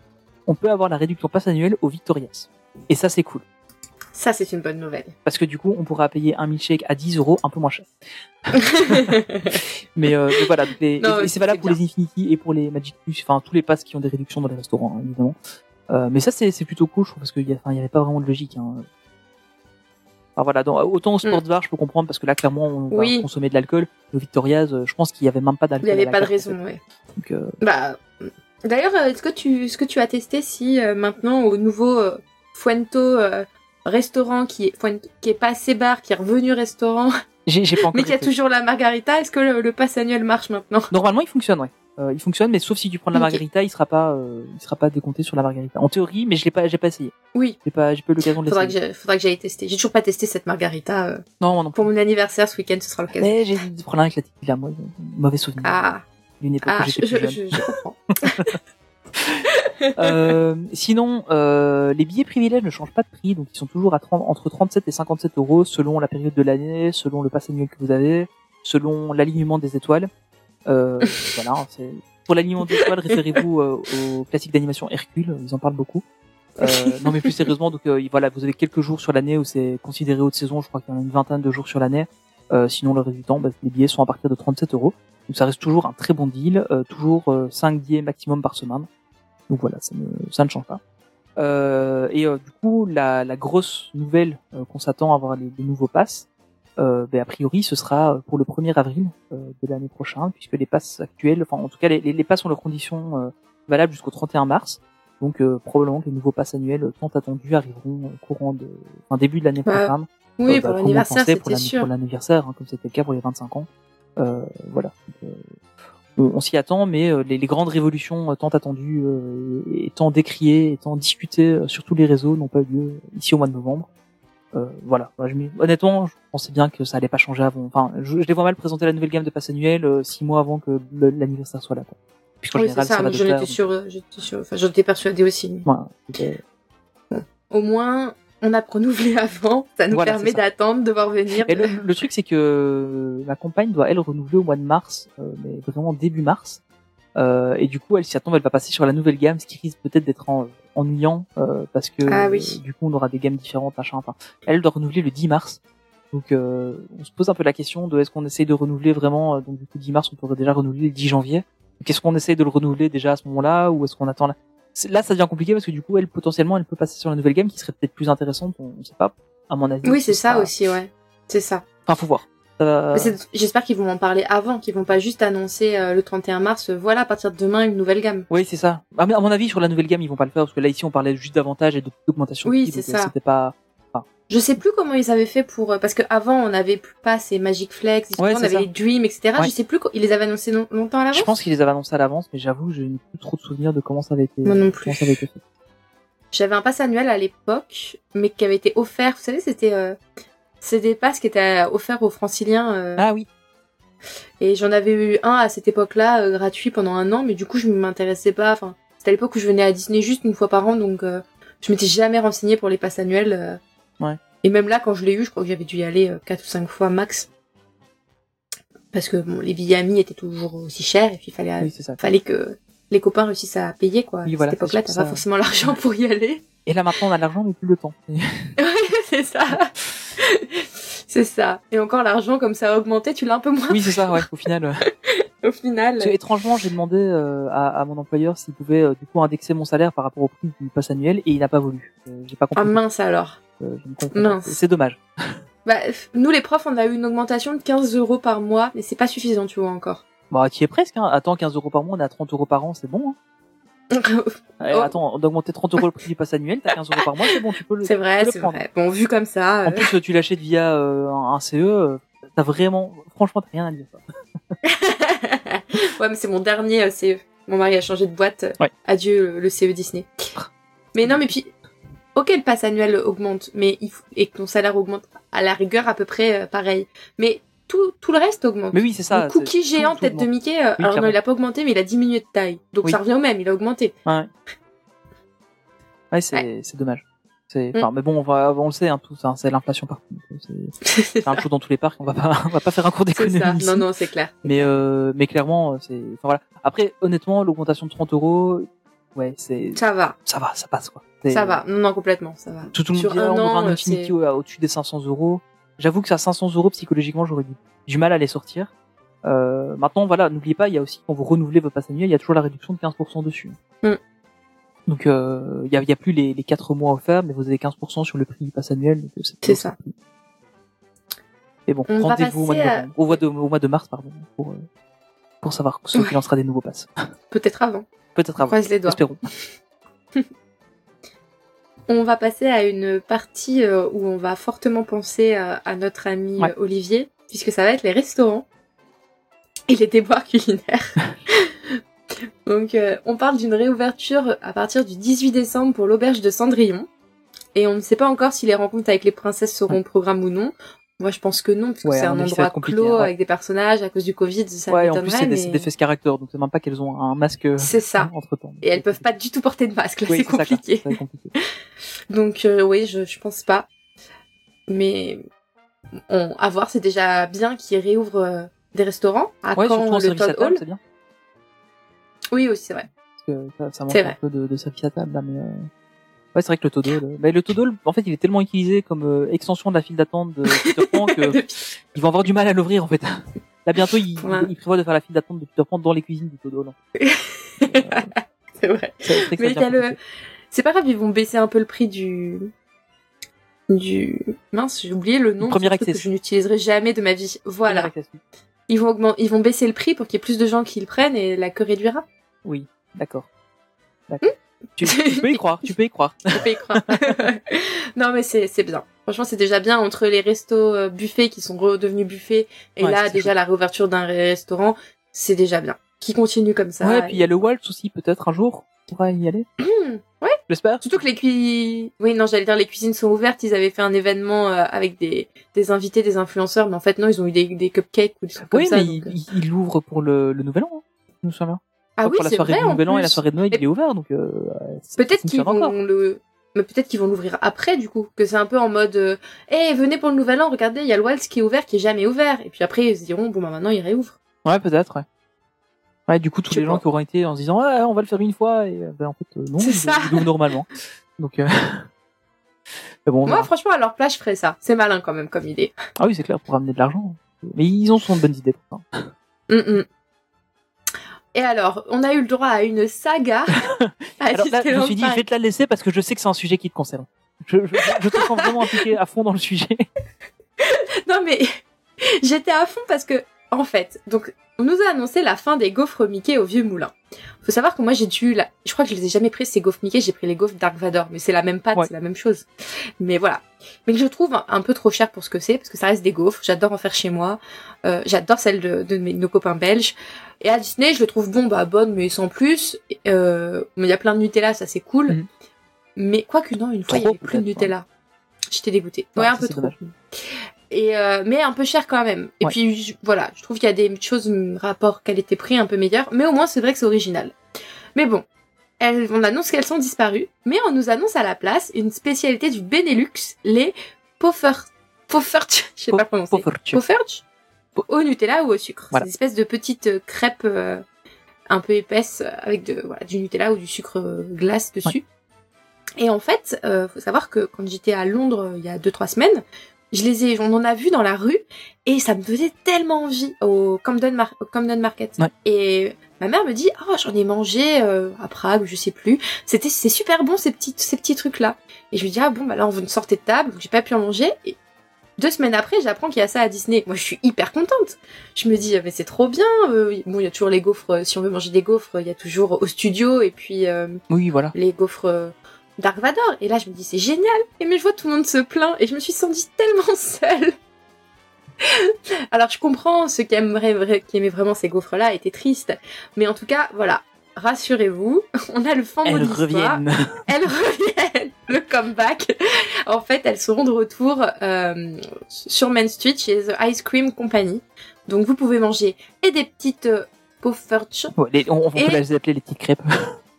on peut avoir la réduction passe annuelle au Victorias. Et ça c'est cool. Ça, c'est une bonne nouvelle. Parce que du coup, on pourra payer un milkshake à 10 euros, un peu moins cher. Mais, euh, mais voilà, donc les- Non, et, et c'est valable pour bien. les Infinity et pour les Magic Plus, enfin tous les passes qui ont des réductions dans les restaurants, hein, évidemment. Euh, mais ça c'est plutôt cool, je trouve, parce qu'il y, a- enfin, il y avait pas vraiment de logique. Hein. Voilà, donc, autant au sports bar, je peux comprendre parce que là clairement on va. Oui. consommer de l'alcool. Au Victorias, euh, je pense qu'il y avait même pas Il d'alcool. n'y à avait pas de en raison, fait. ouais. Donc, euh, Bah, d'ailleurs, euh, est-ce que tu, est-ce que tu as testé si maintenant au nouveau Fuento euh, restaurant qui est Fuento- qui est pas assez bar, qui est revenu restaurant, j'ai j'ai pas mais qui a toujours la margarita, est-ce que le, le pass annuel marche maintenant? Normalement, il fonctionne, ouais. Euh, il fonctionne, mais sauf si tu prends de la margarita, il sera pas, euh, il sera pas décompté sur la margarita. En théorie, mais je l'ai pas, j'ai pas essayé. Oui. J'ai pas, j'ai pas eu l'occasion de Faudra que l'essayer. j'aille, faudra que j'aille tester. J'ai toujours pas testé cette margarita. euh, Non, non. pour mon anniversaire ce week-end, ce sera l'occasion. Mais j'ai des problèmes avec la tequila, moi. Mauvais souvenir. Ah, D'une époque ah, où je, j'étais je, plus jeune. je- je comprends. Euh, sinon, euh, les billets privilèges ne changent pas de prix, donc ils sont toujours à 30, entre 37 et 57 euros selon la période de l'année, selon le pass annuel que vous avez, selon l'alignement des étoiles. Euh, voilà, c'est pour l'alignement des étoiles, référez-vous euh, au classique d'animation Hercule, ils en parlent beaucoup. Euh, non mais plus sérieusement, donc euh, voilà, vous avez quelques jours sur l'année où c'est considéré haute saison, je crois qu'il y en a une vingtaine de jours sur l'année. Euh, sinon le temps, bah, les billets sont à partir de 37 euros. Donc ça reste toujours un très bon deal, euh, toujours euh, 5 billets maximum par semaine. Donc voilà, ça ne, ça ne change pas. Euh, et euh, du coup, la, la grosse nouvelle euh, qu'on s'attend à avoir les, les nouveaux passes, euh, ben, a priori, ce sera pour le 1er avril euh, de l'année prochaine, puisque les passes actuelles, enfin en tout cas les, les, les passes ont leurs conditions euh, valables jusqu'au 31 mars. Donc euh, probablement que les nouveaux passes annuels tant attendus arriveront au courant de, enfin début de l'année Ouais. prochaine. Oui, Euh, pour bah, l'anniversaire, c'était sûr. Pour l'anniversaire, hein, comme c'était le cas pour les 25 ans. Euh, voilà. Donc, euh, on, on s'y attend, mais euh, les, les grandes révolutions euh, tant attendues, euh, et tant décriées, et tant discutées euh, sur tous les réseaux n'ont pas eu lieu ici au mois de novembre. Euh, voilà. Je honnêtement, je pensais bien que ça allait pas changer avant. Enfin, je, je les vois mal présenter la nouvelle gamme de pass annuel euh, six mois avant que l'anniversaire soit là. Quoi. Puisqu'en Oui, général, ça, ça, va mais de j'en pair. étais sûre, j'étais sûre, enfin, j'en étais persuadée aussi. Au moins, on a renouvelé avant, ça nous Voilà, permet d'attendre, de voir venir. Et le, le truc, c'est que ma compagne doit, elle, renouveler au mois de mars, euh, mais vraiment début mars. Euh, et du coup, elle s'y attend, elle va passer sur la nouvelle gamme, ce qui risque peut-être d'être en- ennuyant, euh, parce que Ah oui. euh, du coup, on aura des gammes différentes, machin. Enfin, elle doit renouveler le 10 mars. Donc, euh, on se pose un peu la question de est-ce qu'on essaye de renouveler vraiment. euh, donc, du coup, 10 mars, on pourrait déjà renouveler le 10 janvier? Donc, est-ce qu'on essaye de le renouveler déjà à ce moment-là, ou est-ce qu'on attend là C'est- Là, ça devient compliqué parce que du coup, elle potentiellement, elle peut passer sur la nouvelle gamme qui serait peut-être plus intéressante. On, on sait pas. À mon avis. Oui, ce c'est ça aussi, ouais. C'est ça. Enfin, faut voir. C'est- J'espère qu'ils vont en parler avant, qu'ils vont pas juste annoncer euh, le 31 mars, euh, voilà, à partir de demain, une nouvelle gamme. Oui, c'est ça. Ah, à mon avis, sur la nouvelle gamme, ils vont pas le faire parce que là, ici, on parlait juste d'avantages et d'augmentation. Oui, c'est euh, ça. C'était pas. Je sais plus comment ils avaient fait pour... euh, Parce qu'avant, on n'avait plus pas ces Magic Flex. Ouais, on avait ça. les Dream, etc. Ouais. Je sais plus, ils les avaient annoncés non- longtemps à l'avance? Je pense qu'ils les avaient annoncés à l'avance, mais j'avoue, je n'ai plus trop de souvenirs de comment ça avait été. Moi non plus. Comment ça avait été fait. J'avais un pass annuel à l'époque, mais qui avait été offert. Vous savez, c'était euh, c'est des passes qui étaient offerts aux franciliens. euh, Ah oui. Et j'en avais eu un à cette époque-là, euh, gratuit pendant un an, mais du coup, je m'intéressais pas. Enfin, c'était à l'époque où je venais à Disney juste une fois par an, donc euh, je m'étais jamais renseignée pour les passes annuels. Ouais. Et même là, quand je l'ai eu, je crois que j'avais dû y aller euh, quatre ou cinq fois max. Parce que bon, les billets amis étaient toujours aussi chers, et puis il fallait, Oui, ça. fallait que les copains réussissent à payer, quoi. Oui, à cette époque-là, t'as pour pas ça. forcément l'argent pour y aller. Et là, maintenant, on a l'argent, mais plus le temps. c'est ça. c'est ça. Et encore l'argent, comme ça a augmenté, tu l'as un peu moins oui, c'est ça, ouais, au final. au final. Parce que, étrangement, j'ai demandé euh, à, à mon employeur s'il pouvait, euh, du coup, indexer mon salaire par rapport au prix du pass annuel, et il n'a pas voulu. Euh, j'ai pas compris. Ah mince alors. Euh. C'est dommage. Bah, nous les profs, on a eu une augmentation de 15 euros par mois, mais c'est pas suffisant, tu vois encore. Bah, tu y es presque, hein. Attends, 15 euros par mois, on est à 30 euros par an, c'est bon, hein. Eh, Oh. Attends, d'augmenter 30 euros le prix du pass annuel, t'as 15 euros par mois, c'est bon, tu peux le, c'est vrai, c'est vrai. Bon, vu comme ça. En euh, plus, tu l'achètes via euh, un CE, t'as vraiment, franchement, t'as rien à dire. ouais, mais c'est mon dernier CE. Mon mari a changé de boîte. Ouais. Adieu le, le CE Disney. Mais non, mais puis, ok, le pass annuel augmente, mais il faut- et que ton salaire augmente à la rigueur à peu près euh, pareil. Mais tout, tout le reste augmente. Mais oui, c'est ça. le cookie géant tout- tout tête de. Mickey, euh, alors non, il a pas augmenté, mais il a diminué de taille. Donc Oui. ça revient au même, il a augmenté. Ouais, ouais c'est c'est dommage. C'est, Mm. enfin, mais bon, on va, on le sait, hein, tout ça, c'est l'inflation partout. C'est c'est un peu dans tous les parcs. On va pas, on va pas faire un cours C'est d'économie. Non, non, c'est clair. Mais, euh, mais clairement, c'est, enfin voilà. Après, honnêtement, l'augmentation de 30 euros, ouais, c'est, Ça va, ça va, ça passe quoi. Ça va. Non, non, complètement, ça va. Tout, tout le monde Sur dit, un on aura an, un euh, Infinity au-dessus des 500 euros. J'avoue que ça 500 euros psychologiquement, j'aurais du, mal à les sortir. Euh, maintenant, voilà, n'oubliez pas, il y a aussi quand vous renouvelez votre pass annuel, il y a toujours la réduction de 15% dessus. Mm. Donc, euh, il y a, y a plus les, les 4 mois offerts, mais vous avez 15% sur le prix du pass annuel. donc C'est ça. Et bon, rendez-vous au, mois de passer à- novembre- au, mois de, au mois de mars, pardon, pour, euh, pour savoir ce qui Ouais. lancera des nouveaux passes. Peut-être avant. Peut-être avant. croise les doigts. Espérons. On va passer à une partie euh, où on va fortement penser euh, à notre ami Ouais. euh, Olivier, puisque ça va être les restaurants et les déboires culinaires. Donc, euh, on parle d'une réouverture à partir du 18 décembre pour l'auberge de Cendrillon. Et on ne sait pas encore si les rencontres avec les princesses seront au programme ou non. Moi, je pense que non, parce que Ouais, c'est un endroit clos ouais. avec des personnages à cause du Covid. Ça ouais, en plus, c'est des, mais- des face caractères, donc c'est même pas qu'elles ont un masque euh, C'est ça. entre temps. Et elles peuvent pas du tout porter de masque, là, Oui, c'est compliqué. Ça. Donc euh, oui, je, je pense pas. Mais on, à voir, c'est déjà bien qu'ils réouvrent euh, des restaurants. À Ouais, le Todd table, Hall c'est bien. Oui, aussi, c'est vrai. Parce que ça, ça manque C'est un vrai. peu de, de service à table, là, mais euh... Ouais, c'est vrai que le euh, mais le Todd Hall, en fait, il est tellement utilisé comme euh, extension de la file d'attente de Peter Pan que ils vont avoir du mal à l'ouvrir, en fait. Là, bientôt, ils, Ouais. ils prévoient de faire la file d'attente de Peter Pan dans les cuisines du en fait. c'est vrai. Mais le... compliqué. C'est pas grave, ils vont baisser un peu le prix du... Du... Mince, j'ai oublié le nom. Premier access. que je n'utiliserai jamais de ma vie. Voilà. Ils vont, augmenter... ils vont baisser le prix pour qu'il y ait plus de gens qui le prennent et la queue réduira. Oui, d'accord. D'accord. Tu, tu peux y croire, tu peux y croire. Y non, mais c'est bien. Franchement, c'est déjà bien entre les restos euh, buffets qui sont redevenus buffets et Ouais, là, déjà, la réouverture d'un restaurant, c'est déjà bien. Qui continue comme ça. ouais, puis il y a le Waltz aussi, peut-être un jour, on pourra y aller. ouais, J'espère. Surtout que les cuisines, oui, non, j'allais dire les cuisines sont ouvertes. Ils avaient fait un événement euh, avec des, des invités, des influenceurs, mais en fait non, ils ont eu des, des cupcakes ou des trucs Oui, comme ça. mais donc, il, euh. il- il l'ouvre pour le, le Nouvel An. Hein, nous sommes Ah oui, pour la soirée vrai. en Nouvel An et la soirée de Noël, il est ouvert, donc euh, Peut-être qu'ils vont le, mais peut-être qu'ils vont l'ouvrir après du coup, que c'est un peu en mode, euh, Eh, venez pour le nouvel an, regardez, il y a le Waltz qui est ouvert, qui est jamais ouvert, et puis après ils se diront bon bah maintenant il réouvre. Ouais, peut-être. Ouais. Ouais, du coup, tous Je les gens qui auront été en se disant, ouais, on va le faire une fois, et euh, ben en fait, non, C'est ils, ça. ils ouvrent normalement. Donc, euh... bon, Moi franchement à leur place je ferais ça, c'est malin quand même comme idée. ah oui, c'est clair, pour ramener de l'argent. Mais ils ont souvent de bonnes idées pour ça. Mm, mm. Et alors, on a eu le droit à une saga. à Alors là, je me suis dit, je vais te la laisser parce que je sais que c'est un sujet qui te concerne. Je, je, je te sens vraiment impliqué à fond dans le sujet. Non mais j'étais à fond parce que en fait, donc on nous a annoncé la fin des gaufres Mickey au vieux moulin. Faut savoir que moi j'ai dû la... je crois que je les ai jamais pris ces gaufres Mickey, j'ai pris les gaufres Dark Vador, mais c'est la même pâte, Ouais. c'est la même chose. Mais voilà. Mais que je trouve un, peu trop cher pour ce que c'est parce que ça reste des gaufres, j'adore en faire chez moi. Euh, j'adore celles de, de mes- nos copains belges. Et à Disney, je le trouve bon bah bonne mais sans plus. Euh, il y a plein de Nutella, ça c'est cool. Mhm. Mais quoi que non, une fois il y avait plus de Nutella. J'étais dégoûtée. Ouais, Ouais, un peu trop. Et euh, mais un peu cher quand même. Et Ouais. puis je- voilà, je trouve qu'il y a des choses rapport qualité-prix un peu meilleurs, mais au moins c'est vrai que c'est original. Mais bon, elles- on annonce qu'elles sont disparues, mais on nous annonce à la place une spécialité du Benelux, les Poffer Poffertjes, je sais pas prononcer. Poffertjes. Poffertjes Po- au Nutella ou au sucre. Voilà. C'est des espèces de petites euh, crêpes euh, un peu épaisses euh, avec de voilà, du Nutella ou du sucre glace dessus. Et en fait, euh, faut savoir que quand j'étais à Londres il y a deux trois semaines, je les ai, on en a vu dans la rue et ça me faisait tellement envie au Camden, Mar- au Camden Market. Ouais. Et ma mère me dit, oh j'en ai mangé euh, à Prague, je sais plus. C'était, c'est super bon ces petits, ces petits trucs là. Et je lui dis ah bon bah là on veut sortir de table, donc j'ai pas pu en manger. Et deux semaines après, j'apprends qu'il y a ça à Disney. Moi je suis hyper contente. Je me dis ah, mais c'est trop bien. Euh, bon il y a toujours les gaufres. euh, Si on veut manger des gaufres, il y a toujours au studio et puis euh, Oui, voilà. les gaufres euh, Dark Vador. Et là, je me dis, c'est génial. Et mais je vois tout le monde se plaint et je me suis sentie tellement seule. Alors, je comprends ceux qui aimeraient, vra- qui aimaient vraiment ces gaufres-là étaient tristes. Mais en tout cas, voilà. Rassurez-vous, on a le fond Elles de reviennent. Elles reviennent. Le comeback. En fait, elles seront de retour euh, sur Main Street chez The Ice Cream Company. Donc, vous pouvez manger et des petites euh, Poffertjes Ouais, les- on, on peut les appeler les petites crêpes.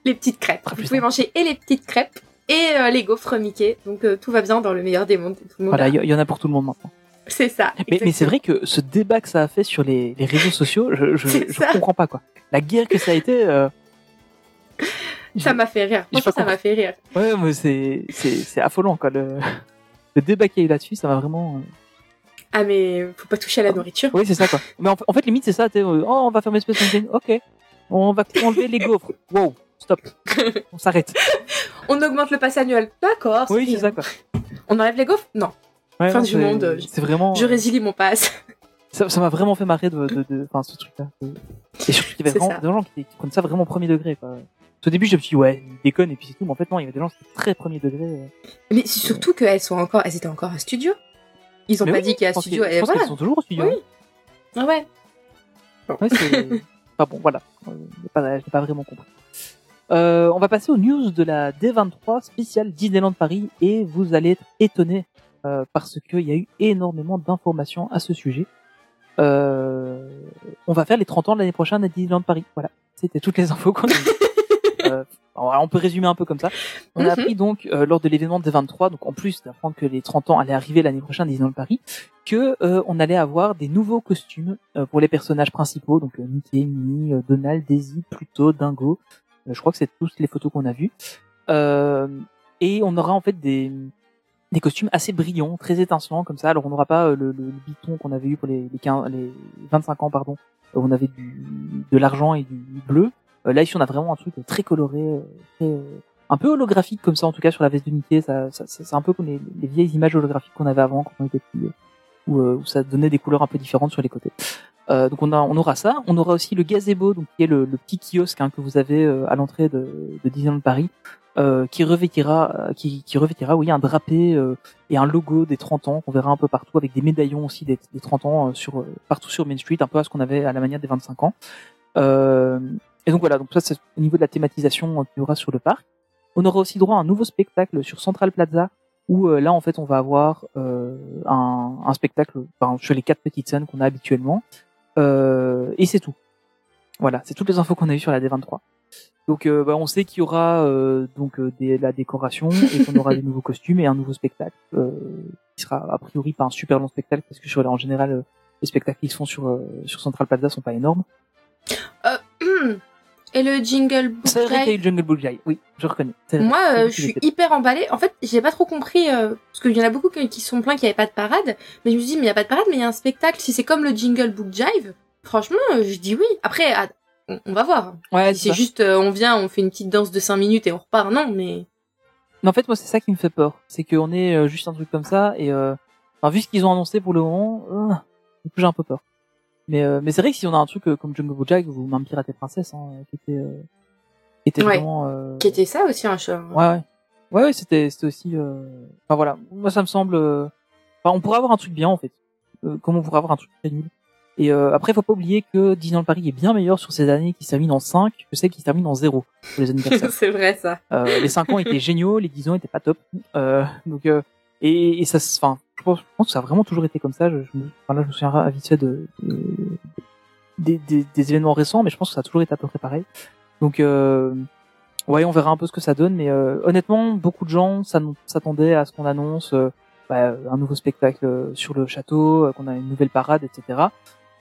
Les petites crêpes. Très Vous pouvez manger et les petites crêpes et euh, les gaufres Mickey. Donc euh, tout va bien dans le meilleur des mondes. Tout le monde Voilà, il y, en a pour tout le monde maintenant. C'est ça. Mais, mais c'est vrai que ce débat que ça a fait sur les, les réseaux sociaux, je, je, je comprends pas quoi. La guerre que ça a été. euh, Ça m'a fait rire. Franchement, ça m'a fait rire. Ouais, mais c'est affolant quoi. Le, le débat qu'il y a eu là-dessus, ça m'a vraiment. Ah mais faut pas toucher à la nourriture. Oui, c'est ça quoi. Mais en, fait- en fait, limite c'est ça. oh, on va fermer Space Mountain. Ok. On va enlever les gaufres. Wow. Stop. On s'arrête. On augmente le pass annuel. D'accord. Oui, c'est ça quoi. On enlève les gaufres? Non. Ouais, Fin non, du monde. C'est vraiment. Je résilie mon pass. Ça ça m'a vraiment fait marrer de, de, ce truc-là. Et surtout qu'il y avait vraiment des gens qui, qui prennent ça vraiment au premier degré. Quoi. Au début, je me suis dit, ouais, ils déconnent et puis c'est tout. Mais en fait, non, il y avait des gens qui étaient très premier degré. euh. Mais c'est surtout qu'elles sont encore, elles étaient encore à studio. Ils ont Mais pas oui, dit qu'il y a je studio. Je pense voilà. qu'ils sont toujours au studio. Oui. Ah ouais. Ouais, c'est... enfin bon, voilà. Euh, pas, j'ai pas vraiment compris. Euh, on va passer aux news de la D23 spéciale Disneyland Paris et vous allez être étonnés euh, parce qu'il y a eu énormément d'informations à ce sujet. Euh, on va faire les 30 ans de l'année prochaine à Disneyland Paris. Voilà, c'était toutes les infos qu'on a euh, on peut résumer un peu comme ça. On a Mhm. appris donc euh, lors de l'événement D23, donc en plus d'apprendre que les 30 ans allaient arriver l'année prochaine à Disneyland Paris, que euh, on allait avoir des nouveaux costumes euh, pour les personnages principaux, donc Mickey, Minnie, Donald, Daisy, Pluto, Dingo. Euh, je crois que c'est tous les photos qu'on a vues. Euh, et on aura en fait des des costumes assez brillants, très étincelants comme ça. Alors on n'aura pas euh, le, le, le biton qu'on avait eu pour les, les, 15 les 25 ans, pardon, où on avait du, de l'argent et du bleu. Euh, là ici on a vraiment un truc très coloré, euh, très, euh, un peu holographique comme ça en tout cas sur la veste de. Ça, ça, ça- c'est un peu comme les, les vieilles images holographiques qu'on avait avant quand on était euh, où, euh, où ça donnait des couleurs un peu différentes sur les côtés. Euh, donc on, a, on aura ça. On aura aussi le gazebo, donc qui est le, le petit kiosque hein, que vous avez euh, à l'entrée de, de Disneyland Paris, euh, qui revêtira, euh, qui, qui revêtira, oui, un drapé euh, et un logo des 30 ans qu'on verra un peu partout avec des médaillons aussi des, des 30 ans euh, sur partout sur Main Street, un peu à ce qu'on avait à la manière des 25 ans. Et donc voilà, donc ça c'est au niveau de la thématisation qu'il y aura sur le parc. On aura aussi droit à un nouveau spectacle sur Central Plaza où euh, là en fait on va avoir euh, un, un spectacle enfin, sur les quatre petites scènes qu'on a habituellement et c'est tout. Voilà, c'est toutes les infos qu'on a eues sur la D23. Donc euh, bah, on sait qu'il y aura euh, donc euh, des, la décoration et qu'on aura des nouveaux costumes et un nouveau spectacle euh, qui sera a priori pas un super long spectacle parce que sur en général euh, les spectacles qui se font sur euh, sur Central Plaza sont pas énormes. Et le jingle book C'est vrai qu'il y a eu Jungle Book Jive. Oui, je reconnais. Moi, euh, je suis hyper emballée. En fait, j'ai pas trop compris euh, parce qu'il y en a beaucoup qui sont plaints qu'il y avait pas de parade. Mais je me suis dit, mais il y a pas de parade, mais il y a un spectacle. Si c'est comme le Jingle Book Jive, franchement, euh, je dis oui. Après, on, va voir. Ouais, Si c'est juste, euh, on vient, on fait une petite danse de 5 minutes et on repart, non. Mais Mais en fait, moi, c'est ça qui me fait peur. C'est qu'on est juste un truc comme ça et enfin, vu ce qu'ils ont annoncé pour le moment, j'ai un peu peur. Mais euh, mais c'est vrai que si on a un truc euh, comme Jungle Book Jive ou même Pirate et Princesse, hein, qui était euh, qui était Ouais. vraiment euh, qui était ça aussi un show. Ouais, ouais. Ouais, ouais, c'était, c'était aussi, euh... enfin voilà. Moi, ça me semble, euh, enfin, on pourrait avoir un truc bien, en fait. Euh, comme on pourrait avoir un truc très nul. Et euh, après, faut pas oublier que Disneyland Paris est bien meilleur sur ces années qui se terminent en 5 que celles qui se terminent en 0 pour les anniversaires. c'est vrai ça. Euh, les 5 ans étaient géniaux, les 10 ans étaient pas top. Euh, donc, euh, et, et ça, se- enfin, je pense, que ça a vraiment toujours été comme ça. Je, je me, enfin, là, je me souviens vite fait de, de- des, des, événements récents, mais je pense que ça a toujours été à peu près pareil. Donc, euh, ouais, on verra un peu ce que ça donne. Mais euh, honnêtement, beaucoup de gens s'attendaient à ce qu'on annonce euh, bah, un nouveau spectacle euh, sur le château, euh, qu'on a une nouvelle parade, etc.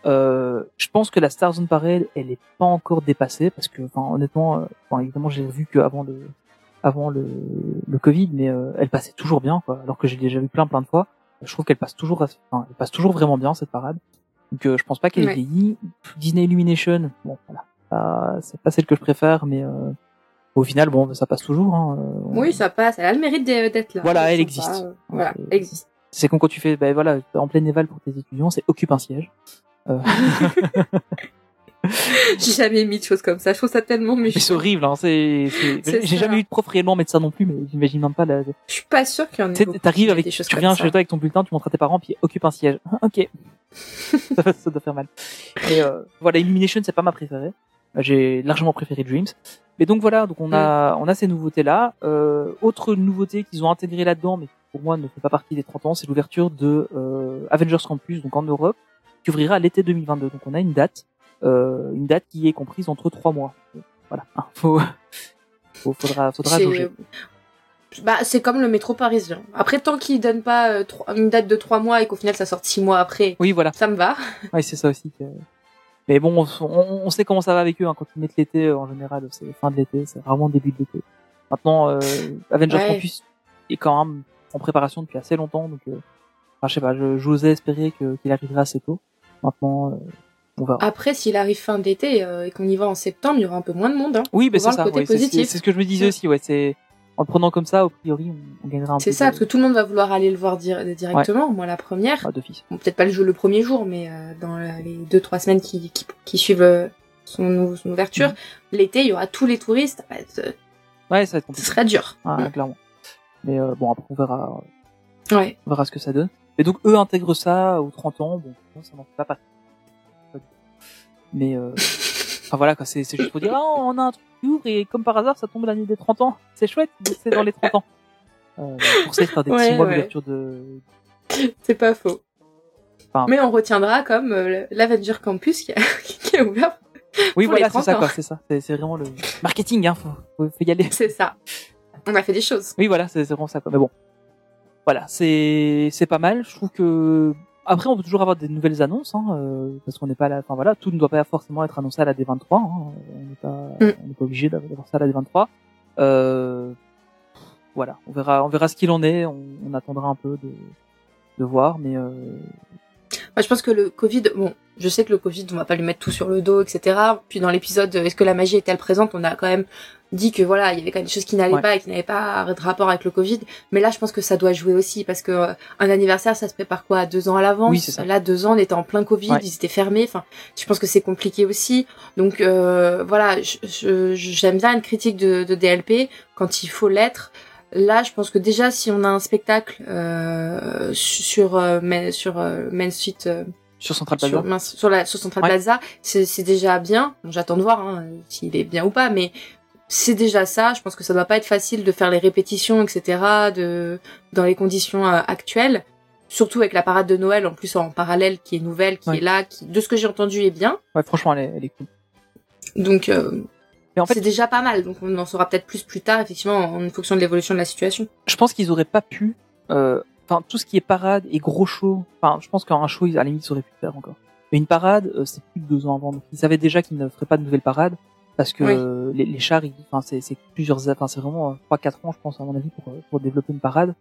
Euh, je pense que la Star Zone Parade, elle est pas encore dépassée parce que, enfin, honnêtement, enfin, évidemment, j'ai vu qu'avant le, avant le, le Covid, mais elle passait toujours bien, quoi. Alors que j'ai déjà vu plein, plein de fois. Je trouve qu'elle passe toujours, enfin, elle passe toujours vraiment bien cette parade. Donc, euh, je pense pas qu'elle Ouais. vieilli. Disney Illumination, bon, voilà, c'est pas celle que je préfère, mais euh, au final, bon, ça passe toujours. Hein. euh, on- Oui, ça passe. Elle a le mérite d'être là. Voilà, elle existe. pas, euh, Voilà, C'est- elle existe. C'est comme quand tu fais, ben voilà, en pleine éval pour tes étudiants, c'est occupe un siège. J'ai jamais mis de choses comme ça. Je trouve ça tellement mais c'est horrible, hein. C'est, j'ai jamais eu de prof réellement médecin non plus, mais j'imagine même pas la, Je suis pas sûre qu'il y en ait t'arrives avec, des choses tu viens chez toi avec ton bulletin, tu montres à tes parents, puis occupe un siège. ok. ça, doit faire mal. Et euh, voilà, Illumination, c'est pas ma préférée. Euh, J'ai largement préféré Dreams. Mais donc voilà, donc on Mm. a, on a ces nouveautés là. Euh, autre nouveauté qu'ils ont intégrée là-dedans, mais qui pour moi ne fait pas partie des 30 ans, c'est l'ouverture de euh, Avengers Campus, donc en Europe, qui ouvrira l'été 2022. Donc on a une date, une date qui est comprise entre trois mois. Voilà, hein, faut, faut- faudra, faudra jauger. Bah, c'est comme le métro parisien. Après, tant qu'ils donnent pas euh, une date de trois mois et qu'au final ça sorte six mois après, Oui, voilà. ça me va. Oui, c'est ça aussi. Que... Mais bon, on, sait comment ça va avec eux. Hein. Quand ils mettent l'été, euh, en général, c'est fin de l'été, c'est vraiment début de l'été. Maintenant, euh, Avengers Ouais. Campus est quand même en préparation depuis assez longtemps, donc euh, enfin, je sais pas, je- j'osais espérer que- qu'il arriverait assez tôt. Maintenant, euh, on. Après, s'il arrive fin d'été euh, et qu'on y va en septembre, il y aura un peu moins de monde. Hein. oui, mais faut c'est ça. ouais, c'est- c'est positif. c'est ce que je me disais Mm. aussi. Ouais, c'est en le prenant comme ça, a priori, on, on gagnera un peu. C'est ça, de, parce que tout le monde va vouloir aller le voir dir- directement. Moi, la première, ah, d'office. bon, peut-être pas le jeu le premier jour, mais euh, dans euh, les deux trois semaines qui, qui, qui suivent euh, son, son ouverture, Mhm. l'été, il y aura tous les touristes. Bah, ce Ouais, ça va être ce compliqué. sera dur. Ouais, clairement. Mais euh, bon, après, on verra. Ouais. On verra ce que ça donne. Et donc eux intègrent ça aux 30 ans, bon, ça n'en fait pas partie. Mais euh, enfin voilà, quoi, c'est juste pour dire, ah, on a un truc qui ouvre et comme par hasard, ça tombe l'année des 30 ans. C'est chouette, c'est dans les 30 ans. Euh, pour ça, fera des Ouais, petits mois ouais. d'ouverture de... C'est pas faux. Enfin- Mais on retiendra comme euh, l'Avenger Campus qui a, qui a ouvert. Oui, Pour voilà, c'est 30 ça, quoi, c'est ça. C'est vraiment le marketing, hein, faut, faut, y aller. C'est ça. On a fait des choses. Oui, voilà, c'est c'est vraiment ça. Quoi. Mais bon, voilà, c'est c'est pas mal. Je trouve que après, on peut toujours avoir des nouvelles annonces, hein, euh, parce qu'on n'est pas là. Enfin voilà, tout ne doit pas forcément être annoncé à la D23. Hein, on n'est pas, Mm. on n'est pas obligé d'avoir d'avoir ça à la D23. Euh, voilà, on verra, on verra ce qu'il en est. On, on attendra un peu de de voir, mais euh, Moi, je pense que le Covid, bon, je sais que le Covid, on va pas lui mettre tout sur le dos, etc. Puis dans l'épisode, euh, est-ce que la magie est-elle présente On a quand même dit que voilà, il y avait quand même des choses qui n'allaient Ouais. pas et qui n'avaient pas de rapport avec le Covid. Mais là, je pense que ça doit jouer aussi parce que euh, un anniversaire, ça se prépare quoi, deux ans à l'avance? Oui, ça. Là, deux ans, on était en plein Covid, Ouais. ils étaient fermés. Enfin, je pense que c'est compliqué aussi. Donc euh, voilà, j'aime bien une critique de, de DLP quand il faut l'être. Là, je pense que déjà, si on a un spectacle euh, sur euh, Main- sur euh, Main Street, euh, sur Central Plaza. sur, la sur Central Ouais. Plaza, c'est c'est déjà bien. Bon, J'attends de voir hein, s'il est bien ou pas, mais c'est déjà ça. Je pense que ça doit pas être facile de faire les répétitions, etc. De dans les conditions euh, actuelles. Surtout avec la parade de Noël en plus en parallèle qui est nouvelle, qui Ouais. est là, qui de ce que j'ai entendu est bien. Ouais, franchement, elle est, elle est cool. Donc euh, Mais en fait, c'est déjà pas mal. Donc on en saura peut-être plus plus tard, effectivement, en fonction de l'évolution de la situation. je pense qu'ils auraient pas pu. euh, Enfin, tout ce qui est parade et gros show. Enfin, je pense qu'un show, à la limite, ils auraient pu le faire encore. Mais une parade, c'est plus de deux ans avant. Donc, ils savaient déjà qu'ils ne feraient pas de nouvelles parades parce que Oui. euh, les, les chars, enfin, c'est c'est plusieurs, enfin, c'est vraiment euh, trois, quatre ans, je pense, à mon avis, pour pour développer une parade.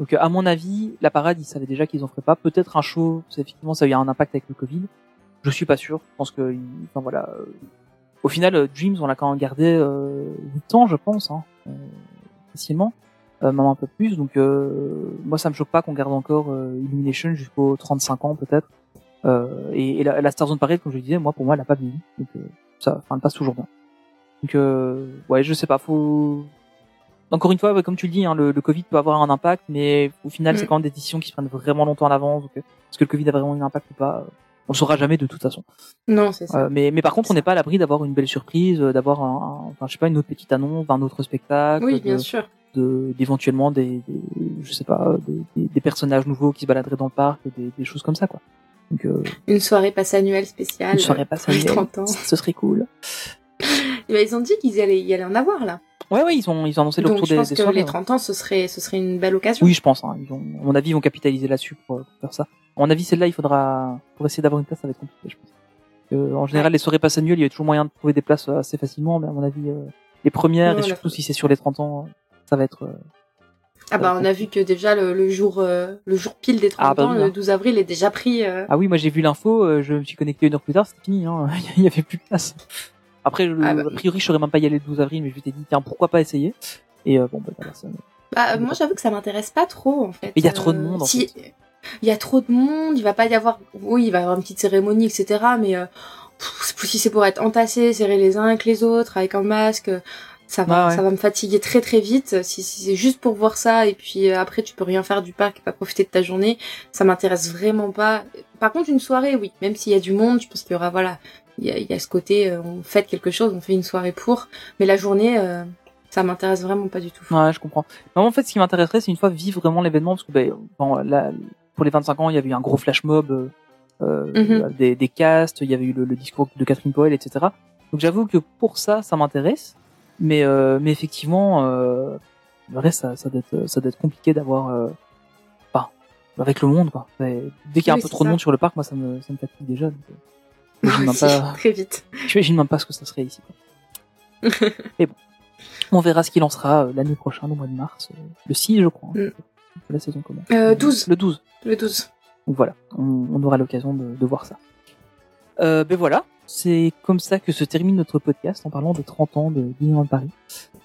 Donc, à mon avis, la parade, ils savaient déjà qu'ils en feraient pas. Peut-être un show, effectivement, ça a eu un impact avec le Covid. Je suis pas sûr. Je pense que, enfin voilà. euh, au final, euh, Dreams, on l'a quand même gardé euh, 8 ans, je pense, hein, euh, facilement, euh, même un peu plus. Donc, euh, moi, ça me choque pas qu'on garde encore euh, Illumination jusqu'aux 35 ans peut-être. Euh, et, et la, la Star Zone Parade, comme je le disais, moi, pour moi, elle a pas vieilli. Donc, euh, ça, enfin, passe toujours bien. Donc, euh, ouais, je sais pas, faut. Encore une fois, ouais, comme tu le dis, hein, le, le Covid peut avoir un impact, mais au final, Mm. c'est quand même des décisions qui se prennent vraiment longtemps à l'avance. Donc, euh, est-ce que le Covid a vraiment eu un impact ou pas euh, On le saura jamais de toute façon. Non, c'est ça. Euh, mais, mais par contre, on n'est pas à l'abri d'avoir une belle surprise, d'avoir un, un- enfin, je sais pas, une autre petite annonce d'un autre spectacle, oui, de- bien sûr. de d'éventuellement des, des, je sais pas, des personnages nouveaux qui se baladeraient dans le parc, des, des choses comme ça, quoi. Donc, euh, Une soirée passe annuelle spéciale. une soirée euh, passe annuelle, 30 ans. ce serait cool. Et ben, ils ont dit qu'ils allaient y aller en avoir là. Ouais, ouais, ils ont, ils ont annoncé le retour je des, pense des que soirées, les ouais. 30 ans, ce serait, ce serait une belle occasion. Oui, je pense. Hein, ils ont, à mon avis, ils vont capitaliser là-dessus pour, pour faire ça. À mon avis, celle-là, il faudra, pour essayer d'avoir une place, ça va être compliqué, je pense. Euh, en général, les soirées passe annuelles, il y a toujours moyen de trouver des places euh, assez facilement, mais à mon avis, euh, les premières, Non, et surtout si c'est sur les 30 ans, ça va être... euh, Ah bah on a vu que déjà le, le jour euh, le jour pile des 30 Ah, bah ans, oui, le hein. 12 avril est déjà pris. euh, Ah oui, moi j'ai vu l'info, euh, je me suis connecté une heure plus tard, c'était fini, hein. il y avait plus de place. Après, je- Ah bah. a priori, je saurais même pas y aller le 12 avril, mais je m'étais dit, tiens, pourquoi pas essayer? Et euh, bon, bah voilà, ça... Bah, euh, moi j'avoue que ça m'intéresse pas trop en fait. Mais il y a trop de monde, en si- Il y a trop de monde, il va pas y avoir. Oui, il va y avoir une petite cérémonie, etc. Mais euh, si c'est pour être entassé, serré les uns avec les autres, avec un masque, ça va, Ah ouais. ça va me fatiguer très très vite. Si, si c'est juste pour voir ça et puis euh, après tu peux rien faire du parc et pas profiter de ta journée, ça m'intéresse vraiment pas. Par contre, une soirée, oui, même s'il y a du monde, je pense qu'il y aura voilà, il y a, il y a ce côté, euh, on fête quelque chose, on fait une soirée pour, mais la journée, euh, ça m'intéresse vraiment pas du tout. Ouais, je comprends. Mais en fait, ce qui m'intéresserait, c'est une fois vivre vraiment l'événement, parce que ben, bon, là, pour les 25 ans, il y avait eu un gros flash mob, Mhm. des, des casts, il y avait eu le, le discours de Catherine Powell, etc. Donc j'avoue que pour ça, ça m'intéresse. Mais, euh, mais effectivement, euh, le reste, ça, ça, doit être, ça doit être compliqué d'avoir... Euh, enfin, avec le monde, quoi. Dès qu'il y a un peu trop de monde sur le parc, moi, ça me, ça me fatigue déjà. donc, euh, J'imagine même pas, très vite. j'imagine même pas ce que ça serait ici. Mais bon, on verra ce qu'il en sera euh, l'année prochaine, au mois de mars, euh, le 6, je crois. hein, Mm. La saison commence. Euh, 12. Le 12. Le 12. Donc voilà, on, on aura l'occasion de, de voir ça. Euh, ben voilà, c'est comme ça que se termine notre podcast en parlant des 30 ans de Disneyland Paris.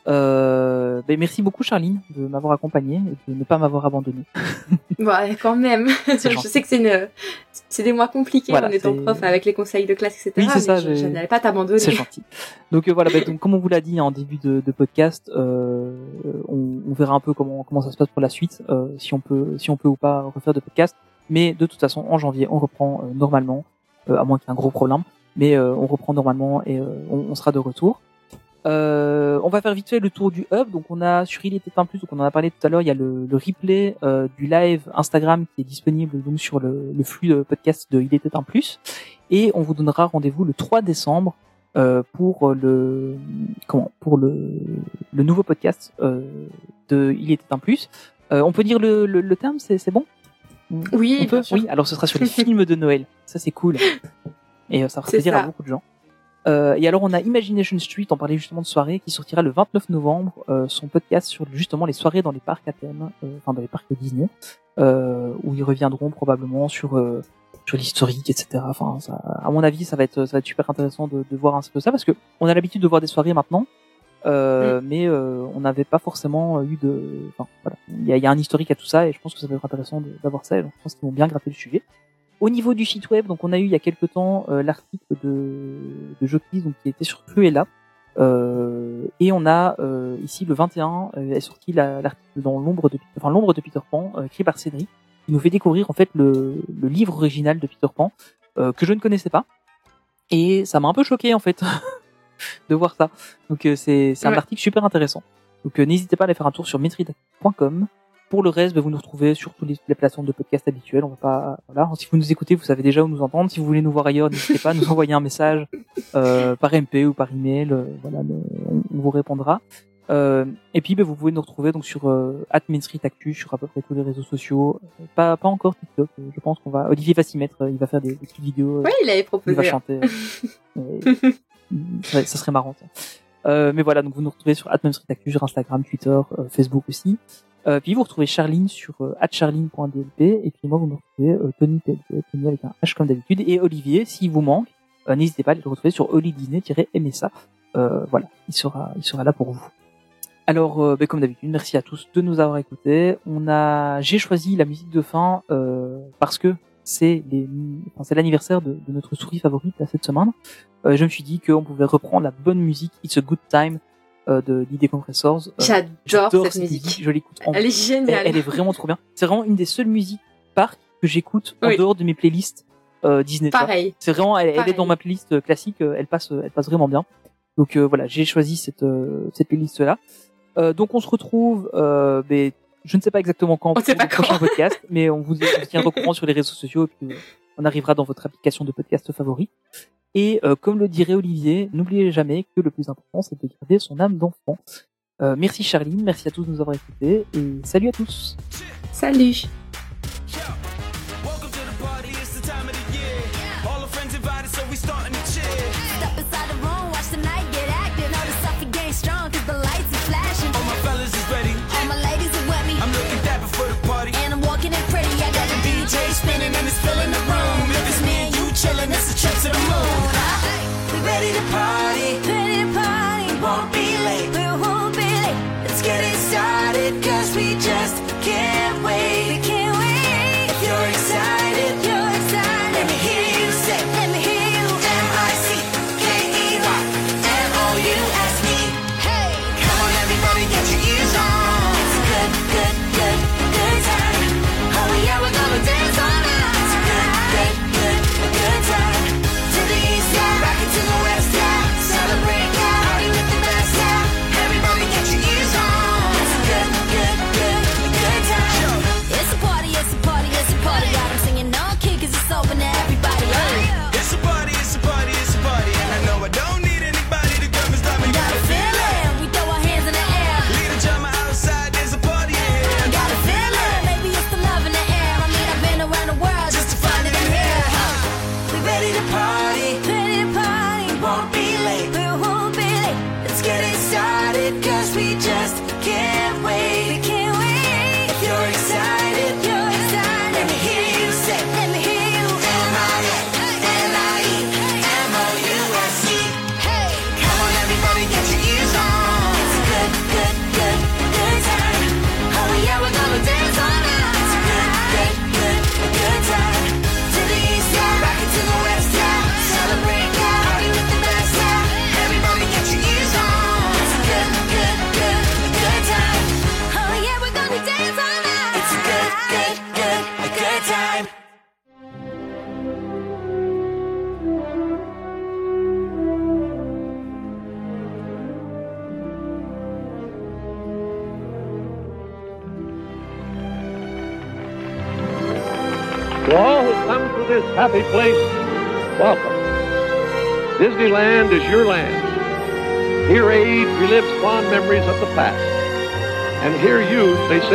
Euh, ben merci beaucoup Charline de m'avoir accompagné et de ne pas m'avoir abandonné. Ouais, quand même. Je sais que c'est une, c'est des mois compliqués Voilà, en étant prof avec les conseils de classe, etc. Oui, c'est mais ça, je, n'allais pas t'abandonner. C'est gentil. Donc euh, voilà, ben, donc, comme on vous l'a dit en début de, de podcast, euh, on, on verra un peu comment comment ça se passe pour la suite, si on peut si on peut ou pas refaire de podcast. Mais de toute façon, en janvier, on reprend normalement, à moins qu'il y ait un gros problème. Mais euh, on reprend normalement et euh, on, on sera de retour. Euh, on va faire vite fait le tour du hub. Donc on a sur Il était un plus, donc on en a parlé tout à l'heure. Il y a le, le replay euh, du live Instagram qui est disponible donc sur le, le flux de podcast de Il était un plus. Et on vous donnera rendez-vous le 3 décembre euh, pour le comment pour le, le nouveau podcast euh, de Il était un plus. Euh, on peut dire le, le, le terme, c'est c'est bon? Oui, on peut? Oui, alors ce sera sur les films de Noël. Ça c'est cool. Et euh, ça C'est plaisir ça. à beaucoup de gens. Euh, et alors on a Imagination Street, on parlait justement de soirée, qui sortira le 29 novembre, euh, son podcast sur justement les soirées dans les parcs à thème, euh, enfin dans les parcs de Disney, euh, où ils reviendront probablement sur euh, sur l'historique, etc. Enfin, ça, à mon avis, ça va être ça va être super intéressant de, de voir un peu ça parce que on a l'habitude de voir des soirées maintenant, euh, mais euh, on n'avait pas forcément eu de. Enfin, voilà, il y a, y a un historique à tout ça et je pense que ça va être intéressant d'avoir ça. Et donc, je pense qu'ils vont bien gratter le sujet. Au niveau du site web, donc on a eu il y a quelques temps euh, l'article de, de Jockey, donc qui était sur Cruella. Euh, et on a euh, ici le 21 euh, est sorti la- l'article dans l'ombre de enfin l'ombre de Peter Pan euh, écrit par Cédric qui nous fait découvrir en fait le, le livre original de Peter Pan euh, que je ne connaissais pas et ça m'a un peu choqué en fait de voir ça. Donc euh, c'est c'est un Ouais. article super intéressant. Donc euh, n'hésitez pas à aller faire un tour sur metrida.com. Pour le reste, bah, vous nous retrouvez sur toutes les, plateformes de podcast habituelles. On va pas, voilà. Si vous nous écoutez, vous savez déjà où nous entendre. Si vous voulez nous voir ailleurs, n'hésitez pas à nous envoyer un message euh, par MP ou par email. euh, voilà, on, vous répondra. Euh, et puis, bah, vous pouvez nous retrouver donc sur euh, sur à peu près tous les réseaux sociaux. Pas pas encore TikTok. Je pense qu'on va. Olivier va s'y mettre. Il va faire des, des petites vidéos. Ouais, il avait il va proposé. chanter. Et- ça, serait- ça serait marrant. ça. Euh, mais voilà, donc vous nous retrouvez sur @mainstreetactu sur Instagram, Twitter, euh, Facebook aussi. Euh, puis vous retrouvez Charline sur euh, @charline.dlp et puis moi vous me retrouvez euh, Tony PLP, Tony avec un H comme d'habitude et Olivier s'il vous manque, euh, n'hésitez pas à le retrouver sur Oli Disney-MSA. Euh, voilà, il sera il sera là pour vous. Alors, euh, ben, comme d'habitude, merci à tous de nous avoir écoutés. On a, j'ai choisi la musique de fin euh, parce que c'est les, enfin, c'est l'anniversaire de, de notre souris favorite là, cette semaine. Euh, je me suis dit qu'on pouvait reprendre la bonne musique It's a Good Time euh, de l'idée Compressors. Euh, J'adore cette musique. Je l'écoute. en- Elle est géniale. elle est vraiment trop bien. C'est vraiment une des seules musiques parc que j'écoute en dehors de mes playlists euh, Disney. Pareil. C'est vraiment, elle, elle est dans ma playlist classique. Elle passe, elle passe vraiment bien. Donc voilà, j'ai choisi cette cette playlist là. Donc on se retrouve, euh, ben, je ne sais pas exactement quand On sait pour pas le prochain quand. podcast, mais on vous, tiendra au courant sur les réseaux sociaux et puis on arrivera dans votre application de podcast favori. Et euh, comme le dirait Olivier, n'oubliez jamais que le plus important c'est de garder son âme d'enfant. Euh, merci Charline, merci à tous de nous avoir écoutés et salut à tous. Salut. your pride.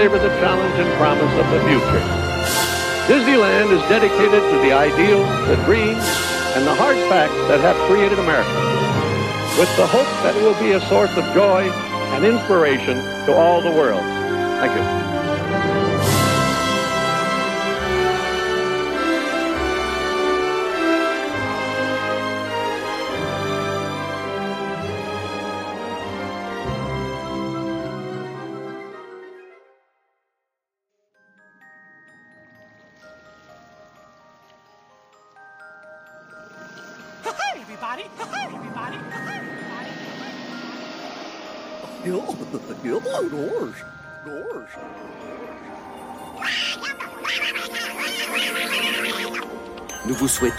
Savor the challenge and promise of the future. Disneyland is dedicated to the ideals, the dreams, and the hard facts that have created America, with the hope that it will be a source of joy and inspiration to all the world. Thank you.